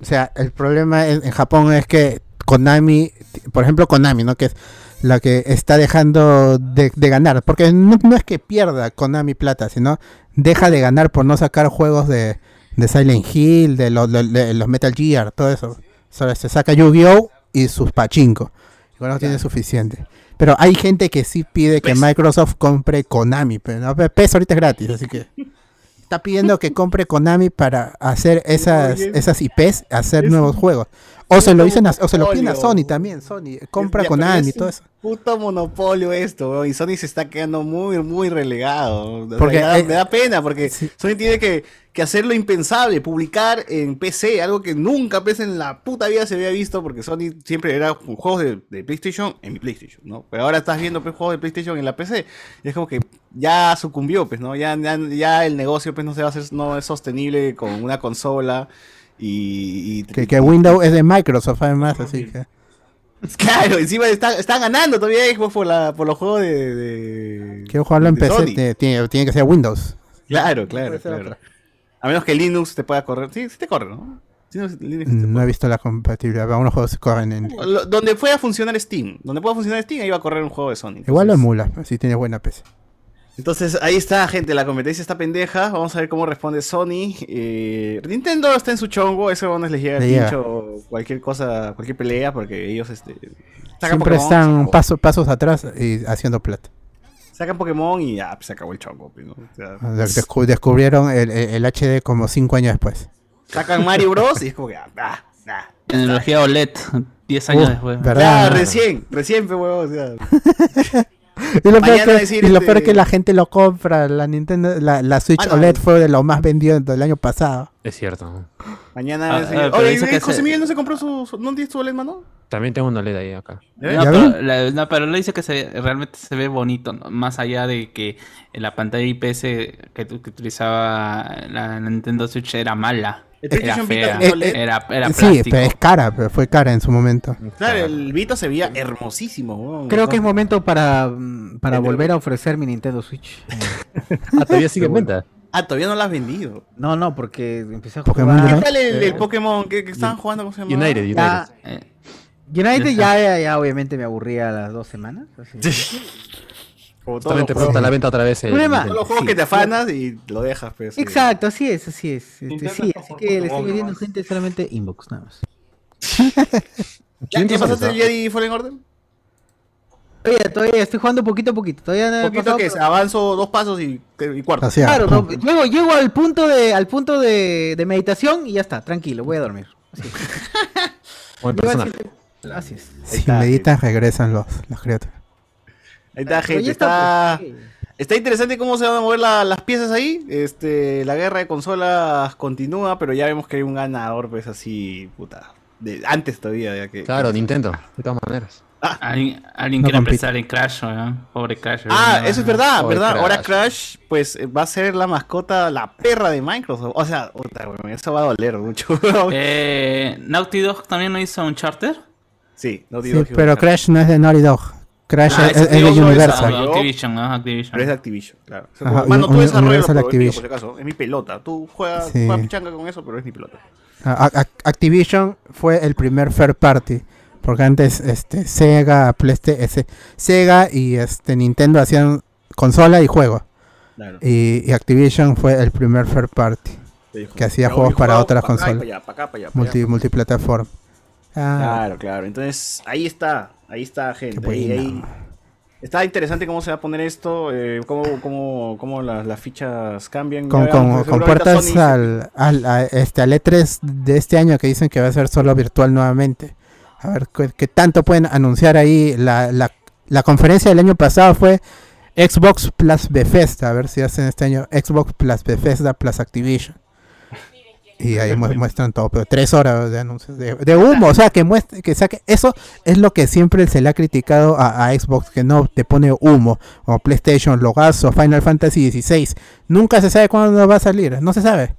sea, el problema en, en Japón es que Konami, por ejemplo, Konami, ¿no? Que es la que está dejando de, de ganar. Porque no, no es que pierda Konami plata, sino deja de ganar por no sacar juegos de, de Silent Hill, de, los- de- de los Metal Gear, todo eso. Solo se saca Yu-Gi-Oh! y sus pachinko. Y con eso tiene suficiente. Pero hay gente que sí pide que PES. Microsoft compre Konami, pero no, PES ahorita es gratis, así que está pidiendo que compre Konami para hacer esas, esas IPs, hacer nuevos juegos. O se lo dicen a- o se lo piden a. Sony también, Sony, compra Ya, con Konami y todo eso. Puto monopolio esto, weón, y Sony se está quedando muy, muy relegado. O sea, Porque, da- eh, me da pena porque Sony tiene que, que hacer lo impensable, publicar en PC, algo que nunca pues, en la puta vida se había visto, porque Sony siempre era juegos de, de PlayStation en mi PlayStation, ¿no? Pero ahora estás viendo pues, juegos de PlayStation en la PC, y es como que ya sucumbió, pues, ¿no? Ya, ya, ya el negocio pues no se va a hacer, no es sostenible con una consola y... y- Que, que Windows es de Microsoft además, así que... Claro, encima está, está ganando todavía Xbox por, la, por los juegos de. de Quiero jugarlo en de PC, tiene, tiene- tiene que ser Windows. Claro, claro, claro. A menos que Linux te pueda correr. Sí, sí te corre, ¿no? No, Linux te No he visto la compatibilidad, algunos juegos se corren en... Donde pueda funcionar Steam. Donde pueda funcionar Steam, ahí va a correr un juego de Sony. Igual lo emula, si tiene buena PC. Entonces, ahí está, gente. La competencia está pendeja. Vamos a ver cómo responde Sony. Eh, Nintendo está en su chongo. Ese no les llega Le el pincho. Cualquier cosa, cualquier pelea, porque ellos este, sacan Siempre Pokémon, están paso- pasos atrás y haciendo plata. Sacan Pokémon y ya, pues, se acabó el chongo. pues, ¿no? O sea, De- descu- descubrieron el, HD como 5 años después. sacan Mario Bros. y es como que. Ah, ah, ah. Tecnología OLED, 10 años Uh, después. ¿verdad? Ya, recién, recién, pe, huevón, o sea. Y lo, peor que, decir, y lo este- peor que la gente lo compra. La Nintendo, la, la Switch Ah, no, OLED fue de lo más vendido del año pasado. Es cierto. Mañana. Ah, decir, ah, Oye, dice que José se- Miguel no se compró su. su- ¿No tienes tu OLED, mano? También tengo una LED ahí acá. La- no, pero le dice que se, realmente se ve bonito, ¿no? más allá de que la pantalla IPS que, que utilizaba la Nintendo Switch era mala. El Era PlayStation Vita fea, tenía OLED. era, era sí, pero es cara, pero fue cara en su momento. Claro, el Vita se veía hermosísimo, huevón. Creo que es momento para, mm, para volver a ofrecer mi Nintendo Switch. Ah, todavía sigue en venta. Ah, todavía no lo has vendido. No, no, porque empecé a jugar. ¿Qué tal el, el Eh, Pokémon que, que estaban jugando? ¿Cómo se llama? United, United. Ya, Eh, United ya, ya, ya obviamente me aburría a las dos semanas. así. Como los pronto a la venta otra vez. el Problema. todos los juegos Sí. que te afanas y lo dejas, pues. Exacto, así es, así es. Este, sí, así que le estoy nomás. gente solamente inbox, nada más. ¿Ya, ¿Quién ¿Ya pasaste el? Jedi Fallen Order? Todavía, todavía estoy jugando poquito a poquito. Todavía no poquito pasado, que pero- avanzo dos pasos y, y cuarto. Así es. Claro, no, llego, llego al punto de, al punto de, de meditación y ya está, tranquilo, voy a dormir. Así es. Así es. Si meditas, regresan los, las criaturas. Ahí está, gente. Está, está interesante cómo se van a mover la- las piezas ahí. Este, la guerra de consolas continúa, pero ya vemos que hay un ganador, pues así, puta. De, antes todavía, ya que. Claro, Nintendo, de todas maneras. Alguien, alguien No quiere compite. empezar en Crash, ¿no? Pobre Crash. Ah, ¿no? eso es verdad, ¿verdad? Crash. Ahora Crash, pues va a ser la mascota, la perra de Microsoft. O sea, puta, weón, eso va a doler mucho. Eh, Naughty Dog también no hizo un charter. sí, no Sí, que- pero Crash no es de Naughty Dog. Crash Ah, es, es de no Universal. Activision, ¿no? Activision. Pero es de Activision, claro. O sea, Ajá, mano, un- tú desarrollas Universal por Activision. si acaso. Es mi pelota. Tú juegas, Sí. juegas pichanga con eso, pero es mi pelota. A- a- Activision fue el primer third party. Porque antes este, Sega, PlayStation, Sega y este, Nintendo hacían consola y juego. Claro. Y, y Activision fue el primer third party que hacía juegos para otras consolas. multiplataforma. Ah, Claro, claro. Entonces, ahí está. Ahí está, gente. Ahí, ahí. Está interesante cómo se va a poner esto, eh, cómo, cómo, cómo las, las fichas cambian. con, con- con puertas Sony- al, al, a- este, al E3 de este año que dicen que va a ser solo virtual nuevamente. A ver qué, qué tanto pueden anunciar ahí. La, la, la conferencia del año pasado fue Xbox plus Bethesda. A ver si hacen este año Xbox plus Bethesda plus Activision. Y ahí mu- muestran todo, pero tres horas de anuncios de, de humo, o sea, que muestre, que saque, eso es lo que siempre se le ha criticado a, a Xbox, que no te pone humo, o PlayStation, Logazo, Final Fantasy XVI, nunca se sabe cuándo va a salir, no se sabe,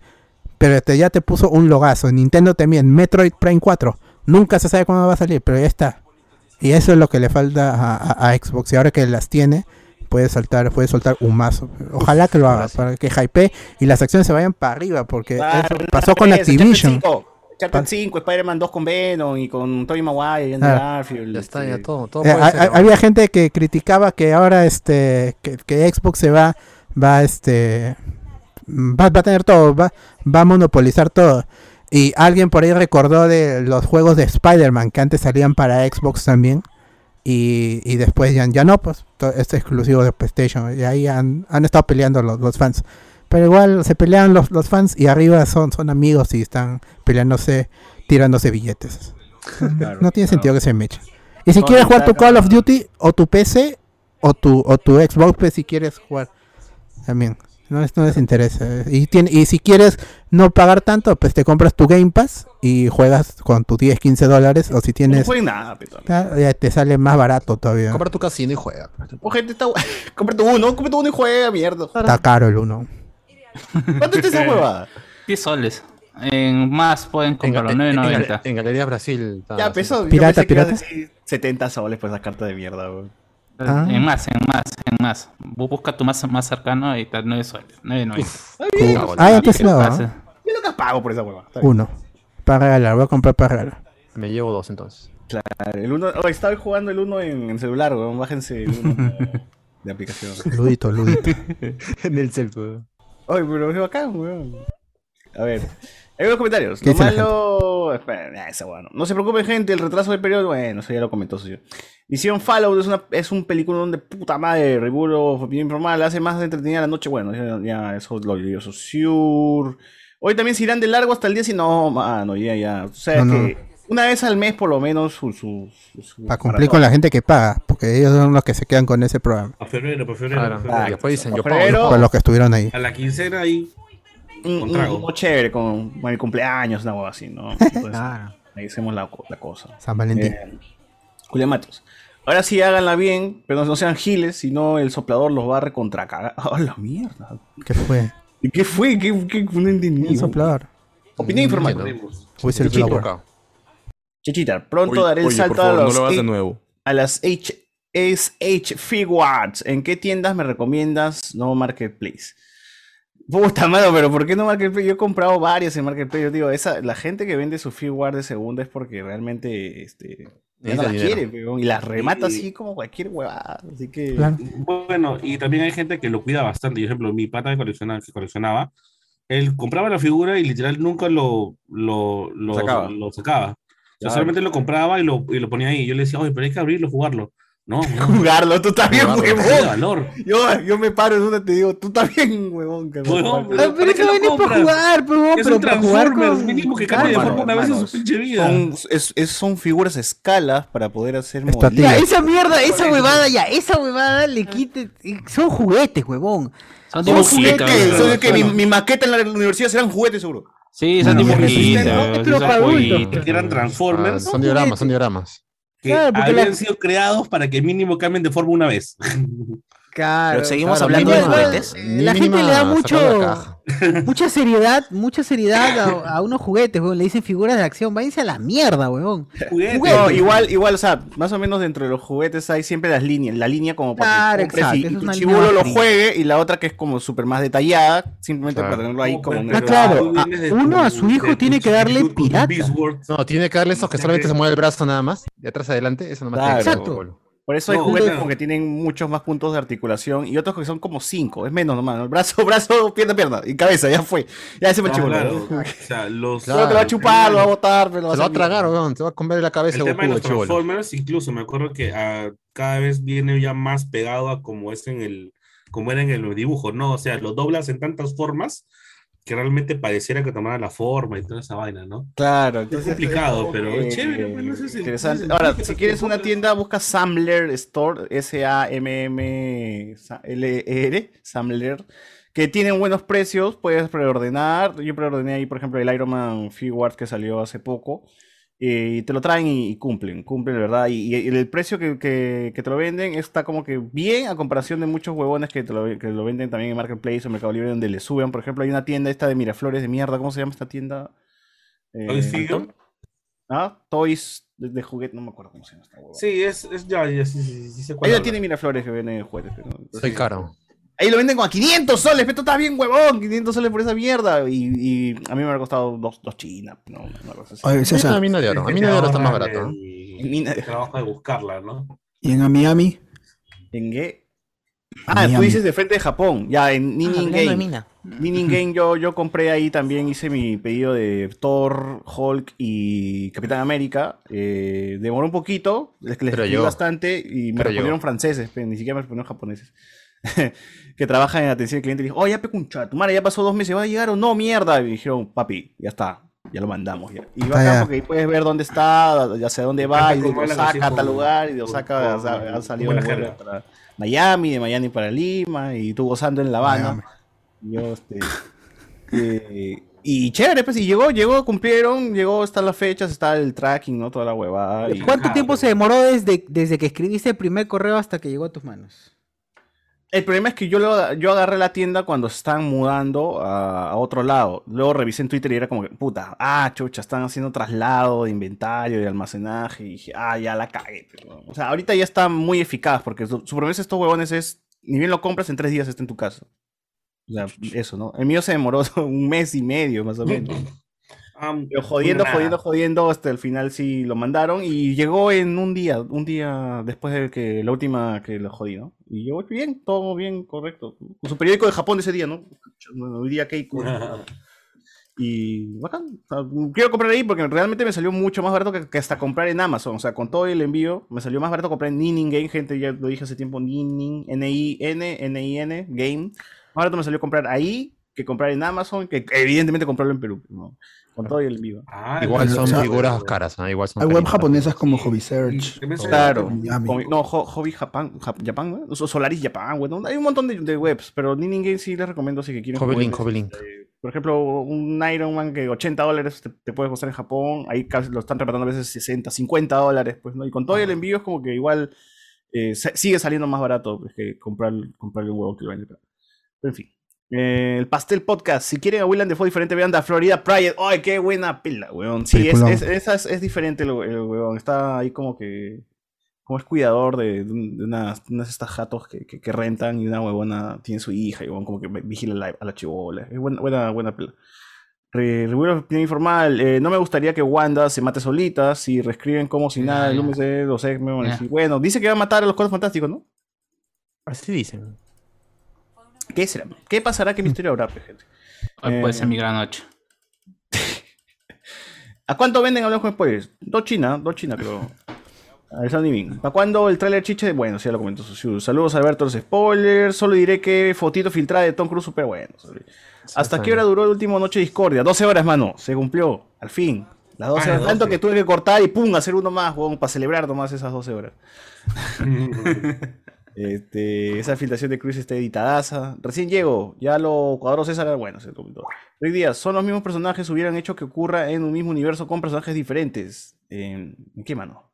pero este ya te puso un logazo, Nintendo también, Metroid Prime 4, nunca se sabe cuándo va a salir, pero ya está, y eso es lo que le falta a, a- a Xbox, y ahora que las tiene, puede saltar, puede soltar un mazo, ojalá que lo haga, para que hype y las acciones se vayan para arriba, porque Claro, eso pasó con Uncharted Activision. 5, Uncharted Pa- 5, Spider-Man 2 con Venom y con Tobey Maguire y Andrew Ah. Garfield. Ya está, este, ya todo. todo Eh, puede ha- ser, ha- ¿no? había gente que criticaba que ahora este que, que Xbox se va va este va, va a tener todo va, va a monopolizar todo y alguien por ahí recordó de los juegos de Spider-Man que antes salían para Xbox también y, y después ya, ya no pues to- es exclusivo de PlayStation y ahí han, han estado peleando los, los fans pero igual se pelean los, los fans y arriba son son amigos y están peleándose tirándose billetes No tiene sentido que se mecha. Y si No, quieres jugar tu. Call of Duty o tu PC o tu, o tu Xbox, pues si quieres jugar también. No no les interesa. Y, tiene, y si quieres no pagar tanto, pues te compras tu Game Pass y juegas con tus 10, 15 dólares. O si No tienes. jueguen nada. Ah, ya te sale más barato todavía. Compra tu casino y juega. Oh, gente, está... cómprate uno, cómprate uno y juega, mierda. Está caro el uno. ¿Cuánto está esa huevada? 10 soles. En más pueden En, comprarlo, en- en- 9.90. en Galería Brasil. Ya, peso. yo ¿Pirata, pirata? decir 70 soles por esa carta de mierda, weón. Ah. En más, en más, en más. Bu- Busca tu más, más cercano y está 9 soles. 9.90. Cool. Ah, ya te ¿Qué lo pago por esa bien. Uno. Para regalar, voy a comprar para regalar. Me llevo dos entonces. Claro, el uno, oh, estaba jugando el uno en, en celular, weón. Bájense el uno de aplicación. Ludito, ludito. en el celso. Ay, pero es bacán, weón. A ver. Hay unos comentarios. ¿Qué Lo malo. Espera, esa no. No se preocupen, gente. El retraso del periodo. Bueno, eso ya lo comentó. socio. Misión Fallout es, una, es un película donde puta madre. Of opinión informal. Hace más entretenida la noche. Bueno, ya, ya eso lo digo. Sur. Hoy también se irán de largo hasta el día. Si no, mano, ya, ya. O sea, No, no. que una vez al mes, por lo menos, su. su, su- su Para cumplir con la gente que paga. Porque ellos son los que se quedan con ese programa. A febrero, para febrero. Claro. pa' febrero. Y después dicen, yo pago. Con los que estuvieron ahí. A la quincena ahí. un, trago. chévere con, con el cumpleaños, una hueá así, ¿no? Entonces, Claro. ahí hacemos la, co- la cosa. San Valentín. Eh, Julián Matos. Ahora sí háganla bien, pero no sean giles, si no el soplador los va a recontracagar. ¡Ah, la mierda! ¿Qué fue? ¿Y ¿Qué fue? ¿Qué, qué, no entendí? Un soplador. Opinión informal. entiendo. Whistleblower. Chico. Chichita, pronto Oye, daré el oye, salto favor, a no los lo hagas de H- nuevo. a las H SH Figuarts. ¿En qué tiendas me recomiendas no Marketplace? Puta mano, pero ¿por qué no Marketplace? Yo he comprado varias en Marketplace. Yo digo, esa, la gente que vende su Figuart de segunda es porque realmente este, ya no Necesita la dinero. quiere, peón, y las remata Y- así como cualquier huevada. Así que. Claro. Bueno, y también hay gente que lo cuida bastante. Por ejemplo, mi pata que coleccionaba, que coleccionaba él compraba la figura y literal nunca lo, lo, lo Sacaba. lo sacaba. O sea, solamente lo compraba y lo, y lo ponía ahí. Yo le decía, oye, pero hay que abrirlo, jugarlo. No, no. Jugarlo, tú también, huevón. valor. Yo, yo me paro en una y te digo, tú también, huevón. que no Huevón, juegas. Ah, pero ¿para qué eso viene para jugar, pero, Es pero un para jugar con... mínimo que cambie de forma una vez en su pinche vida. Son, es- es- son figuras a escalas para poder hacer tía. esa mierda, esa huevada, ya, esa huevada le quite... Son juguetes, huevón. Son Son juguetes. son- son que mi, mi maqueta en la universidad serán juguetes, seguro. Sí, son Bueno, dibujitos. pero son para adultos. Que eran Ah, Transformers son dioramas, son dioramas. Que Claro, habían la- sido creados para que mínimo cambien de forma una vez. Claro. Pero seguimos claro, hablando de juguetes. La mínima gente le da mucho, la mucha seriedad, mucha seriedad a, a unos juguetes, weón. Le dicen figuras de acción. Váyanse a la mierda, weón. Juguetes. No, igual, igual, o sea, más o menos dentro de los juguetes hay siempre las líneas, la línea como para Claro, que compres exacto, y, y tu más lo juegue y la otra que es como súper más detallada, simplemente Claro. para tenerlo ahí como un Ah, claro. tú a- vienes de uno a su hijo tiene que darle pirata. No, tiene que darle esos que solamente se mueve el brazo nada más, de atrás adelante, eso nomás Claro. tiene que Exacto. Por eso hay No, juguetes claro. porque tienen muchos más puntos de articulación y otros que son como cinco, es menos nomás, ¿no? brazo, brazo, pierna, pierna y cabeza, ya fue. Ya ese el Claro, claro. O sea, los, Solo te va a chupar, lo va a botar, pero Se lo va a tragar, weón, te va a comer la cabeza El de tema de Goku, los chibolo. Transformers, incluso me acuerdo que ah, cada vez viene ya más pegado a como es en el, como era en el dibujo, ¿no? O sea, lo doblas en tantas formas que realmente pareciera que tomara la forma y toda esa vaina, ¿no? Claro, Es complicado, pero eh, es chévere, bueno, ese es el- interesante. Ahora, si quieres una tienda, busca Samler Store, S-A-M-M-L-R, Samler, que tienen buenos precios, puedes preordenar. Yo preordené ahí, por ejemplo, el Iron Man Figuarts que salió hace poco. Y te lo traen y, cumplen, cumplen, de verdad. Y, y el precio que, que- que te lo venden está como que bien a comparación de muchos huevones que, te lo, que lo venden también en Marketplace o Mercado Libre, donde le suben. Por ejemplo, hay una tienda esta de Miraflores de mierda. ¿Cómo se llama esta tienda? Eh, Toys Figure. Antón. Ah, Toys de, de juguete, no me acuerdo cómo se llama esta huevada. Sí, es, es ya, ya, sí, sí, sí, sé cuál Ahí la habla. tiene Miraflores que vende juguetes. pero- Soy caro. Ahí lo venden como a 500 soles, pero tú estás bien huevón, 500 soles por esa mierda. Y, y a mí me ha costado dos, dos chinas, no, una cosa así. Oye, Sí, a mina de oro. A que mina de oro está más barato. ¿no? el- Mina de- el trabajo de buscarla, ¿no? ¿y en Miami? ¿En qué? Ah, tú dices de frente de Japón. Ya, en Ah, Ninin de Game. mina. Ninin Game yo, yo compré ahí también, hice mi pedido de Thor, Hulk y Capitán América. Eh, demoró un poquito, les, les Pero yo. bastante y me Pero respondieron yo. franceses, pero ni siquiera me respondieron japoneses. que trabajan en atención al cliente y dijo, oh, ya pecuncha, tu madre ya pasó dos meses, ¿va a llegar o no? Mierda. Y me dijeron, papi, ya está. Ya lo mandamos ya. Y bacán ya. porque ahí puedes ver dónde está, ya sé dónde va, y de Osaka a tal lugar, y de Osaka ha, salido para Miami, de Miami para Lima, y tú gozando en La Habana. Yo, este, eh, y chévere, pues, y llegó, llegó, cumplieron, llegó, están las fechas, está el tracking, ¿no? Toda la huevada. y- ¿Cuánto tiempo se demoró desde, desde que escribiste el primer correo hasta que llegó a tus manos? El problema es que yo, lo- yo agarré la tienda cuando están mudando a, a otro lado. Luego revisé en Twitter y era como que, puta, ah, chucha, están haciendo traslado de inventario, de almacenaje. Y dije, ah, ya la cagué. O sea, ahorita ya está muy eficaz porque su, su promesa de estos huevones es, ni bien lo compras, en tres días está en tu casa. O sea, eso, ¿no? El mío se demoró un mes y medio, más o menos. Ah, Pero jodiendo, jodiendo, jodiendo, hasta el final sí lo mandaron y llegó en un día, un día después de que la última que lo jodí, ¿no? Y llegó bien, todo bien, correcto. Con su periódico de Japón de ese día, ¿no? Bueno, hoy día Keiko. Y bacán. O sea, quiero comprar ahí porque realmente me salió mucho más barato que, que hasta comprar en Amazon. O sea, con todo el envío, me salió más barato comprar en Ninin Game, gente, ya lo dije hace tiempo, Ninin, N-I-N, N-I-N, Game. Más barato me salió comprar ahí que comprar en Amazon, que evidentemente comprarlo en Perú, ¿no? Con todo el envío. Ah, Igual son figuras caras, ¿no? Igual son Hay web japonesas como Hobby Search. Claro. No, Ho- Hobby Japan, Jap- Japan, ¿no? Solaris Japan, bueno, hay un montón de, de webs, pero Ninin Game sí les recomiendo si que quieren Hobby Link, Hobby Link. eh, Por ejemplo, un Iron Man que 80 dólares te, te puede costar en Japón, ahí casi lo están tratando a veces 60, 50 dólares, pues, ¿no? Y con todo el envío es como que igual eh, sigue saliendo más barato pues, que comprar, comprarle un huevo que lo vende. Pero en fin. Eh, el Pastel Podcast. Si quieren a Willan de fue diferente, vean The Florida Pride. ¡Ay, qué buena pila, weón! Sí, es, es, esa es, es diferente el, el weón. Está ahí como que. Como es cuidador de, de un- de unas, unas estas jatos que, que, que rentan y una huevona tiene su hija y weón, como que vigila la- a la chivola. Es buena, buena, buena pila. Re- Review opinión informal. eh, no me gustaría que Wanda se mate solita. Si reescriben como si nada, el ya. UMC, los X-Men van a Ya. decir, Bueno, dice que va a matar a los cuatro fantásticos, ¿no? Así dicen. ¿Qué será? ¿Qué pasará? ¿Qué misterio habrá, gente? Hoy puede Eh, ser mi gran noche. ¿A cuánto venden Hablamos con Spoilers? Dos China, dos China, creo. A ver, Sandy. ¿Para cuándo el tráiler chiche? Bueno, sí, ya lo comentó Susiu. Saludos a Alberto los spoilers. Solo diré que fotito filtrada de Tom Cruise, súper bueno. ¿Hasta qué hora duró el último Noche de Discordia? 12 horas, mano. Se cumplió. Al fin. Las 12 Ah, horas. Tanto 12. que tuve que cortar y pum, hacer uno más, para celebrar nomás esas 12 horas. Este, esa filtración de Cruz está editadaza. Recién llego, ya lo cuadró César. Bueno, se comentó. Rick Díaz, son los mismos personajes, hubieran hecho que ocurra en un mismo universo con personajes diferentes. ¿En, ¿en qué mano?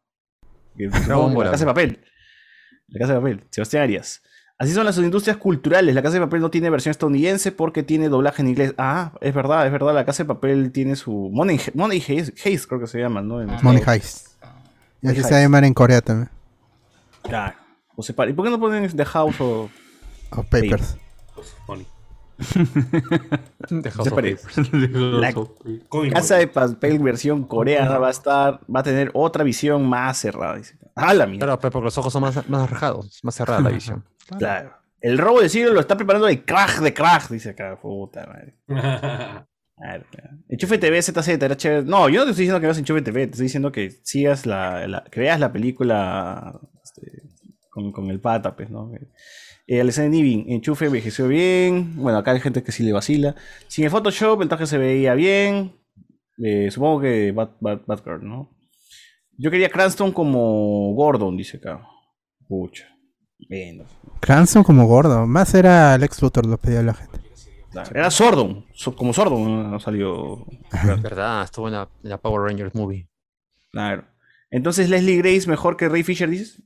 Que-. La Casa de Papel. La Casa de Papel. Sebastián Arias. Así son las industrias culturales. La Casa de Papel no tiene versión estadounidense porque tiene doblaje en inglés. Ah, es verdad, es verdad. La Casa de Papel tiene su. Money, Money Heist, Heist, creo que se llama, ¿no? En Money Heist. Y así Money se va a llamar en Corea también. Claro. O separa- ¿Y por qué no ponen The House o.? O Papers. Funny. De House of. Papers. La Casa de Papel versión coreana va a estar, va a tener otra visión más cerrada. Dice. Ah, la mierda. Claro, pero porque los ojos son más, más rajados, más cerrada la visión. Claro. El robo de siglo lo está preparando el crack de crack, dice acá. Puta madre. Claro, claro. Enchufe TV ZZ, era chévere. No, yo no te estoy diciendo que veas Enchufe TV, te estoy diciendo que sigas la, la- que veas la película este, con, con el pata, pues, ¿no? Eh, Alexander Nivin, Enchufe envejeció bien. Bueno, acá hay gente que sí le vacila. Sin el Photoshop, el traje se veía bien. Eh, supongo que Bat, Bat- Batgirl, ¿no? Yo quería Cranston como Gordon, dice acá. Pucha. Bueno. Cranston como gordo. Más era Lex Luthor, lo pedía la gente. Era Sordon, so- como Sordon ha salido. ¿Verdad? Estuvo en la, en la Power Rangers movie. Claro. Entonces Leslie Grace mejor que Ray Fisher, dices.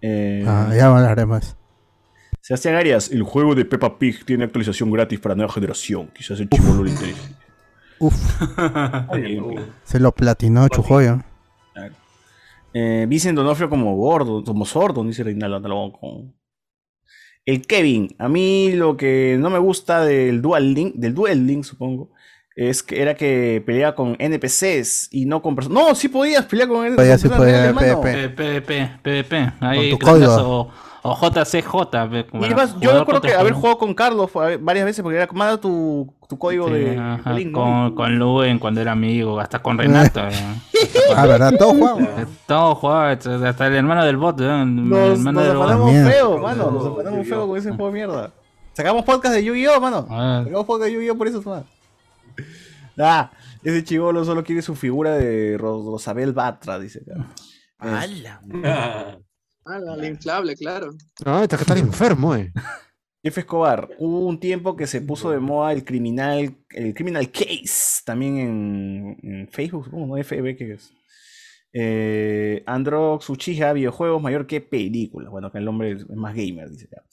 Eh, Ah, ya hablaremos. Sebastián Arias, el juego de Peppa Pig tiene actualización gratis para nueva generación. Quizás el chivolo le interese. Uf, se lo platinó Chujoyo. Claro. Eh, Donofrio como gordo, como sordo, dice Reinaldo con El Kevin, a mí lo que no me gusta del Dual Link, del Link supongo, es que era que peleaba con NPCs y no con personas. No, sí podías pelear con Podía, con sí podía, mano. PvP. PvP, PvP. Ahí, tu gracias, código. o, o JCJ. ve, Y además, yo recuerdo que haber jugado con Carlos varias veces porque era manda tu, tu código Sí, de, ajá, link, ¿no? con, con Luen cuando era amigo, hasta con Renato. eh. Ah, ¿verdad? Todo jugamos. Todo jugaba, hasta el hermano del bot, eh, el Nos, hermano nos afanamos feo, mano. Nos afanamos feo con ese juego de mierda. Sacamos podcast de Yu-Gi-Oh, mano. Ah, Sacamos podcast de Yu-Gi-Oh por eso, man. Ah, ese chivolo solo quiere su figura de Ros- Rosabel Batra, dice acá. ¡Hala! Ah, la, la inflable, claro. No, este que está enfermo, eh. Jefe Escobar, hubo un tiempo que se puso de moda el criminal, el criminal case, también en, en Facebook, ¿no? FB, que es. Eh, Androx Uchiha, videojuegos mayor que películas. Bueno, que el hombre es más gamer, dice acá.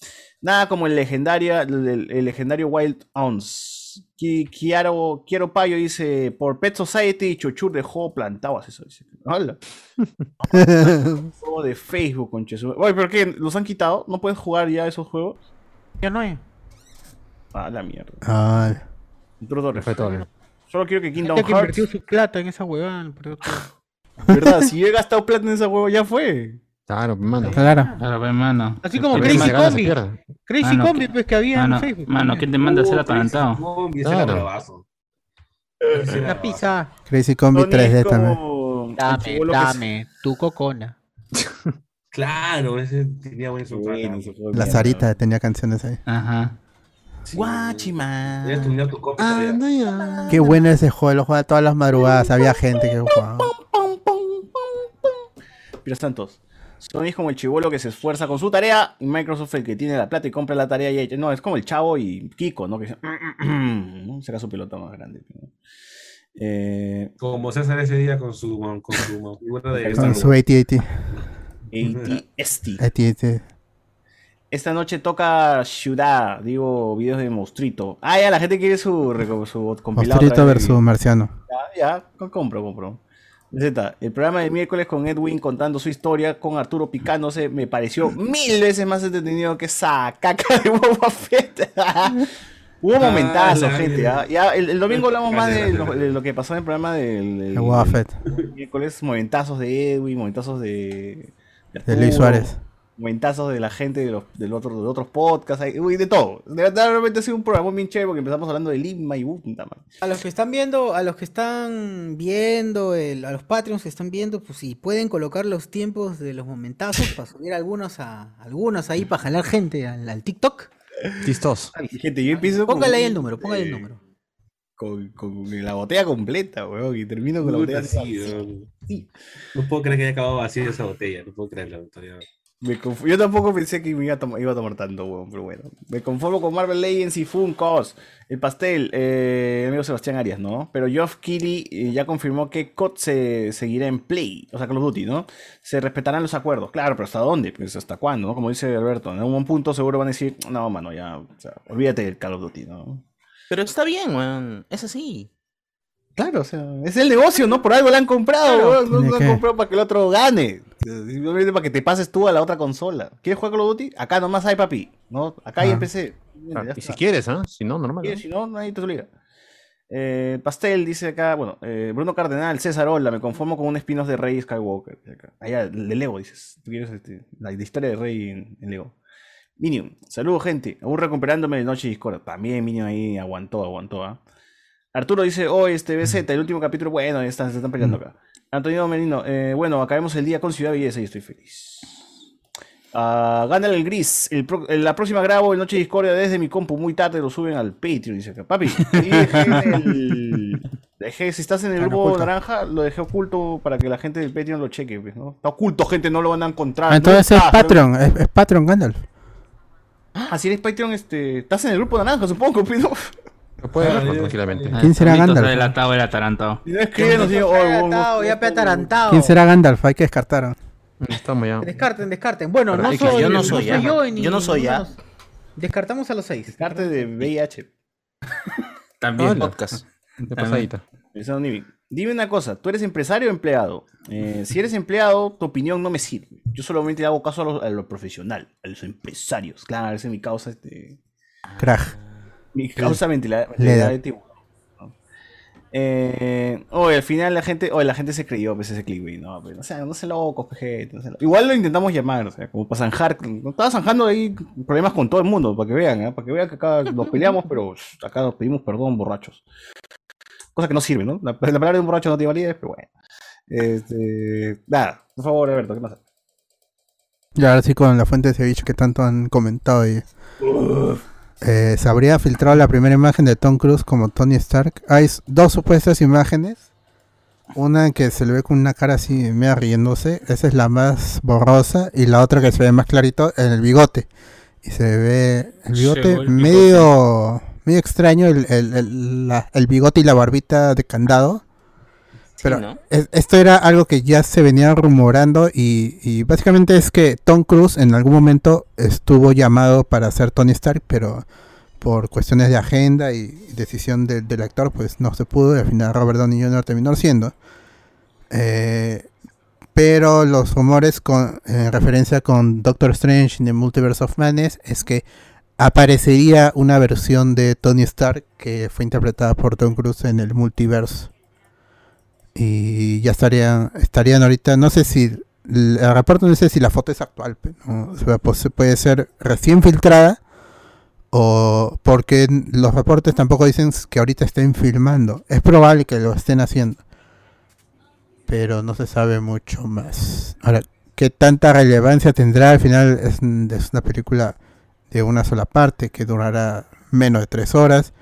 Nada como el legendaria, el, el legendario Wild Ounce. Kiaro, Quiero Payo dice, por Pet Society, Chuchur dejó plantados eso, dice. Hola. Juego de Facebook, conche su- Oye, ¿pero qué? ¿Los han quitado? ¿No puedes jugar ya esos juegos? Ya no hay. Ah, la mierda. Ah. Solo quiero que Kingdom Gente que Hearts. invirtió su plata en esa huevada. ¿Verdad? Si yo he gastado plata en ese juego, ya fue. Claro, mano. Claro. Claro, pues, mano. Así como Crazy Combi. Crazy Mano, Combi, pues, que había mano, en Facebook. Mano, ¿quién te manda a ser atalantado? Claro. La pizza. Crazy Combi Tony 3D es también. Dame, dame, tu cocona. Claro, ese tenía buen. Bueno, La. Sarita tenía canciones ahí. Ajá. Tu niño, tu copia todavía. Qué bueno ese juego, lo jugaba todas las madrugadas. Había gente que jugaba. Pero Santos. Sony es como el chivolo que se esfuerza con su tarea y Microsoft el que tiene la plata y compra la tarea y. No, es como el chavo y Kiko, ¿no? Que dice, ¿no? saca su pelota más grande. ¿no? Eh, Como César ese día con su con su figura de Con su AT-AT. AT-ST. Esta noche toca Ciudad, digo, videos de Monstruito. Ah, ya, la gente quiere su, su compilado. Vez. versus Marciano. Ya, ya, co- compro, compro. Z, el programa de miércoles con Edwin contando su historia, con Arturo picándose, me pareció mil veces más entretenido que esa caca de Boba Fett. Hubo Ah, momentazos, gente. ¿ah? Ya, el, el domingo hablamos más de lo, cállate. de lo que pasó en el programa del, del- El Boba Fett. del miércoles. Momentazos de Edwin, momentazos de, De Luis Suárez. Momentazos de la gente de los, del otro, de otros podcasts, hay- uy, de todo. De verdad, realmente ha sido un programa bien chévere porque empezamos hablando de Lima y puta. A los que están viendo, a los que están viendo, el- a los Patreons que están viendo, pues si pueden colocar los tiempos de los momentazos para subir algunos a algunos ahí para jalar gente al, al TikTok. Listos. Gente, yo empiezo con- Póngale ahí el número, póngale el eh, número. Con, con la botella completa, weón, y termino con la botella sí, así. weón. No puedo creer que haya acabado vacía esa botella. No puedo creerlo. todavía. Me conf- Yo tampoco pensé que me iba a, tom- iba a tomar tanto, weón, pero bueno. Me conformo con Marvel Legends y Funkos. El pastel, eh, amigo Sebastián Arias, ¿no? Pero Geoff Keighley eh, ya confirmó que COD se seguirá en Play, o sea, Call of Duty, ¿no? Se respetarán los acuerdos. Claro, pero ¿hasta dónde? Pues ¿hasta cuándo? ¿no? Como dice Alberto, en algún punto seguro van a decir, no, mano, ya, o sea, olvídate del Call of Duty, ¿no? Pero está bien, weón. Es así. Claro, o sea, es el negocio, ¿no? Por algo la han comprado, Claro. weón, no, ¿De no han comprado para que el otro gane. Simplemente para que te pases tú a la otra consola. ¿Quieres jugar Call of Duty? Acá nomás hay, papi. ¿no? Acá hay Ah. en PC. Ah, y si quieres, ¿ah? Si no, normal. Sí, Si no, nadie te obliga. Eh, Pastel dice acá, bueno, eh, Bruno Cardenal, César Hola, me conformo con un spin-off de Rey Skywalker. Allá, de Lego, dices. Tú quieres este, la, la historia de Rey en, en Lego. Minion, saludos gente. Aún recuperándome de Noche Discord. También Minion ahí aguantó, aguantó. ¿ah? Arturo dice, oh, este BZ, el último capítulo, bueno, están, se están peleando acá. Antonio Merino, eh, bueno, acabemos el día con Ciudad Belleza y estoy feliz. Ah, gana el gris. El pro- en la próxima grabo el Noche Discordia desde mi compu muy tarde lo suben al Patreon, dice acá. Papi, dejé el- dejé- si estás en el Ah, grupo oculto. naranja, lo dejé oculto para que la gente del Patreon lo cheque, pues, ¿no? Está oculto, gente, no lo van a encontrar. Ah, entonces No es pero- Patreon, es, es Patreon Gandalf. Ah, si eres Patreon, este, estás en el grupo naranja, supongo, pero. Lo puedes Ah, verlo ya. tranquilamente. ¿Quién será Gandalf? Se ha delatado el atarantado. Si no escriben, nos digo, oh, Atarantado, ya pe atarantado. ¿Quién será Gandalf? Hay que descartar. Estamos ya. Descarten, descarten. Bueno, no soy yo no soy ya. yo ni Yo no soy ya. Descartamos a los seis. Carte de VIH. También. Podcast. De pasadita. Dime una cosa, ¿tú eres empresario o empleado? Eh, si eres empleado, tu opinión no me sirve. Yo solamente le hago caso a lo, a lo profesional, a los empresarios. Claro, esa es mi causa, este, Crack. Mi causa mentalidad, Le mentalidad da. de tiburón. Eh, oye, al final la gente, oye, la gente se creyó pues, ese clickbait, ¿no? Pues, o sea, no se locos, pues, gente, no se lo- Igual lo intentamos llamar, o sea, como para zanjar. no Estaba zanjando ahí problemas con todo el mundo, para que vean, ¿eh? para que vean que acá nos peleamos, pero acá nos pedimos perdón, borrachos. Cosa que no sirve, ¿no? La, la palabra de un borracho no tiene validez, pero bueno. Este, nada, por favor, Alberto, ¿qué pasa? Y ahora sí con la fuente de ceviche que tanto han comentado y eh, se habría filtrado la primera imagen de Tom Cruise como Tony Stark. Hay dos supuestas imágenes. Una que se le ve con una cara así media riéndose. Esa es la más borrosa. Y la otra que se ve más clarito en el bigote. Y se ve el bigote el medio, medio extraño. El, el- el- la- el bigote y la barbita de candado. Pero ¿no? es- esto era algo que ya se venía rumorando y, y básicamente es que Tom Cruise en algún momento estuvo llamado para ser Tony Stark, pero por cuestiones de agenda y decisión del- del actor, pues no se pudo y al final Robert Downey Jr. terminó siendo. Eh, pero los rumores con, en referencia con Doctor Strange en The Multiverse of Madness es que aparecería una versión de Tony Stark que fue interpretada por Tom Cruise en el multiverso y ya estarían estarían ahorita no sé si el reporte no sé si la foto es actual ¿no? Pues, puede ser recién filtrada o porque los reportes tampoco dicen que ahorita estén filmando. Es probable que lo estén haciendo pero no se sabe mucho más. Ahora qué tanta relevancia tendrá al final es, es una película de una sola parte que durará menos de tres horas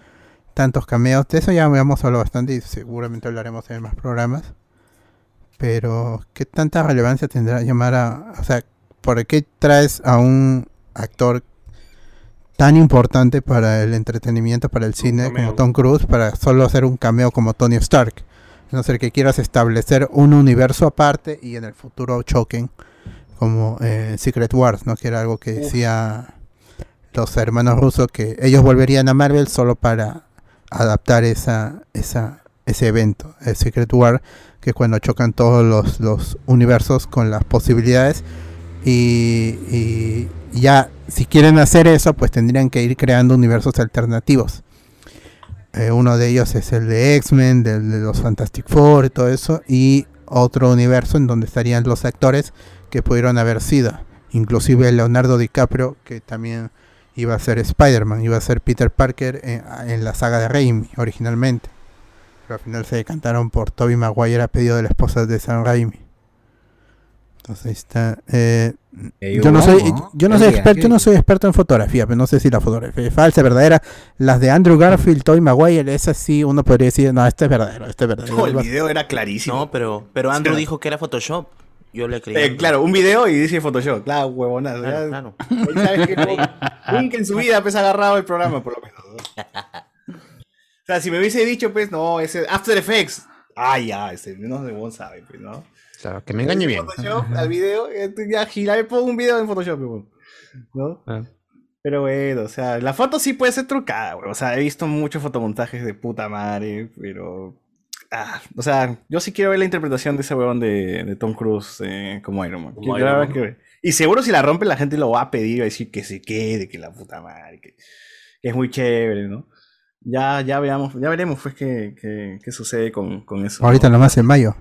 tantos cameos. De eso ya hemos hablado bastante y seguramente hablaremos en más programas. Pero, ¿qué tanta relevancia tendrá llamar a... O sea, ¿por qué traes a un actor tan importante para el entretenimiento, para el cine, como. Tom Cruise, para solo hacer un cameo como Tony Stark? A no ser que quieras establecer un universo aparte y en el futuro choquen, como eh, Secret Wars, ¿no? Que era algo que decía los hermanos rusos que ellos volverían a Marvel solo para adaptar esa, esa, ese evento, el Secret War, que es cuando chocan todos los, los universos con las posibilidades. Y, ya, si quieren hacer eso, pues tendrían que ir creando universos alternativos. Eh, uno de ellos es el de X-Men, de los Fantastic Four y todo eso. Y otro universo en donde estarían los actores que pudieron haber sido. Inclusive Leonardo DiCaprio, que también iba a ser Spider-Man, iba a ser Peter Parker en, en la saga de Raimi originalmente. Pero al final se decantaron por Tobey Maguire a pedido de la esposa de Sam Raimi. Entonces ahí está. eh, yo no soy, yo no ¿Qué soy experto, ¿Qué yo no soy experto en fotografía, pero no sé si la fotografía es falsa, verdadera. Las de Andrew Garfield, Tobey Maguire, esas sí uno podría decir, no, este es verdadero, este es verdadero. No, el video era clarísimo. No, pero, pero Andrew dijo que era Photoshop. Yo le creí. Eh, claro, un video y dice Photoshop. Claro, huevonazo. Claro, claro. Ahí sabes que no- nunca en su vida pues, ha agarrado el programa, por lo menos. ¿no? O sea, si me hubiese dicho, pues, no, ese After Effects. Ah, ya, ese, no sé, vos sabe, pues, ¿no? Claro, que me engañe bien. Photoshop al video, ya gira, le pongo un video en Photoshop, weón. ¿no? Ah. Pero bueno, o sea, la foto sí puede ser trucada, weón. O sea, he visto muchos fotomontajes de puta madre, pero. Ah, o sea, yo sí quiero ver la interpretación de ese weón de, de Tom Cruise eh, como Iron Man. Como Quiero Iron ver Man. que- Y seguro si la rompe la gente lo va a pedir, va a decir que se quede, que la puta madre, que, que es muy chévere, ¿no? Ya, ya veamos, ya veremos pues qué, qué, qué sucede con, con eso. Ahorita ¿no? nomás en mayo.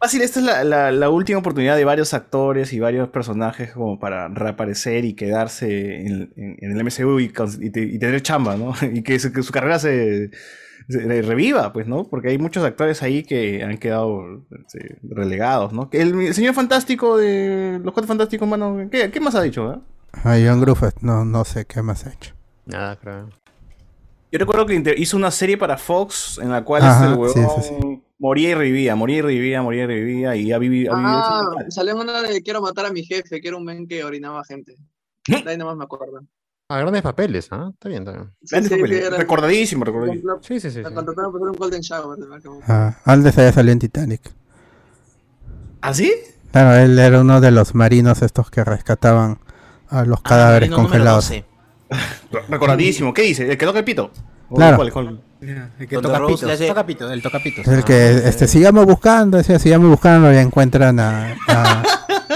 Fácil, esta es la, la- la última oportunidad de varios actores y varios personajes como para reaparecer y quedarse en, en- en el MCU y, cons- y te- y tener chamba, ¿no? Y que su, que su carrera se reviva, pues, ¿no? Porque hay muchos actores ahí que han quedado este, relegados, ¿no? El, el señor fantástico de los cuatro fantásticos, mano, ¿qué, qué más ha dicho? ah? A John Gruffett, no, no sé qué más ha hecho. Nada, creo. Yo recuerdo que hizo una serie para Fox en la cual Ajá, este huevón sí, sí. moría y revivía, moría y revivía, moría y revivía y ha vivido. ha vivido Ah, salió en una de quiero matar a mi jefe, que era un men que orinaba gente. Ahí nomás me acuerdo. Ah, grandes papeles, ¿ah? Está bien, está bien. Grandes Sí, papeles. era- Recordadísimo, recordadísimo. Sí, sí, sí. Sí. contrataron un Golden Shower. Ah, antes había salido en Titanic. ¿Ah, sí? Claro, él era uno de los marinos estos que rescataban a los cadáveres Marino número congelados. 12. Recordadísimo. ¿Qué dice? ¿El que toca el pito? ¿O Claro. cuál, cuál? El que toca pitos. le hace- Toca pitos, el toca pitos. El que este, sigamos buscando, decía, sigamos buscando, ya encuentran a, a,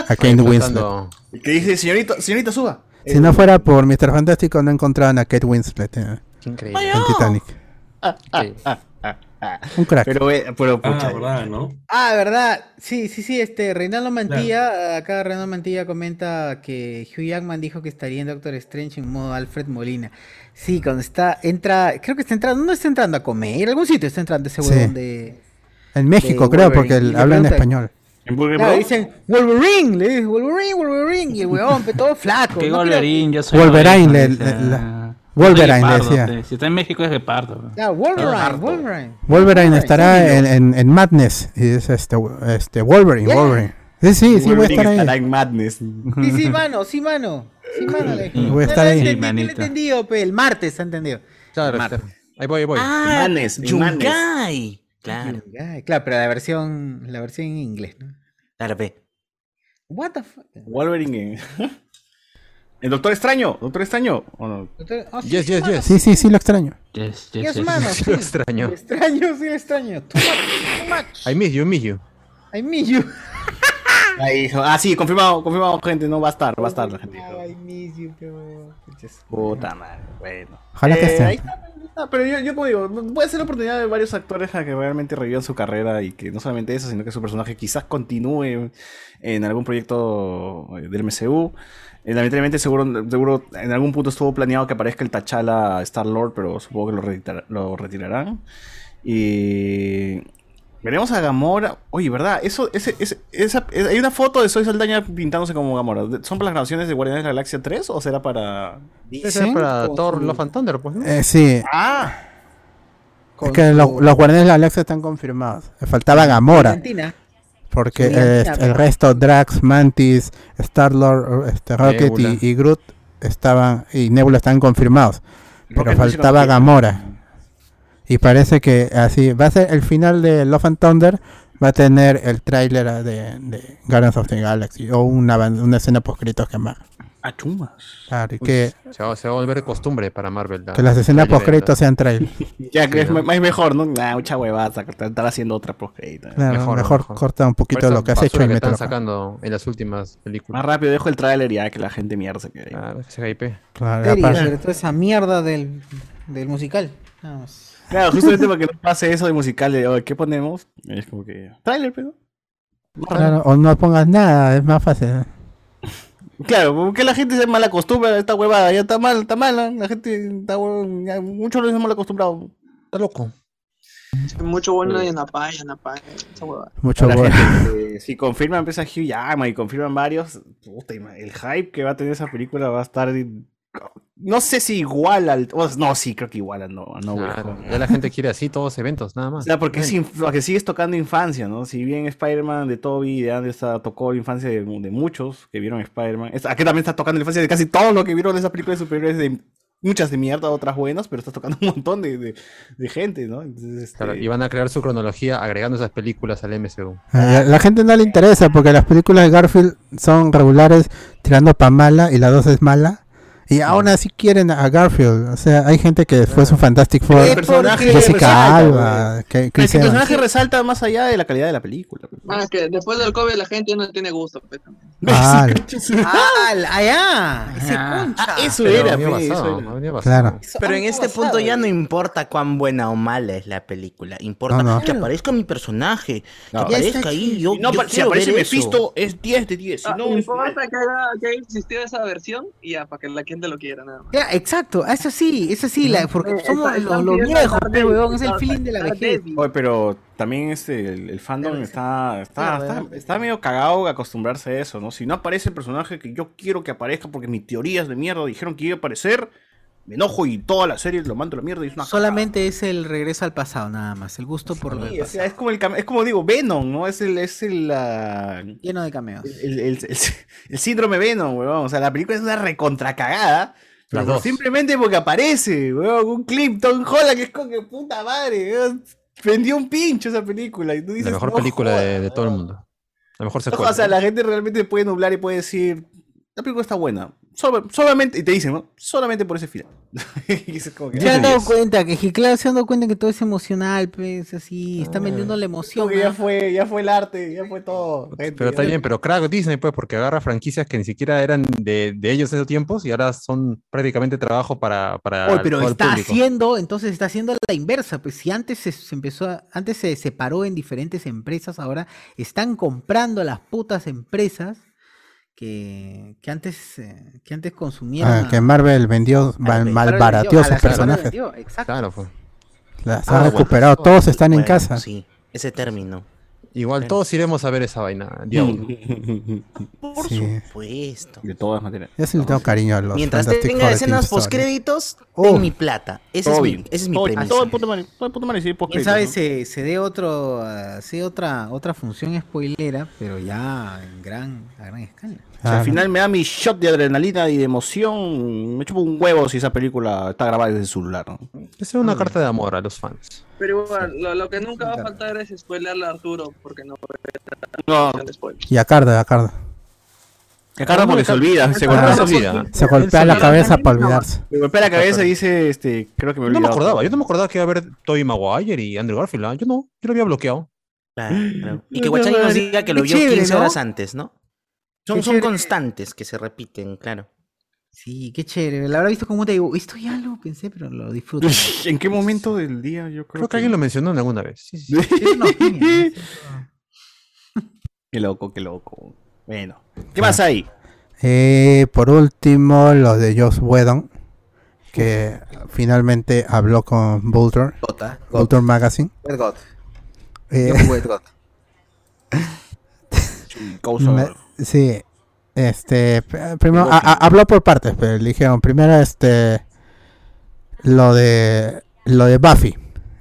a Kate Winslet. El que dice, señorita, señorita, suba. Si no fuera por Mr. Fantástico, no encontraban a Kate Winslet eh, increíble. en Titanic. Sí. Un crack. Pero, eh, pero, Ah, pucha. verdad, ¿no? Ah, verdad. Sí, sí, sí. Este, Reinaldo Mantilla, acá Reinaldo Mantilla comenta que Hugh Jackman dijo que estaría en Doctor Strange en modo Alfred Molina. Sí, cuando está, entra, creo que está entrando, no está entrando a comer, algún sitio está entrando ese Sí. huevón de... En México, de creo, Wolverine, porque él habla en español. ¿En Burger Claro, Bros? dicen Wolverine, le dice Wolverine, Wolverine, y el pe, todo flaco. Que no Wolverine, yo soy Wolverine, Wolverine, le- le- ah. Wolverine Guepardo, decía. Si está en México es Guepardo. Ya, Wolverine, Harto. Wolverine. Wolverine estará sí, en, en, en Madness. Y es este, este Wolverine, Yeah. Wolverine. Sí, sí, sí, voy a Wolverine estar estará ahí. en Madness. Sí, sí, mano, sí, mano. Sí, mano. le- Voy a No estar lo ahí. Sí, ¿qué le he manito. entendido, pe? El martes, ¿ha entendido? Claro, Martes. Ahí voy, ahí voy. Ah, Manes. Yungay. Claro, claro, pero la versión, la versión en inglés, ¿no? Pe. What the fuck? Wolverine. ¿El Doctor Extraño? ¿Doctor Extraño? ¿O no? Sí, Yes, sí, yes, yes. Sí, sí, sí, lo extraño. Yes, yes, Yes, yes. mano, Sí, lo extraño. Extraño, sí, extraño. Too much, too much. I miss you, I miss you. I miss you. Ahí dijo, ah, sí, confirmado, confirmado, gente, no va a estar, va a estar la gente. dijo. I miss you. Puches. Puta madre, bueno. Ojalá que Eh, esté. ahí está, pero yo, yo como digo, puede ser la oportunidad de varios actores a que realmente revivan su carrera y que no solamente eso, sino que su personaje quizás continúe en algún proyecto eh, del MCU. Eh, lamentablemente seguro, seguro en algún punto estuvo planeado que aparezca el T'Challa Star Lord, pero supongo que lo, lo retirarán. Y veremos a Gamora. Oye, ¿verdad? Eso, ese, ese- esa, eh, hay una foto de Soy Saldaña pintándose como Gamora. ¿Son para las grabaciones de Guardianes de la Galaxia 3 o será para ¿Sí? para Thor su- Love and Thunder, pues, ¿no? Eh, sí, Ah, es que su- los Guardianes de la Galaxia están confirmados. Le faltaba Gamora. Argentina. Porque Sí, eh, Argentina, el resto, Drax, Mantis, Star-Lord, este, Rocket y, y Groot estaban, y Nebula están confirmados. Pero faltaba. Gamora. Y parece que así, va a ser el final de Love and Thunder, va a tener el tráiler de, de Guardians of the Galaxy o una, una escena post que más. a chumas. Claro, y que, Se va, se va a volver costumbre para Marvel. la- que las escenas trailer post de- sean trailer. Ya que Sí, es, ¿no? mejor, ¿no? Nah, mucha huevada, estar haciendo otra postcrédito. Claro, mejor, Mejor, mejor. corta un Por poquito esa lo que has hecho y que están sacando en las últimas películas. Más rápido dejo el tráiler y ya que la gente mierda se quede ahí. Claro, ese hype. Claro, todo esa mierda del, del musical. Nada más. Claro, justamente para que no pase eso de musical de, "Oye, ¿qué ponemos? Y es como que, tráiler, pero. claro, o no pongas nada, es más fácil. Claro, porque la gente se mal acostumbra a esta huevada, ya está mal, está mal, ¿no? la gente está ya muchos los mal acostumbrados. Está loco. Mucho bueno en Napaya, Napaya, esa huevada. Mucho La bueno. gente, eh, si confirman empieza Hugh Jackman y confirman varios, puta, el hype que va a tener esa película va a estar no sé si igual al no, sí, creo que igual al no, Claro, ya la gente quiere así todos eventos, nada O más. sea, porque, es porque sigues tocando infancia, ¿no? Si bien Spider-Man de Toby y de Andrew está- tocó la infancia de, de muchos que vieron Spider-Man, aquí también está tocando la infancia de casi todos los que vieron esas películas superiores de muchas de mierda, otras buenas, pero está tocando un montón de, de- de gente, ¿no? Entonces, este, Claro, y van a crear su cronología agregando esas películas al MCU. A la gente no le interesa porque las películas de Garfield son regulares tirando pa' mala y la dos es mala. Y aún así quieren a Garfield. O sea, hay gente que fue su Fantastic Four. el personaje Jessica resalta, Alba, que el personaje resalta más allá de la calidad de la película. pues. Ah, que después del COVID la gente no tiene gusto. pues. Ah, ¡Ah! ¡Allá! ¡Ese Ah. concha! Ah, eso Pero era, venía pe, eso era. Claro. Pero en este punto ya no importa cuán buena o mala es la película. Importa No, no. que aparezca mi personaje. Que No. Ya aparezca ahí. Yo, No, yo si aparece eso. Mephisto, es 10 de 10. Si Ah, no, importa que haya, que haya existido esa versión y ya, para que la gente lo quiera nada más. Ya, exacto, eso sí, eso sí, la, porque Eh, somos está- los, los viejos, weón, es el está- feeling de la vejez. Oye, pero también este, el, el fandom está, está, Sí, está, medio cagado acostumbrarse a eso, ¿no? Si no aparece el personaje que yo quiero que aparezca porque mis teorías de mierda dijeron que iba a aparecer, me enojo y toda la serie lo mando a la mierda y es una Solamente es el regreso al pasado, nada más, el gusto por lo del Sí, o sea, pasado. es como el es como digo, Venom, ¿no? Es el, es el, ah, Lleno de cameos. el, el- el- el síndrome Venom, weón. O sea, la película es una recontracagada. Las Pero dos. simplemente porque aparece, weón, un clip, Tom Holland, que es como que puta madre, weón. Vendió un pincho esa película. Y tú dices, La mejor "No película de, jodas, de todo el weón". mundo. La mejor No, secuela. o sea, la gente realmente puede nublar y puede decir, la película está buena. Solo- solamente, y te dicen, ¿no? Solamente por ese final. Como que, Se han "Ah, dado cuenta que, claro, se han dado cuenta que todo es emocional, pues, así, está vendiendo la emoción. ya fue, ya fue el arte, ya fue todo. gente, Pero está ya- bien, pero crack Disney, pues, porque agarra franquicias que ni siquiera eran de, de ellos en esos tiempos y ahora son prácticamente trabajo para, para Oye, pero todo el está público. haciendo, entonces está haciendo la inversa. Pues si antes se, se empezó, a- antes se separó en diferentes empresas, ahora están comprando las putas empresas que, que antes, eh, que antes consumieron. Ah, a- que Marvel vendió, mal, malbarateó sus personajes. vendió, exacto. Claro, pues. Las Ah, ha bueno. recuperado, todos están en casa. Sí, ese término. Igual Bueno. todos iremos a ver esa vaina, Por Sí. supuesto. De todas maneras. Yo sí le tengo cariño a los Mientras tenga escenas postcréditos, Oh. ten mi plata. Ese es Todo mi, ese es mi Todo- premisa. Todo de puta madre. Todo sí, Quién sabe ¿no? se, se dé otro, sí, otra, otra función spoilera, pero ya en gran, a gran escala. O sea, al final me da mi shot de adrenalina y de emoción. Me chupo un huevo si esa película está grabada desde el celular. ¿no? Es una carta de amor a los fans. Pero igual, lo, lo que nunca va a faltar es spoilerle a Arturo, porque no No. Y a Cardo, a Cardo. Que Carlos porque se olvida. Se Ah, golpea, se olvida. Se golpea la cabeza para olvidarse. se golpea la cabeza y dice, este, creo que me Yo no me olvidaba. acordaba, yo no me acordaba que iba a haber Tobey Maguire y Andrew Garfield. ¿ah? Yo no, yo lo había bloqueado. Claro. Y que Guachani nos diga que lo vio chévere, 15 ¿no? horas antes, ¿no? Son, constantes que se repiten, claro. Sí, qué chévere. La habrá visto como te digo, esto ya lo pensé, pero lo disfruto. ¿En qué momento del día yo creo, Creo que alguien lo mencionó en alguna vez. Sí, sí. Es una opinión, ¿no? Qué loco, qué loco. Bueno. ¿Qué más hay? Eh, por último, lo de Joss Whedon, que finalmente habló con Vulture, Gota. Vulture Magazine. God. Eh, God. Me- sí, este, primero a- a- habló por partes, pero le dijeron primero este lo de lo de Buffy,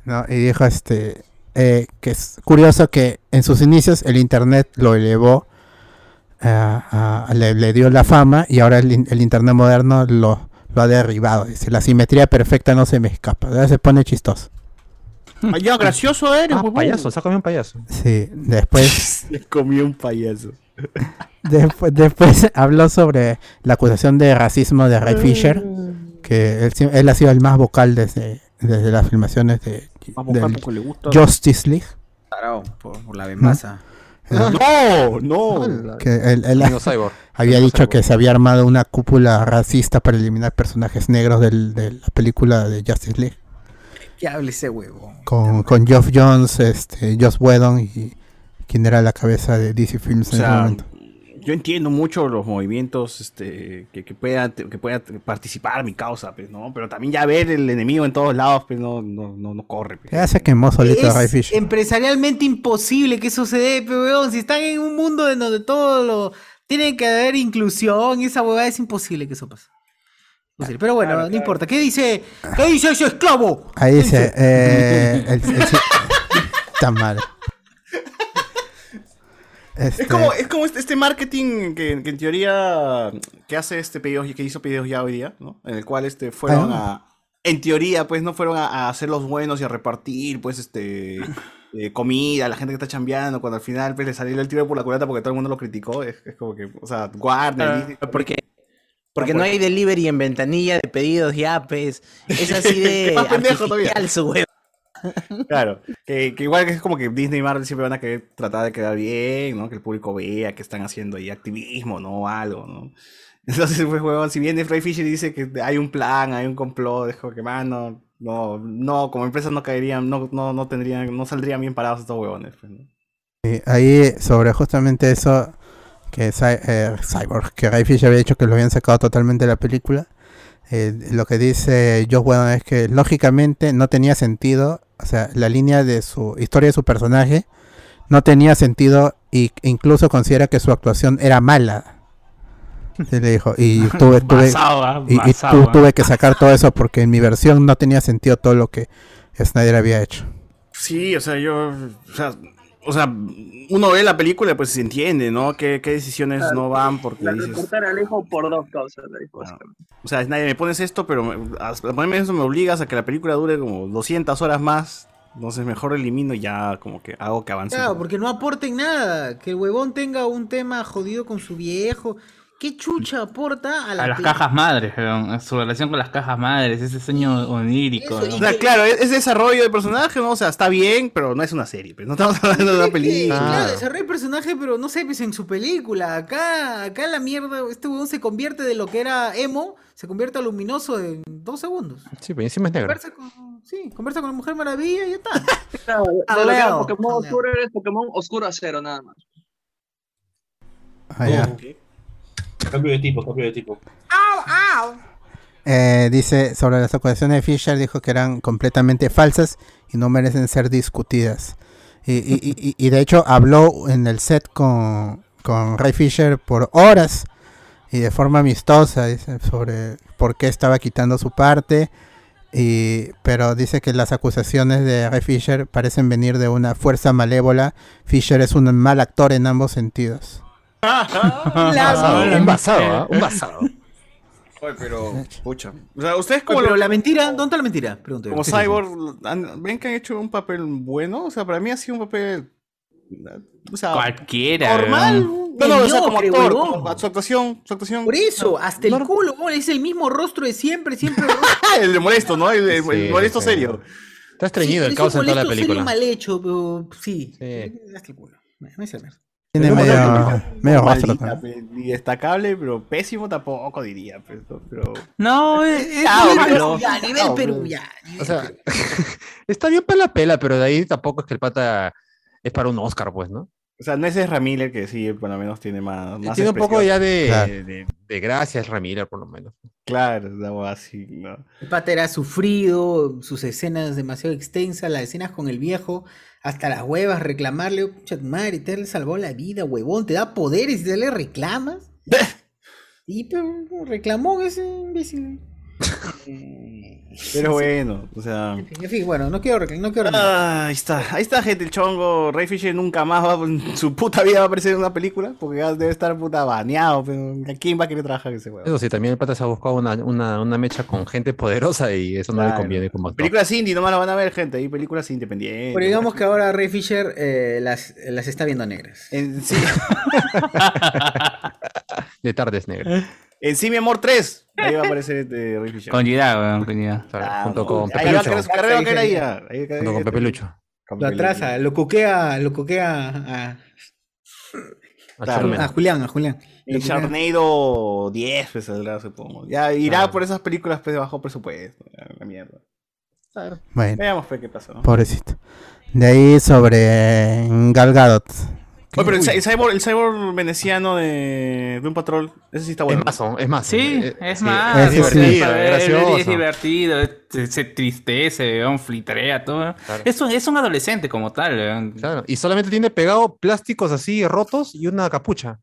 ¿no? Y dijo este eh, que es curioso que en sus inicios el internet lo elevó eh, le, le dio la fama y ahora el, in- el internet moderno lo, lo ha derribado. Dice, la simetría perfecta no se me escapa. Ahora se pone chistoso. Ya, gracioso eres, Ah, huevón. payaso, sácame un payaso. Sí, después Le comió un payaso. Después, después habló sobre la acusación de racismo de Ray Fisher, que él, ha sido el más vocal desde, desde las filmaciones de, del. Justice League. Tarao, por, por la bembaza. No, no. Que él, él Amigo Cyborg. había dicho Cyborg. que se había armado una cúpula racista para eliminar personajes negros del- de la película de Justice League. Que hable ese huevo. Con, con Geoff Jones, este, Joss Whedon y quien era la cabeza de DC Films O en ese momento. yo entiendo mucho los movimientos este, que, que pueda, que pueda participar mi causa, pues, ¿no? Pero también ya ver el enemigo en todos lados, pues no, no, no, no corre. pues. Ya se quemó solito Ray Es Fisher. empresarialmente imposible que eso se dé, pero weón, si están en un mundo en donde todo lo tiene que haber inclusión y esa huevada es imposible que eso pase. Imposible. Pero bueno, no importa. ¿Qué dice? ¿Qué dice ese esclavo? Ahí ¿Qué dice, eh, el, el- está mal. Este, Es como, es como este, este marketing que, que en teoría que hace este pedido, que hizo pedidos ya hoy día, ¿no? En el cual este fueron Ah. a, en teoría, pues no fueron a, a hacer los buenos y a repartir, pues, este eh, comida a la gente que está chambeando, cuando al final pues le salió el tiro por la culata porque todo el mundo lo criticó, es, es como que, o sea, Warner, Disney, Porque, porque no hay delivery en ventanilla de pedidos ya, pues. Es así de Más pendejo todavía. su. Claro, que, que igual es como que Disney y Marvel siempre van a querer tratar de quedar bien, ¿no? Que el público vea que están haciendo ahí activismo, ¿no? Algo, ¿no? Entonces, pues, huevón, si viene Ray Fisher y dice que hay un plan, hay un complot, es como que, mano, no, no, como empresas no caerían, no, no, no tendrían, no saldrían bien parados estos huevones. pues, ¿no? ahí sobre justamente eso que eh, Cyborg, que Ray Fisher había dicho que lo habían sacado totalmente de la película. eh, lo que dice Josh Whedon es que lógicamente no tenía sentido, o sea, la línea de su historia de su personaje no tenía sentido y incluso considera que su actuación era mala. Sí, le dijo, y tuve, tuve- Basado, ah, y, y basado, tu- ah. tuve que sacar todo eso porque en mi versión no tenía sentido todo lo que Snyder había hecho. Sí, o sea, yo, o sea, o sea, uno ve la película y pues se entiende, ¿no? ¿Qué, qué decisiones no van? Porque La dices, reportar al hijo por dos causas, dijo, básicamente. O sea, nadie me pones esto, pero me- a a ponerme eso me obligas a que la película dure como 200 horas más. Entonces mejor elimino y ya como que hago que avance. Claro, porque no aporten nada. Que el huevón tenga un tema jodido con su viejo. ¿Qué chucha aporta a la A las cajas madres, weón, su relación con las cajas madres, ese sueño onírico. Eso, ¿no? O sea, claro, es, es desarrollo de personaje, ¿no? O sea, está bien, pero no es una serie. Pues. No estamos hablando de una película. claro, desarrolla el personaje, pero no sé, pues en su película. Acá, acá la mierda, este huevón se convierte de lo que era emo, se convierte a luminoso en dos segundos. Sí, pero encima es negro. Conversa con, sí, conversa con la Mujer Maravilla y ya está. Claro, Pokémon oscuro es Pokémon oscuro a cero, nada más. Ah, ya. Cambio de tipo, cambio de tipo. Eh, dice sobre las acusaciones de Fisher, dijo que eran completamente falsas y no merecen ser discutidas. Y, y- y- y de hecho habló en el set con, con Ray Fisher por horas y de forma amistosa, dice, sobre por qué estaba quitando su parte. Y, pero dice que las acusaciones de Ray Fisher parecen venir de una fuerza malévola. Fisher es un mal actor en ambos sentidos. La- Un basado, ¿ah? Un basado. Oye, pero, pucha. O sea, ustedes Oye, como, pero lo- la mentira, ¿dónde está la mentira? Pregunto yo. como Cyborg, han- ¿ven que han hecho un papel bueno? O sea, para mí ha sido un papel... O sea, Cualquiera. normal. No, no, o sea, como actor, como su actuación, su actuación. Por eso, hasta el culo, weón, es el mismo rostro de siempre, siempre. el de molesto, ¿no? El, el- molesto sí. serio. Está estreñido Sí, el caos en toda la molesto, serio, película. mal hecho, pero sí. Sí. Hasta el culo. No es el. Tiene medio, medio ¿no? pe, Ni destacable, pero pésimo tampoco diría. Pero, pero... No, es, es Ah, nivel bueno. Perú. Ya, nivel No, Perú, pero- ya. O sea, está bien para la pela, pero de ahí tampoco es que el pata es para un Oscar, pues, ¿no? O sea, no es ese Ramírez que sí, por lo menos tiene más. más Tiene un poco ya de, Claro. de, de gracia, es Ramírez, por lo menos. Claro, algo así, ¿no? El pata era sufrido, sus escenas demasiado extensas, las escenas con el viejo, hasta las huevas, reclamarle, oh, pucha madre, te le salvó la vida, huevón, te da poderes y te le reclamas. y pero reclamó ese imbécil. Pero bueno, o sea. en fin, en fin, bueno, no quiero reclamar, no quiero. Ah, ahí está, ahí está, gente, el chongo. Ray Fisher nunca más va, en su puta vida va a aparecer en una película, porque ya debe estar puta baneado. Pero ¿a quién va a querer trabajar ese huevo? Eso sí, también el pata se ha buscado una, una, una mecha con gente poderosa y eso no le conviene como actor. Películas indie, nomás las van a ver, gente. Hay películas independientes. Pero digamos que ahora Ray Fisher eh, las, las está viendo negras. En sí, De tardes negras. en sí, mi amor 3. Ahí va a aparecer este Ray Fisher. Con Girard, weón, con Girard. Claro, Ah, junto no, con ahí Pepe va a Lucho. quedar su carrera, va a ahí ya. Ahí va a Junto con Pepe Lucho. Con Lo atrasa, lo coquea, lo coquea a, A Claro. A Julián, a Julián. Y Lo coquea. Sharknado 10 pues saldrá, supongo. Ya irá por esas películas pues, de bajo presupuesto. ya, La mierda. Bueno, Veamos pues qué pasa, ¿no? pobrecito. De ahí sobre Gal Gadot. Oye, pero el, el cyborg, el cyborg veneciano de, de un patrol, ese sí está bueno. Es más, es más. Sí, eh, es más. Es divertido, es, es es gracioso. divertido, se, tristece, flitrea, todo. Claro. Es, un, es un adolescente como tal, weón. Claro, y solamente tiene pegado plásticos así rotos y una capucha.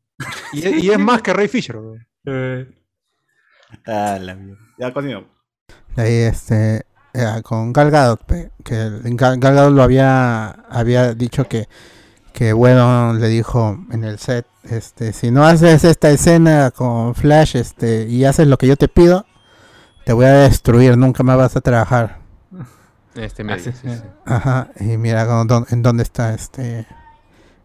Y, y es más que Ray Fisher. weón. Ah, la mierda. Ya continuamos. De ahí este eh, con Gal Gadot, que Gal Gadot lo había había dicho que que bueno le dijo en el set este si no haces esta escena con Flash este y haces lo que yo te pido te voy a destruir nunca más vas a trabajar Este Ah, medio, sí, sí, sí. sí. ajá y mira en dónde está este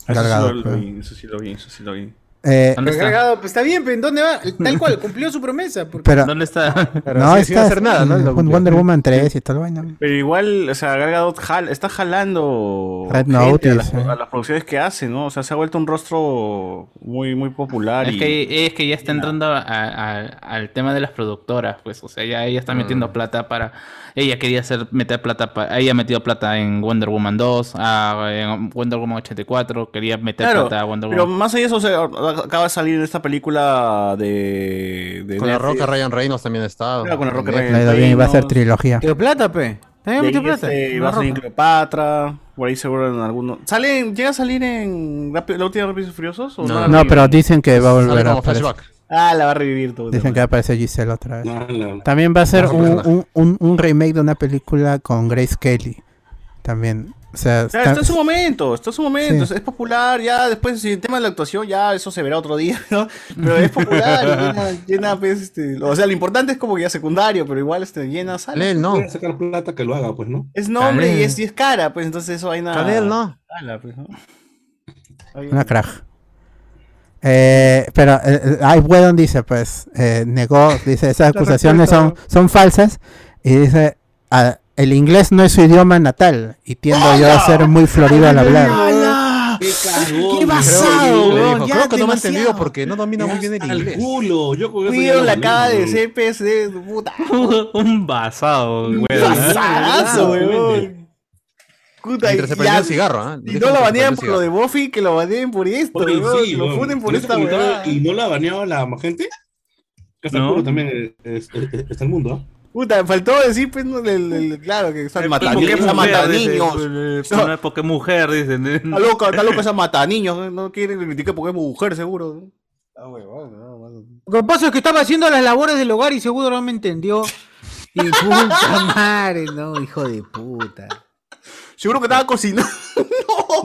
Eso Gal sí Gadot, lo, lo pe. vi, eso sí lo vi, eso sí lo vi. Eh, ¿Dónde está? Pues está bien, pero ¿en dónde va? Tal cual, cumplió su promesa. porque- pero ¿Dónde está? No sí, sin está hacer nada, ¿no? cumplió. Wonder Woman 3 y todo lo vaina Pero igual, o sea, Gal Gadot jal- está jalando Red gente Notice, a, las, eh. a las producciones que hace, ¿no? O sea, se ha vuelto un rostro muy, muy popular. Es y- que, es que ya está entrando a- a- al tema de las productoras, pues, o sea, ya ella está metiendo Mm. plata para... Ella quería hacer, meter plata, ella ha metido plata en Wonder Woman 2, a, en Wonder Woman 84, quería meter Claro, plata a Wonder pero Woman... más allá de eso, o sea, acaba de salir en esta película de... de Con la roca Ryan Reynolds también ha estado. Claro, con la Roca En Ryan y va a ser Reynolds. trilogía Metió plata, pe. También metió plata. este, va a salir. Cleopatra, por ahí seguro en alguno... ¿Sale, ¿Llega a salir en la última de Rápidos y Furiosos? ¿o No. la no pero dicen que va a volver a flashback. Ah, la va a revivir todo. dicen que va a aparecer Giselle otra vez No, no. También va a ser un, un, un, un remake de una película con Grace Kelly. También. O sea, está- está en su momento, está en su momento, Sí. es, popular, ya después si el tema de la actuación, ya eso se verá otro día, ¿no? Pero es popular, y llena, llena, pues, este, o sea, lo importante es como que ya secundario, pero igual este, llena sala. Kalel, no. Sacar plata que lo haga, pues, ¿no? Es nombre y es, y es cara, pues entonces eso hay nada. Kalel, no. pues, ¿no? Ahí- una crack. Eh, pero eh, eh, Ay Whedon dice, pues, eh, negó, dice, esas acusaciones son, son falsas. Y dice, "Ah, el inglés no es su idioma natal. Y tiendo yo a ser muy florido al hablar. ¡Hala! ¡Qué cagón! ¡Qué basado, weón! dijo, ya creo que no me ha demasiado. entendido porque no domina muy bien el Al inglés. culo. Yo con eso la cara de weón. CPS, puta. un basado, weón. Basadazo, weón. Puta, Mientras se y prendió el cigarro, ¿ah? Y no la banean por el lo de Buffy, que lo baneen por esto, Oye, weón, sí, que lo funen por esta weá. Y no la ha baneado la gente. Que hasta No. el también es- es- es- está el mundo, ¿ah? Puta, faltó decir, pues, no, el- el- claro, que está mata Porque niños. mata niños. eh, no es porque mujer, dicen. Está loca, está loca esa mata niños. No quieren criticar porque es mujer, seguro. Ah, huevón, no. Lo que pasa es que estaba haciendo las labores del hogar y seguro no me entendió. Y puta madre, no, hijo de puta. Seguro que estaba cocinando.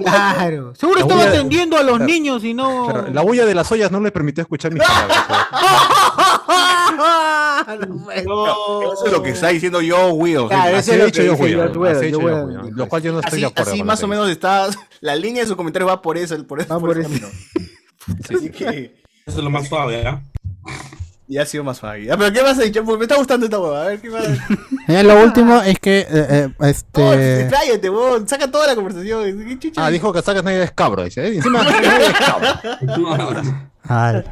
Claro. Seguro La estaba bulla- atendiendo a los Claro. niños y no. Claro, la bulla de las ollas no le permitió escuchar mis palabras. No, eso es lo que está diciendo yo, Will. Claro, Así eso es he lo dicho yo, Will. Lo cual yo no estoy Así, de acuerdo. así más o menos está. La línea de sus comentarios va por eso. Por, Va por por ese eso. camino. Así que Eso es lo más suave, ¿ah? Ya ha sido más fácil. Ah, pero ¿qué más has dicho? Porque me está gustando esta hueva. A ver, ¿qué más? Eh, lo último es que eh, eh, este expláyate, huevón. Saca toda la conversación. ¿Qué chucha? Ah, dijo que Zack Snyder es cabro, dice. ¿eh? Encima, Snyder es cabro. al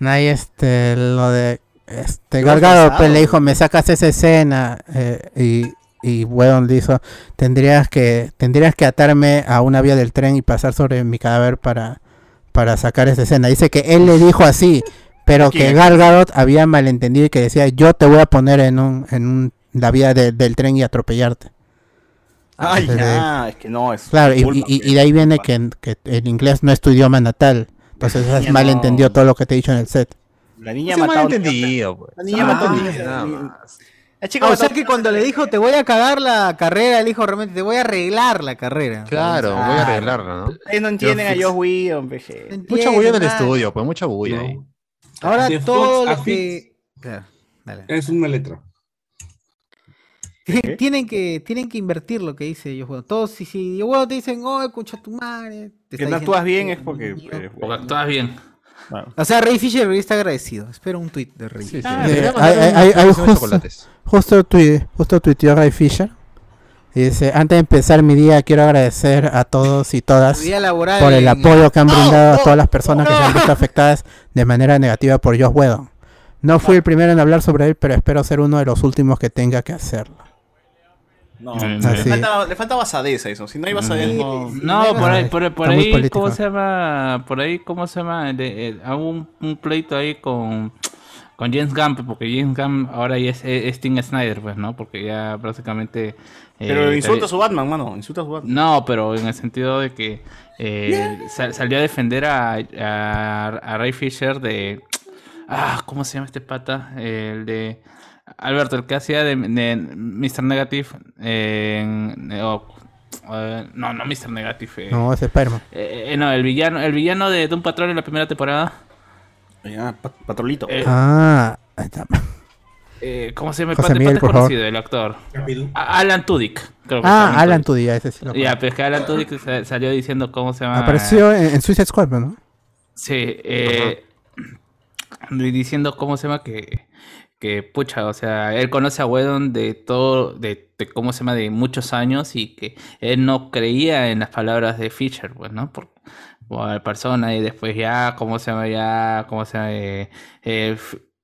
no hay este lo de este Gargado pues, le dijo me sacas esa escena eh, y y bueno le hizo tendrías que tendrías que atarme a una vía del tren y pasar sobre mi cadáver para para sacar esa escena dice que él le dijo así pero que Gal Gadot había malentendido y que decía yo te voy a poner en un en un, la vía de- del tren y atropellarte Ay, ya, es que no, es. Claro, y, culpa, y- y de ahí viene que, que el inglés no es tu idioma natal. Entonces has niña malentendido no. todo lo que te he dicho en el set. La niña Ese ha matado. malentendido, pues. La niña Ah, mató La más. chica Ah, o mató- sea que cuando le dijo te voy a cagar la carrera, le dijo realmente te voy a arreglar la carrera. Claro, voy a arreglarla, ¿no? Ustedes no entienden a Josh Whedon, peje. Mucha bulla en el estudio, pues mucha bulla No. ahí. Ahora De todo Fox lo que. Claro, dale. Es una letra. ¿Qué? Tienen que, tienen que invertir lo que dice yo juego. Todos, si, si yo juego te dicen, oh, escucha tu madre. te Que no actúas bien que- es porque. eh, Porque actúas bien. O sea, Ray Fisher está agradecido. Espero un tweet de Ray Sí, Fisher. sí. Eh, Debería hay- hay- hay- hay justo- chocolates. Justo, tui- justo tuiteó Ray Fisher. Y dice, antes de empezar mi día quiero agradecer a todos y todas por el en- apoyo que han ¡No! brindado a todas las personas que se han visto afectadas de manera negativa por Josh Whedon. No fui el primero en hablar sobre él, pero espero ser uno de los últimos que tenga que hacerlo. No, Mm, le, así. falta, le falta basadez a eso. Si no hay basadez, no. No, por ahí, por, por ahí. ¿cómo se llama? Por ahí, ¿cómo se llama? Eh, hago un, un pleito ahí con, con James Gunn, pues, porque James Gunn ahora ya es, es Tim Snyder, pues, ¿no? Porque ya prácticamente... eh, Pero insulta a su Batman, mano. Insulta a su Batman. No, pero en el sentido de que eh, sal- salió a defender a, a, a Ray Fisher de... Ah, ¿cómo se llama este pata? El de... Alberto, el que hacía de, de Mr. Negative en... eh, no, no Mr. Negative. eh, No, es Spider-Man. eh, eh, no, el villano, el villano de Doom Patrol en la primera temporada. Pat- patrolito. Eh, Ah, ahí está. eh, ¿Cómo se llama el José Miguel, es por favor. conocido, el actor. Alan Tudyk. creo que Ah, Alan Tudyk. Tudyk, ese sí lo Ya, pero es que Alan Tudyk sa- salió diciendo cómo se llama. Apareció en, en Suicide Squad, ¿no? Sí, eh, y diciendo cómo se llama que, que pucha, o sea, él conoce a Wedon de todo, de, de cómo se llama, de muchos años y que él no creía en las palabras de Fisher, pues, ¿no? Por, persona y después ya, cómo se llama, ya, cómo se llama, eh, eh,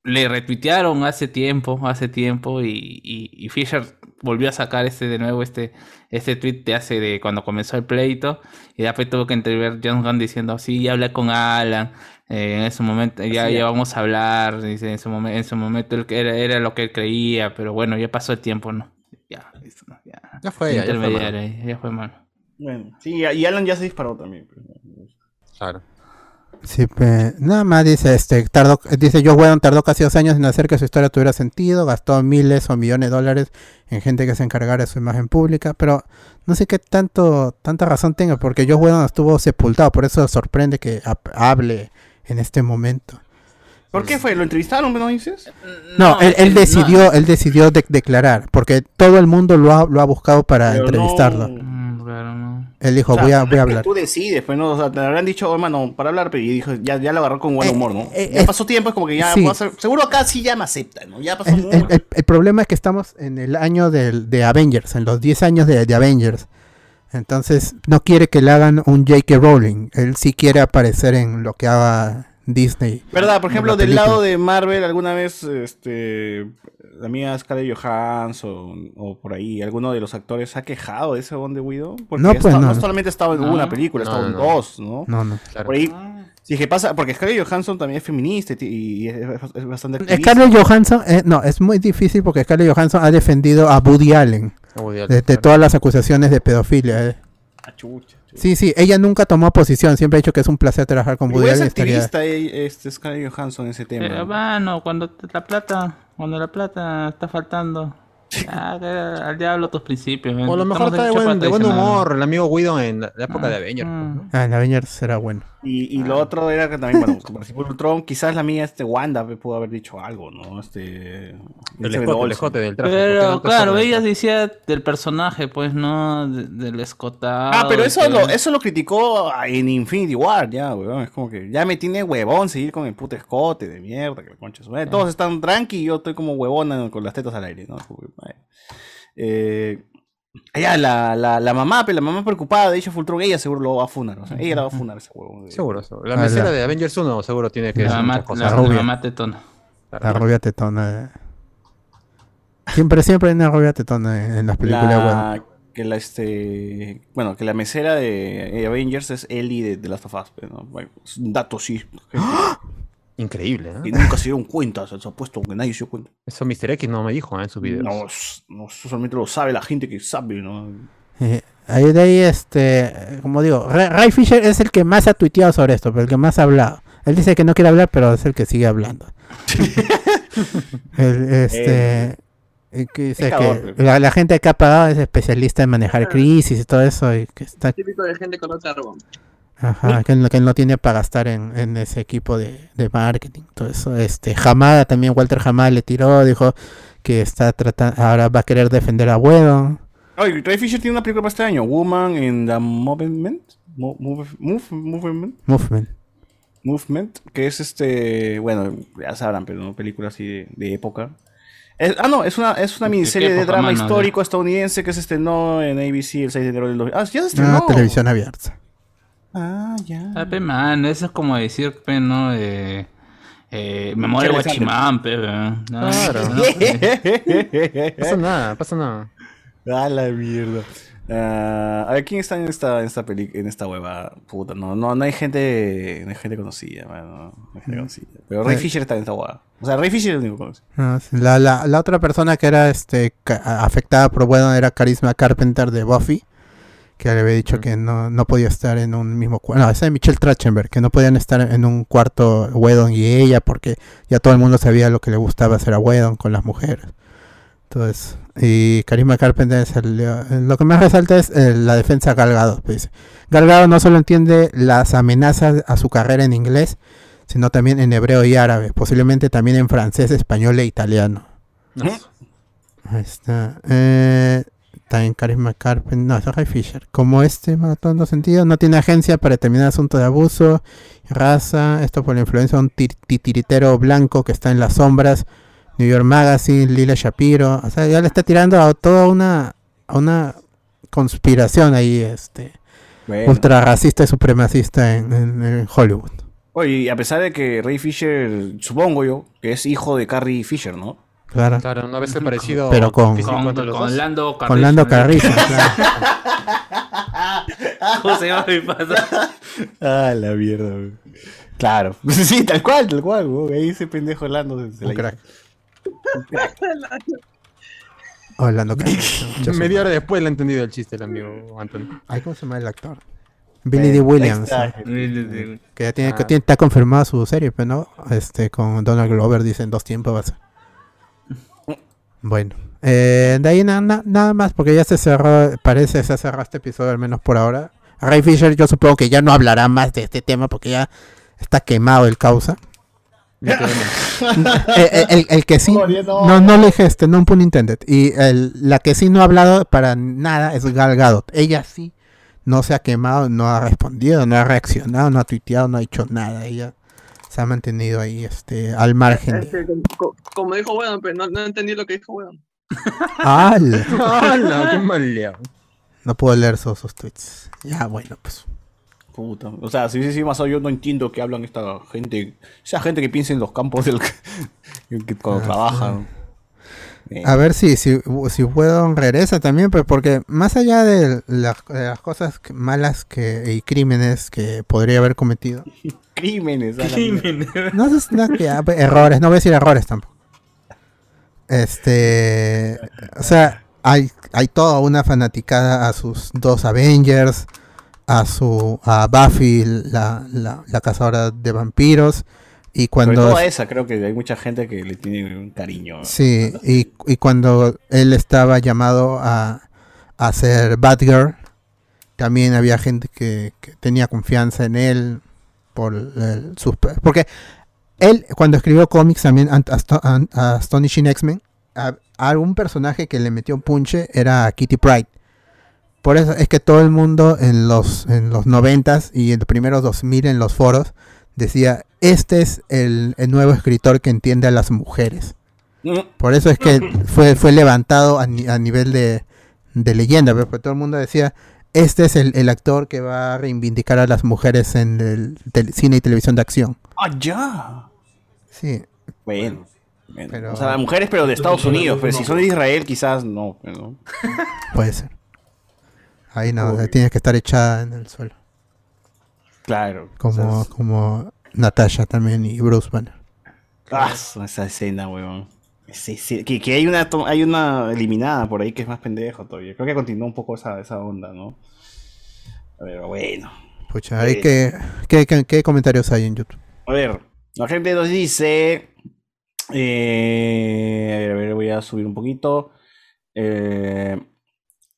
le retuitearon hace tiempo, hace tiempo y, y, y Fisher volvió a sacar este de nuevo, este, este tweet de hace de cuando comenzó el pleito y después tuvo que entrever John Gunn diciendo, sí, ya hablé con Alan, eh, en ese momento ya, ya vamos a hablar, dice, en su, momen- en su momento él que era, era lo que él creía, pero bueno, ya pasó el tiempo, ¿no? Ya, listo, ¿no? ya. Ya fue, ya, ya fue, ya mal. Bueno, sí, y Alan ya se disparó también. pues. Claro. Sí, pe- nada más dice, este, tardó, dice Joe Whedon tardó casi dos años en hacer que su historia tuviera sentido, gastó miles o millones de dólares en gente que se encargara de su imagen pública, pero no sé qué tanto, tanta razón tenga, porque Joe Whedon estuvo sepultado, por eso sorprende que hab- hable en este momento. ¿Por qué fue? ¿Lo entrevistaron, no dices? No, él, él no, decidió, él decidió de- declarar, porque todo el mundo lo ha, lo ha buscado para Pero entrevistarlo. no- Mm, claro, no. Él dijo, O sea, voy a, voy a hablar. Tú decides, pues no, o sea, te habrán dicho, oh, hermano, para hablar, pero y dijo, ya, ya lo agarró con buen Eh, humor, ¿no? eh, ya eh, pasó tiempo, es como que ya sí. hacer- seguro acá sí ya me acepta, ¿no? Ya pasó El, el- el problema es que estamos en el año del- de Avengers, en los 10 años de, de Avengers. Entonces, no quiere que le hagan un J.K. Rowling. Él sí quiere aparecer en lo que haga Disney. ¿Verdad? Por ejemplo, del lado de Marvel, alguna vez, este, la mía Scarlett Johansson o por ahí, alguno de los actores se ha quejado de ese Bond de Widow. Porque No, pues, no, no solamente ha estado en No, una película, no, estado en no. dos, ¿no? No, no. Claro. Por ahí Sí, que pasa, porque Scarlett Johansson también es feminista y, y es, es bastante activista. Scarlett Johansson, eh, no, es muy difícil porque Scarlett Johansson ha defendido a Woody Allen A Woody Allen, de, de claro. todas las acusaciones de pedofilia. eh. Ah, chucha, chucha. Sí, sí, ella nunca tomó posición, siempre ha dicho que es un placer trabajar con Woody es Allen. estaría- activista eh, este Scarlett Johansson en ese tema. Eh, bueno, cuando la plata, cuando la plata está faltando, que al diablo tus principios. O a lo mejor está de buen, de buen humor el amigo Guido en la, la época de Avengers. pues, ¿no? Ah, en Avengers será bueno. Y, y lo otro era que también, bueno, como participó en Ultron, quizás la mía, este Wanda, me pudo haber dicho algo, ¿no? Este. El escote, el Olsen. escote del traje. ¿por Pero claro, ella decía del personaje, pues, ¿no? De- del escotado. Ah, pero eso que- lo, eso lo criticó en Infinity War, ya, weón. Es como que ya me tiene huevón seguir con el puto escote de mierda, que la concha. de su madre. Todos están tranqui y yo estoy como huevona con las tetas al aire, ¿no? Eh, ya, la, la, la mamá, pero la mamá preocupada de hecho Fultron, ella seguro lo va a funar. O sea, ella la va a funar ese huevón. Seguro, seguro. La Ah, mesera la- de Avengers 1 seguro tiene que La mamá, cosas. la, rubia. mamá tetona. La rubia tetona. eh. Siempre, siempre hay una rubia tetona en, en las películas. bueno. Que la este bueno que la mesera de Avengers es Ellie de, de Last of Us pero, ¿no? Bueno, es un dato sí gente, Increíble, ¿eh? que nunca se dieron cuenta se ha puesto que nadie se dio cuenta Eso Mr. X no me dijo ¿eh? en sus videos. no, no eso solamente lo sabe la gente que sabe no Eh, ahí de ahí, este, como digo, Ra- Ray Fisher es el que más ha tuiteado sobre esto, pero el que más ha hablado. Él dice que no quiere hablar, pero es el que sigue hablando. El, este, eh, que dice cabrón, que la, la gente que ha pagado es especialista en manejar crisis y todo eso, y que está, Típico de gente con otro ajá, que, no, que no tiene para gastar en, en ese equipo de, de marketing, todo eso. Este, Hamada también, Walter Hamada le tiró, dijo que está tratando, ahora va a querer defender a Wedon. Oye, Ray Fisher tiene una película para este año Woman in the Movement Mo- move, move, movement Movement. Movement que es este bueno ya sabrán pero una película así de, de época Es- ah no es una es una ¿De qué miniserie de drama mano? histórico estadounidense que se estrenó en ABC el 6 de enero del 2000 ah ya se estrenó Ah, televisión abierta. Ah ya Ah, pe, man, eso es como decir, pe, ¿no? Eh, eh, Memoria Guachimán, pe. No, Claro. no, pe. Pasa nada, pasa nada. A la mierda. Ah, a ver, ¿quién está en esta, en esta peli, en esta hueva? Puta, no, no, no hay gente, no hay gente conocida, mano, no hay gente conocida. Pero Ray Eh. Fisher está en esta hueva. O sea, Ray Fisher es el único conocido. Ah, sí. La, la, la otra persona que era este afectada por Wedon era Carisma Carpenter de Buffy, que le había dicho que no, no podía estar en un mismo cuarto. No, esa es Michelle Trachtenberg, que no podían estar en un cuarto Wedon y ella, porque ya todo el mundo sabía lo que le gustaba hacer a Wedon con las mujeres. Entonces, y Carisma Carpenter salió- lo que más resalta es eh, la defensa de Gal Gadot, pues, dice. Gal Gadot no solo entiende las amenazas a su carrera en inglés, sino también en hebreo y árabe, posiblemente también en francés, español e italiano. Ahí está. Eh, también Carisma Carpenter, no, es Ray Fisher. Como este maratón no sentido, no tiene agencia para determinar asuntos de abuso, raza, esto por la influencia de un tir- titiritero blanco que está en las sombras, New York Magazine, Lila Shapiro, o sea, ya le está tirando a toda una, a una conspiración ahí, este, Bueno. ultra racista y supremacista en, en- en Hollywood. Oye, y a pesar de que Ray Fisher, supongo yo, que es hijo de Carrie Fisher, ¿no? Claro. Claro, no ves el parecido. Pero con- Con, entre los con. Lando Con Lando Carrizo, claro. ¿Cómo se llama mi pata? Ah, la mierda, güey. Claro. sí, tal cual, tal cual, güey. Ahí ese pendejo Lando se, se Un la crack. Orlando Carrizo. Media hora después le ha entendido el chiste el amigo Anthony. Ay, ¿cómo se llama el actor? Billy D. Williams. ¿eh? Que ya tiene, que Ah. tiene- está confirmada su serie, pero no, este, con Donald Glover dicen dos tiempos va a ser. Bueno, eh, de ahí na- na- nada más, porque ya se cerró, parece se ha cerrado este episodio, al menos por ahora. Ray Fisher, yo supongo que ya no hablará más de este tema porque ya está quemado el causa. El, el que sí, No, no. no, no le dije este, no un pun intended. Y el- la que sí no ha hablado para nada es Gal Gadot. Ella sí no se ha quemado, no ha respondido, no ha reaccionado, no ha tuiteado, no ha dicho nada. Ella se ha mantenido ahí este, al margen. Es que, como, como dijo Wedon, pero no, no entendí lo que dijo Wedon. ¡Al! ¡Hala! ¡Qué mal! No puedo leer sus, sus tweets. Ya, bueno, pues. Puta. O sea, si hubiese más yo no entiendo que hablan esta gente. Esa gente que piensa en los campos del. que cuando Ah, trabajan. A ver si, si, si puedo regresa también, pues porque más allá de las, de las cosas malas que, y crímenes que podría haber cometido, Crímenes. no sé si- no, que, ah, pues, errores, no voy a decir errores tampoco. Este, o sea, hay, hay toda una fanaticada a sus dos Avengers, a su a Buffy, la, la, la cazadora de vampiros, y Sobre cuando todo a esa, creo que hay mucha gente que le tiene un cariño. Sí, y, y cuando él estaba llamado a, a ser Batgirl, también había gente que, que tenía confianza en él por el- sus porque él cuando escribió cómics también a Astonishing X-Men a, algún personaje que le metió punche era Kitty Pride por eso es que todo el mundo en los en los noventas y en los primeros 2000 en los foros decía este es el, el nuevo escritor que entiende a las mujeres por eso es que fue, fue levantado a, ni- a nivel de, de leyenda, pero pues todo el mundo decía, este es el, el actor que va a reivindicar a las mujeres en el tel- cine y televisión de acción. ¡Ah, ya! Sí, Bueno. bueno. Pero- O sea, las mujeres, pero de Estados Unidos. Pero si son de Israel, quizás no. pero- puede ser. Ahí no, tienes que estar echada en el suelo. Claro. Como, como Natasha también y Bruce Banner. ah, esa escena, weón. Ese- ese- que, que hay una hay una eliminada por ahí que es más pendejo todavía. Creo que continúa un poco esa, esa onda, ¿no? Pero bueno. Pucha, ahí que, ¿qué, qué, qué comentarios hay en YouTube? A ver, la gente nos dice. eh, a ver, a ver, voy a subir un poquito. Eh,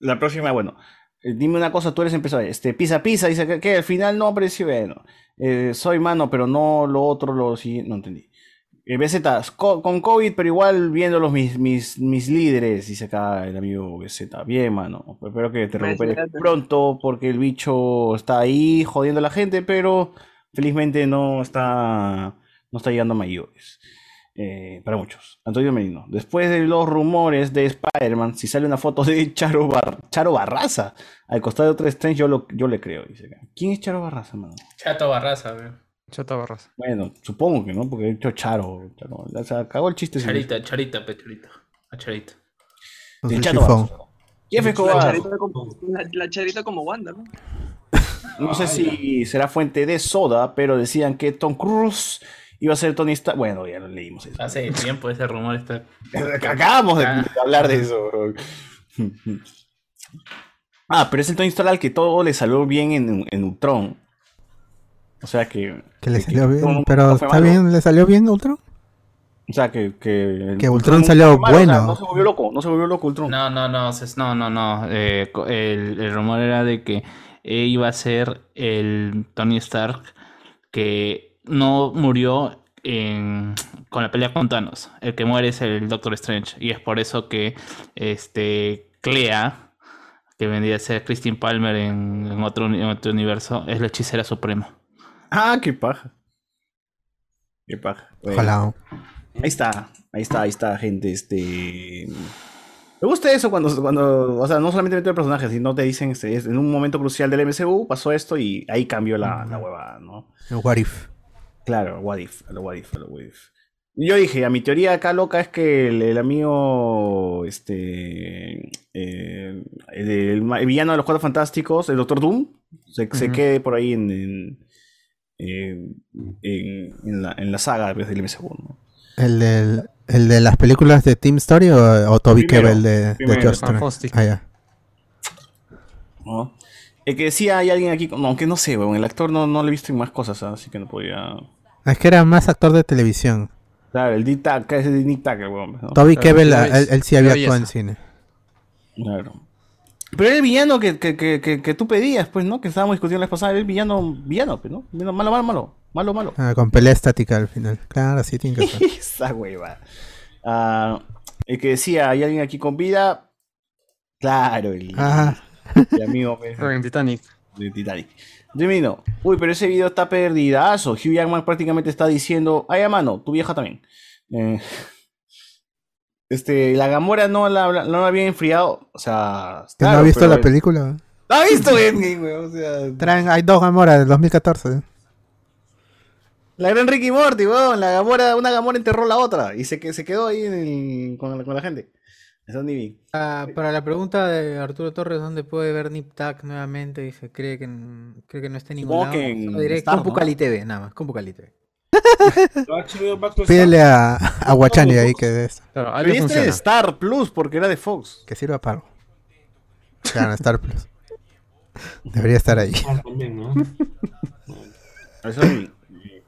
la próxima, bueno. Eh, dime una cosa, tú eres empresario. Este, pisa, pisa, dice que, que al final no apareció. Bueno, eh, soy mano, pero no lo otro, lo siguiente. No entendí. Eh, BZ, co- con COVID, pero igual viéndolos mis, mis, mis líderes, dice acá el amigo BZ. Bien, mano. Espero que te recuperes pronto, porque el bicho está ahí jodiendo a la gente, pero felizmente no está, no está llegando a mayores. Eh, para muchos. Antonio Merino. Después de los rumores de Spider-Man, si sale una foto de Charo, Bar- Charo Barraza al costado de otro Strange, yo, lo, yo le creo. Dice acá. ¿Quién es Charo Barraza, mano? Chato Barraza, weón. Chata Barras. Bueno, supongo que no, porque he dicho Charo. Charo. O sea, cagó el chiste. sin- Charita, charita, pe, charita. A charita. De Chato. Barraza. Jeff La Escobar. charita, como, la, la charita como Wanda, ¿no? No sé si será fuente de soda, pero decían que Tom Cruise iba a ser Tony Stark. Bueno, ya lo leímos eso. Hace tiempo ese rumor está. Acabamos de Ah. de hablar de eso. Ah, pero es el Tony Stark al que todo le salió bien en, en Ultron. O sea que. Que le que- salió que bien, pero está malo. bien, ¿le salió bien Ultron? O sea que. Que, Que Ultron salió o sea, bueno. no se volvió loco, no se volvió loco Ultron. No, no, no, no, no, no. eh, el, el rumor era de que eh, iba a ser el Tony Stark que no murió en- con la pelea con Thanos. El que muere es el Doctor Strange. Y es por eso que este Clea, que vendría a ser Christine Palmer en, en otro, uni- en otro universo, es la hechicera suprema. Ah, qué paja. Qué paja. Ojalá. Ahí está, ahí está, ahí está, gente. Este. Me gusta eso cuando, cuando, o sea, no solamente meter personajes, sino te dicen, este, es- en un momento crucial del MCU pasó esto y ahí cambió la, la huevada, ¿no? What if? Claro, what if, a lo what if, a lo what if. Yo dije, a mi teoría acá loca es que el, el amigo, este, eh, el, el ma- el villano de los Cuatro Fantásticos, el Doctor Doom, se, quede por ahí en, en, en, en- en la, en la saga pues, del MCU, ¿no? ¿El, del, ¿El de las películas de Team Story o, o Toby Kebbell de, de primero. Foster. Ah, ya. ¿no? El que decía hay alguien aquí, no, aunque no sé, weón, el actor no, no le he visto en más cosas, ¿ah? así que no podía... Es que era más actor de televisión. Claro, el Tucker, ese Tucker, weón, ¿no? Toby Claro, Kebbell, él, él sí había actuado en cine. Claro. Pero era el villano que, que, que, que, que tú pedías, pues, ¿no? Que estábamos discutiendo la vez pasada, era el villano, villano, pues, ¿no? Malo, malo, malo, malo, malo. Ah, con pelea estática al final. Claro, sí tiene que ser. Esa hueva. Ah, el que decía, hay alguien aquí con vida. Claro, el, Ah, el amigo pues, En Titanic. de Titanic. Gemino, uy, pero ese video está perdidazo. Hugh Jackman prácticamente está diciendo, ay, a mano, tu vieja también. Eh, este, la Gamora no la, no la había enfriado. O sea, ¿que no claro, ha visto pero- la película? ¿No ha visto Endgame, weón? O sea, Traen, hay dos Gamora del 2014. la gran Ricky Morty, weón. La Gamora, una Gamora enterró la otra y se, que- se quedó ahí en el- con, la- con la gente. Eso ni vi. Ah, para la pregunta de Arturo Torres, ¿dónde puede ver Nip Tuck nuevamente? Dice, cree que, cree que no está en ningún lado. que en diré Star, con ¿no? TV, nada más, con Pucali TV. Pídele a, a Guachani ahí que, des- Claro, ahí Pero le este funciona. de Star Plus, porque era de Fox. que sirva para algo. Claro, Star Plus. Debería estar ahí. Ah, también, ¿no? Eso ni-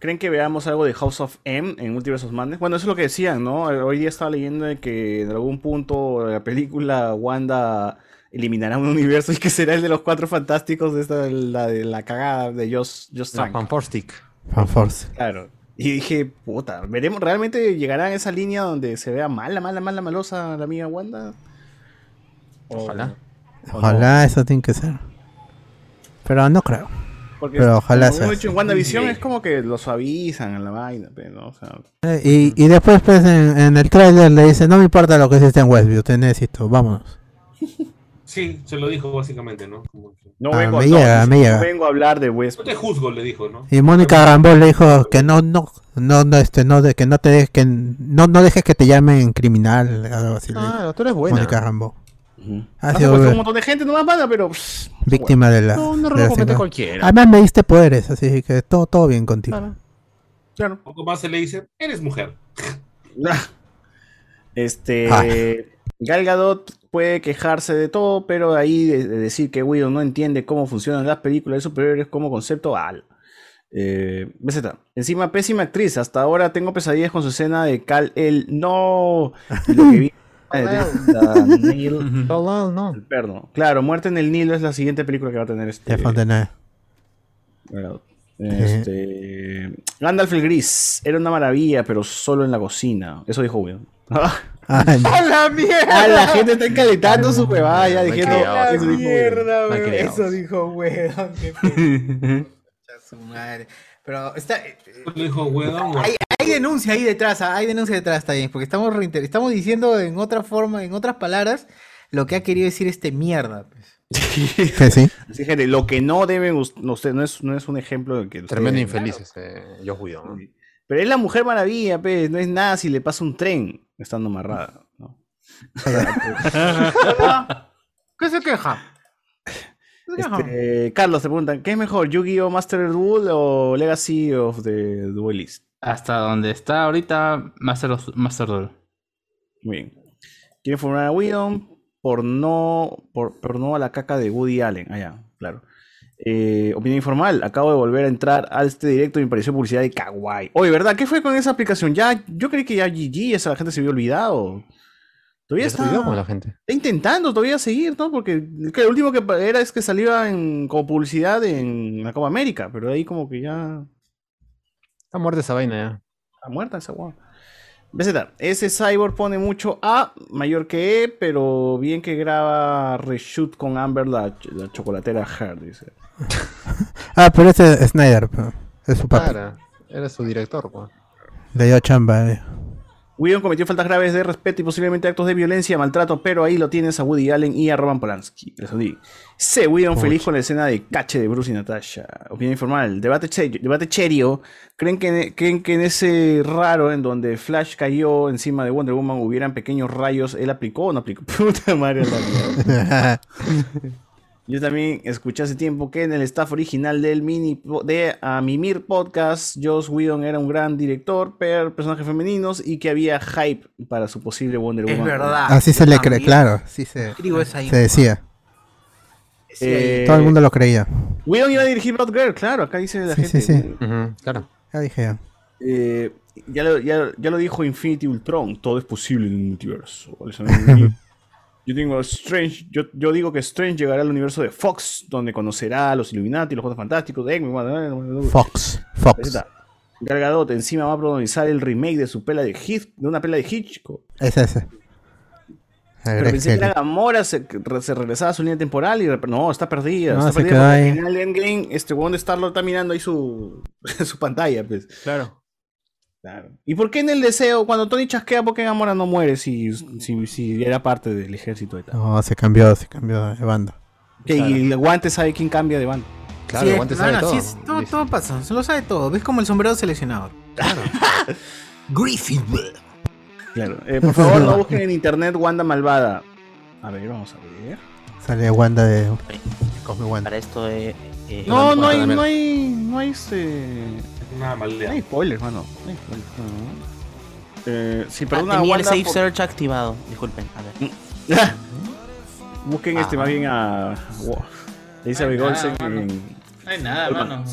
¿Creen que veamos algo de House of M en Multiverse of Madness? Bueno, eso es lo que decían, ¿no? Hoy día estaba leyendo de que en algún punto la película Wanda eliminará un universo y que será el de los cuatro fantásticos de esta, la de la cagada de Trank. Fanforstic. Fanforce. Claro. Y dije, puta, veremos, ¿realmente llegará a esa línea donde se vea mala, mala, mala, malosa la amiga Wanda? Ojalá. Ojalá eso tiene que ser. Pero no creo. Porque Pero ojalá sea en. WandaVision es como que lo suavizan en la vaina, pero, ¿no? O sea, Eh, y, y después pues en, en el tráiler le dice, no me importa lo que hiciste en Westview, te necesito, vámonos. Sí, se lo dijo básicamente, ¿no? Como que- no, Ah, vengo, me no, llega, no me llega. vengo a hablar de West. No te juzgo, le dijo, ¿no? Y Mónica Rambo le dijo que no, no, no, no, este, no, de, que no te dejes, que no, no dejes que te llamen criminal, algo así. Ah, tú eres buena. Mónica Rambo. Ha Ha sido un montón de gente, no más mala, pero. pff, víctima de la. No, no de la cualquiera. Además me diste poderes, así que todo, todo bien contigo. bueno, Claro. Un poco más se le dice, eres mujer. Este. Ah. Gal Gadot puede quejarse de todo, pero ahí de, de decir que Widow no entiende cómo funcionan las películas de superhéroes como concepto al. Eh, BZ. Encima, pésima actriz. Hasta ahora tengo pesadillas con su escena de Cal El. No. Lo que vi. eh, la no. el perno. Claro, Muerte en el Nilo es la siguiente película que va a tener este. Gadot. Este, Gandalf el Gris era una maravilla, pero solo en la cocina. Eso dijo. Ah, ¡A la mierda! Ah, la gente está encalentando su huevada ya diciendo. dijo Widow. mierda, weón. Eso dijo weón. Qué su madre. Pero está, eh, Le dijo, weón, hay, hay denuncia ahí detrás, ah, hay denuncia detrás, está bien, porque estamos, estamos diciendo en otra forma, en otras palabras, lo que ha querido decir este mierda. pues. que sí. Así, gente, lo que no deben, us- no, sé, no, es, no es un ejemplo de que. Tremendo infeliz ese Josh Whedon. ¿no? Pero es la mujer maravilla, pues, no es nada si le pasa un tren estando amarrada. ¿no? ¿Qué se queja? ¿Qué se queja? Este, Carlos te preguntan, ¿qué es mejor, Yu-Gi-Oh! Master Duel o Legacy of the Duelist? Hasta donde está ahorita Master, of- Master Duel. Muy bien. Quiere formar a Whedon por no, por, por no a la caca de Woody Allen. Ah, ya, claro. Eh, opinión informal. Acabo de volver a entrar a este directo y me pareció publicidad de Kawaii. Oye, ¿verdad? ¿Qué fue con esa aplicación? Ya, yo creí que ya GG, esa la gente se había olvidado. Todavía olvidó con la está, gente. está intentando todavía seguir, ¿no? Porque que lo último que era es que salía en, como publicidad en la Copa América, pero ahí como que ya Está muerta esa vaina ya. Está muerta esa guau. BZ, ese cyborg pone mucho A, mayor que E, pero bien que graba reshoot con Amber la, la chocolatera Heart, dice. Ah, pero ese es Snyder, es su papá. Claro, era su director. pues. Le dio chamba. eh. Whedon cometió faltas graves de respeto y posiblemente actos de violencia, maltrato, pero ahí lo tienes a Woody Allen y a Roman Polanski. Les C. Whedon feliz con la escena de cache de Bruce y Natasha. Opinión informal. Debate, che- debate cherio. ¿Creen que, ¿Creen que en ese raro en donde Flash cayó encima de Wonder Woman hubieran pequeños rayos? ¿Él aplicó o no aplicó? Puta madre. Yo también escuché hace tiempo que en el staff original del mini de A Mimir Podcast, Joss Whedon era un gran director, pero personajes femeninos y que había hype para su posible Wonder Es Woman. verdad. Así se le cree, claro. Sí se, Escribo esa se decía. Sí. Eh, Todo el mundo lo creía. Whedon iba a dirigir Blood Girl, claro, acá dice la Sí, gente. sí, sí. Ujú, claro. Ya dije ya. Eh, ya, lo, ya, ya lo dijo Infinity Ultron, todo es posible en el multiverso. Yo, tengo Strange, yo, yo digo que Strange llegará al universo de Fox, donde conocerá a los Illuminati, los Juegos Fantásticos, Eggman, Fox. Fox. está. Gal Gadot encima va a protagonizar el remake de su pela de Hit, de una pela de Hitchcock. Es ese. El Pero pensé que era Gamora, se, regresaba a su línea temporal y no, está perdida. No, está perdida porque final de Endgame, este weón de Star-Lord está mirando ahí su, su pantalla, pues. Claro. Claro. ¿Y por qué en el deseo, cuando Tony chasquea, por qué Gamora no muere si, si, si era parte del ejército y tal? No, se cambió, se cambió de banda. Que Y el guante sabe quién cambia de banda. Claro, Sí, Guante no, sabe no, todo. sí, es- todo, todo pasa, se lo sabe todo. ¿Ves como el sombrero seleccionador? Claro. Griffith. Claro. Eh, por favor, no busquen en internet Wanda Malvada. A ver, vamos a ver. Sale Wanda de Cosme Wanda. Para esto eh, eh, No, no hay, no hay, no hay este. Nada mal No hay spoilers, mano. No hay spoilers, no. Eh, sí, Ah, el Safe por- Search activado. Disculpen, a ver. Busquen este más bien a. Wow. Elizabeth Ay, Olsen nada, mano. en. No hay nada, Oldman. mano.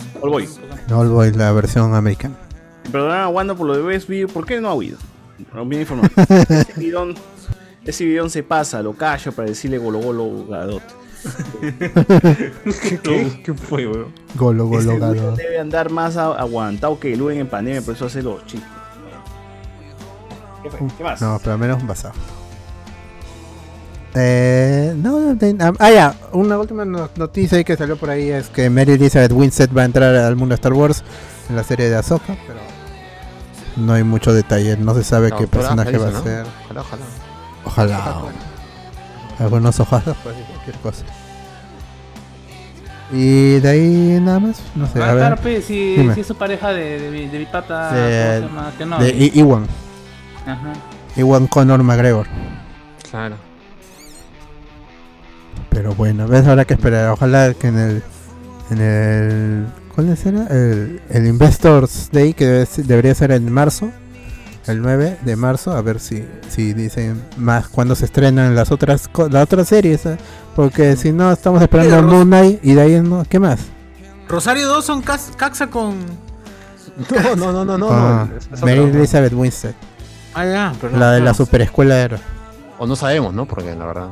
No Boy, la versión americana. Perdona a Wanda por lo de Best View. ¿Por qué no ha huido? Bien informado. ese bidón, ese bidón se pasa, lo callo para decirle golo golo gadot. ¿Qué, ¿Qué fue, weón? Golo, golo, galo. debe andar más aguantado que el Luen en pandemia, por eso hace los chistes. ¿Qué, fue? ¿Qué más? No, pero al menos basado. Eh, no, no, de- ah, ah, ya, una última no- noticia ahí que salió por ahí es que Mary Elizabeth Winstead va a entrar al mundo de Star Wars en la serie de Ahsoka, pero no hay mucho detalle, no se sabe qué personaje va a ser. Ojalá, ojalá. Ojalá. Algunos ojalá, pues, cualquier cosa. Y de ahí nada más, no sé, Va a ver. estar, pe, si, es su pareja de, de, mi- de mi pata. De- ¿cómo se llama? Que no, de I- Iwan, Ajá. Iwan Conor McGregor. Claro. Pero bueno, ves, habrá que esperar. Ojalá que en el. En el. ¿Cuál será? El, el Investors Day, que debe ser- debería ser en marzo. El 9 de marzo. A ver si, si dicen más cuando se estrenan las otras co- las otras series. ¿eh? Porque si no, estamos esperando a Pero, Moon Knight y de ahí no. ¿Qué más? Rosario Dawson cas- caxa con. No, no, no, no, no. Ah, no, Mary. Elizabeth Winstead. Ah, ya, perdón. La de la no. superescuela de héroes. O no sabemos, ¿no? Porque la verdad.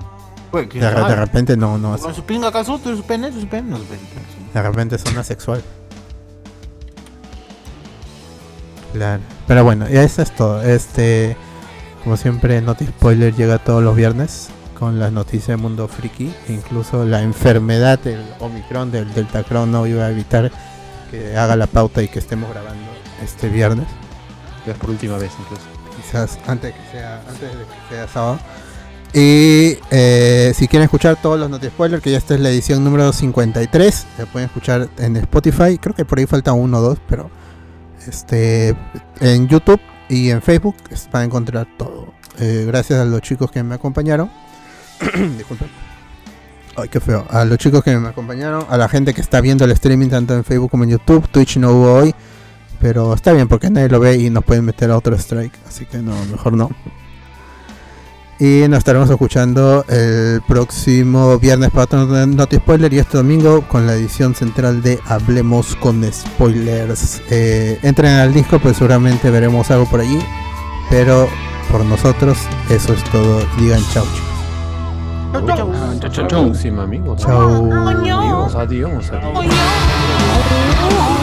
Pues, ¿quién De, de repente no, no. ¿Con su pinga acaso? ¿Tú su pene? ¿Tú su pene? No su pene. De repente una sexual. Claro. Pero bueno, ya eso es todo. Este, como siempre, Noti Spoiler llega todos los viernes con las noticias del mundo friki. e Incluso la enfermedad del Omicron, del Delta Crohn, no iba a evitar que haga la pauta y que estemos grabando este viernes. Es por última vez incluso. Quizás antes que sea, antes de que sea sábado. Y eh, si quieren escuchar todos los Noti Spoiler, que ya esta es la edición número 53, la pueden escuchar en Spotify. Creo que por ahí falta uno o dos, pero este en YouTube y en Facebook van a encontrar todo. Eh, gracias a los chicos que me acompañaron. Disculpen. Ay, qué feo. A los chicos que me acompañaron, a la gente que está viendo el streaming tanto en Facebook como en YouTube. Twitch no hubo hoy, pero está bien porque nadie lo ve y nos pueden meter a otro strike. Así que no, mejor no. Y nos estaremos escuchando el próximo viernes para otro Noti Spoiler y este domingo con la edición central de Hablemos con Spoilers. Eh, entren al disco, pues seguramente veremos algo por allí. Pero por nosotros, eso es todo. Digan chau, chicos. Chau, chau, chau. Próxima, amigos. Chau. Amigos, adiós. adiós. Oh,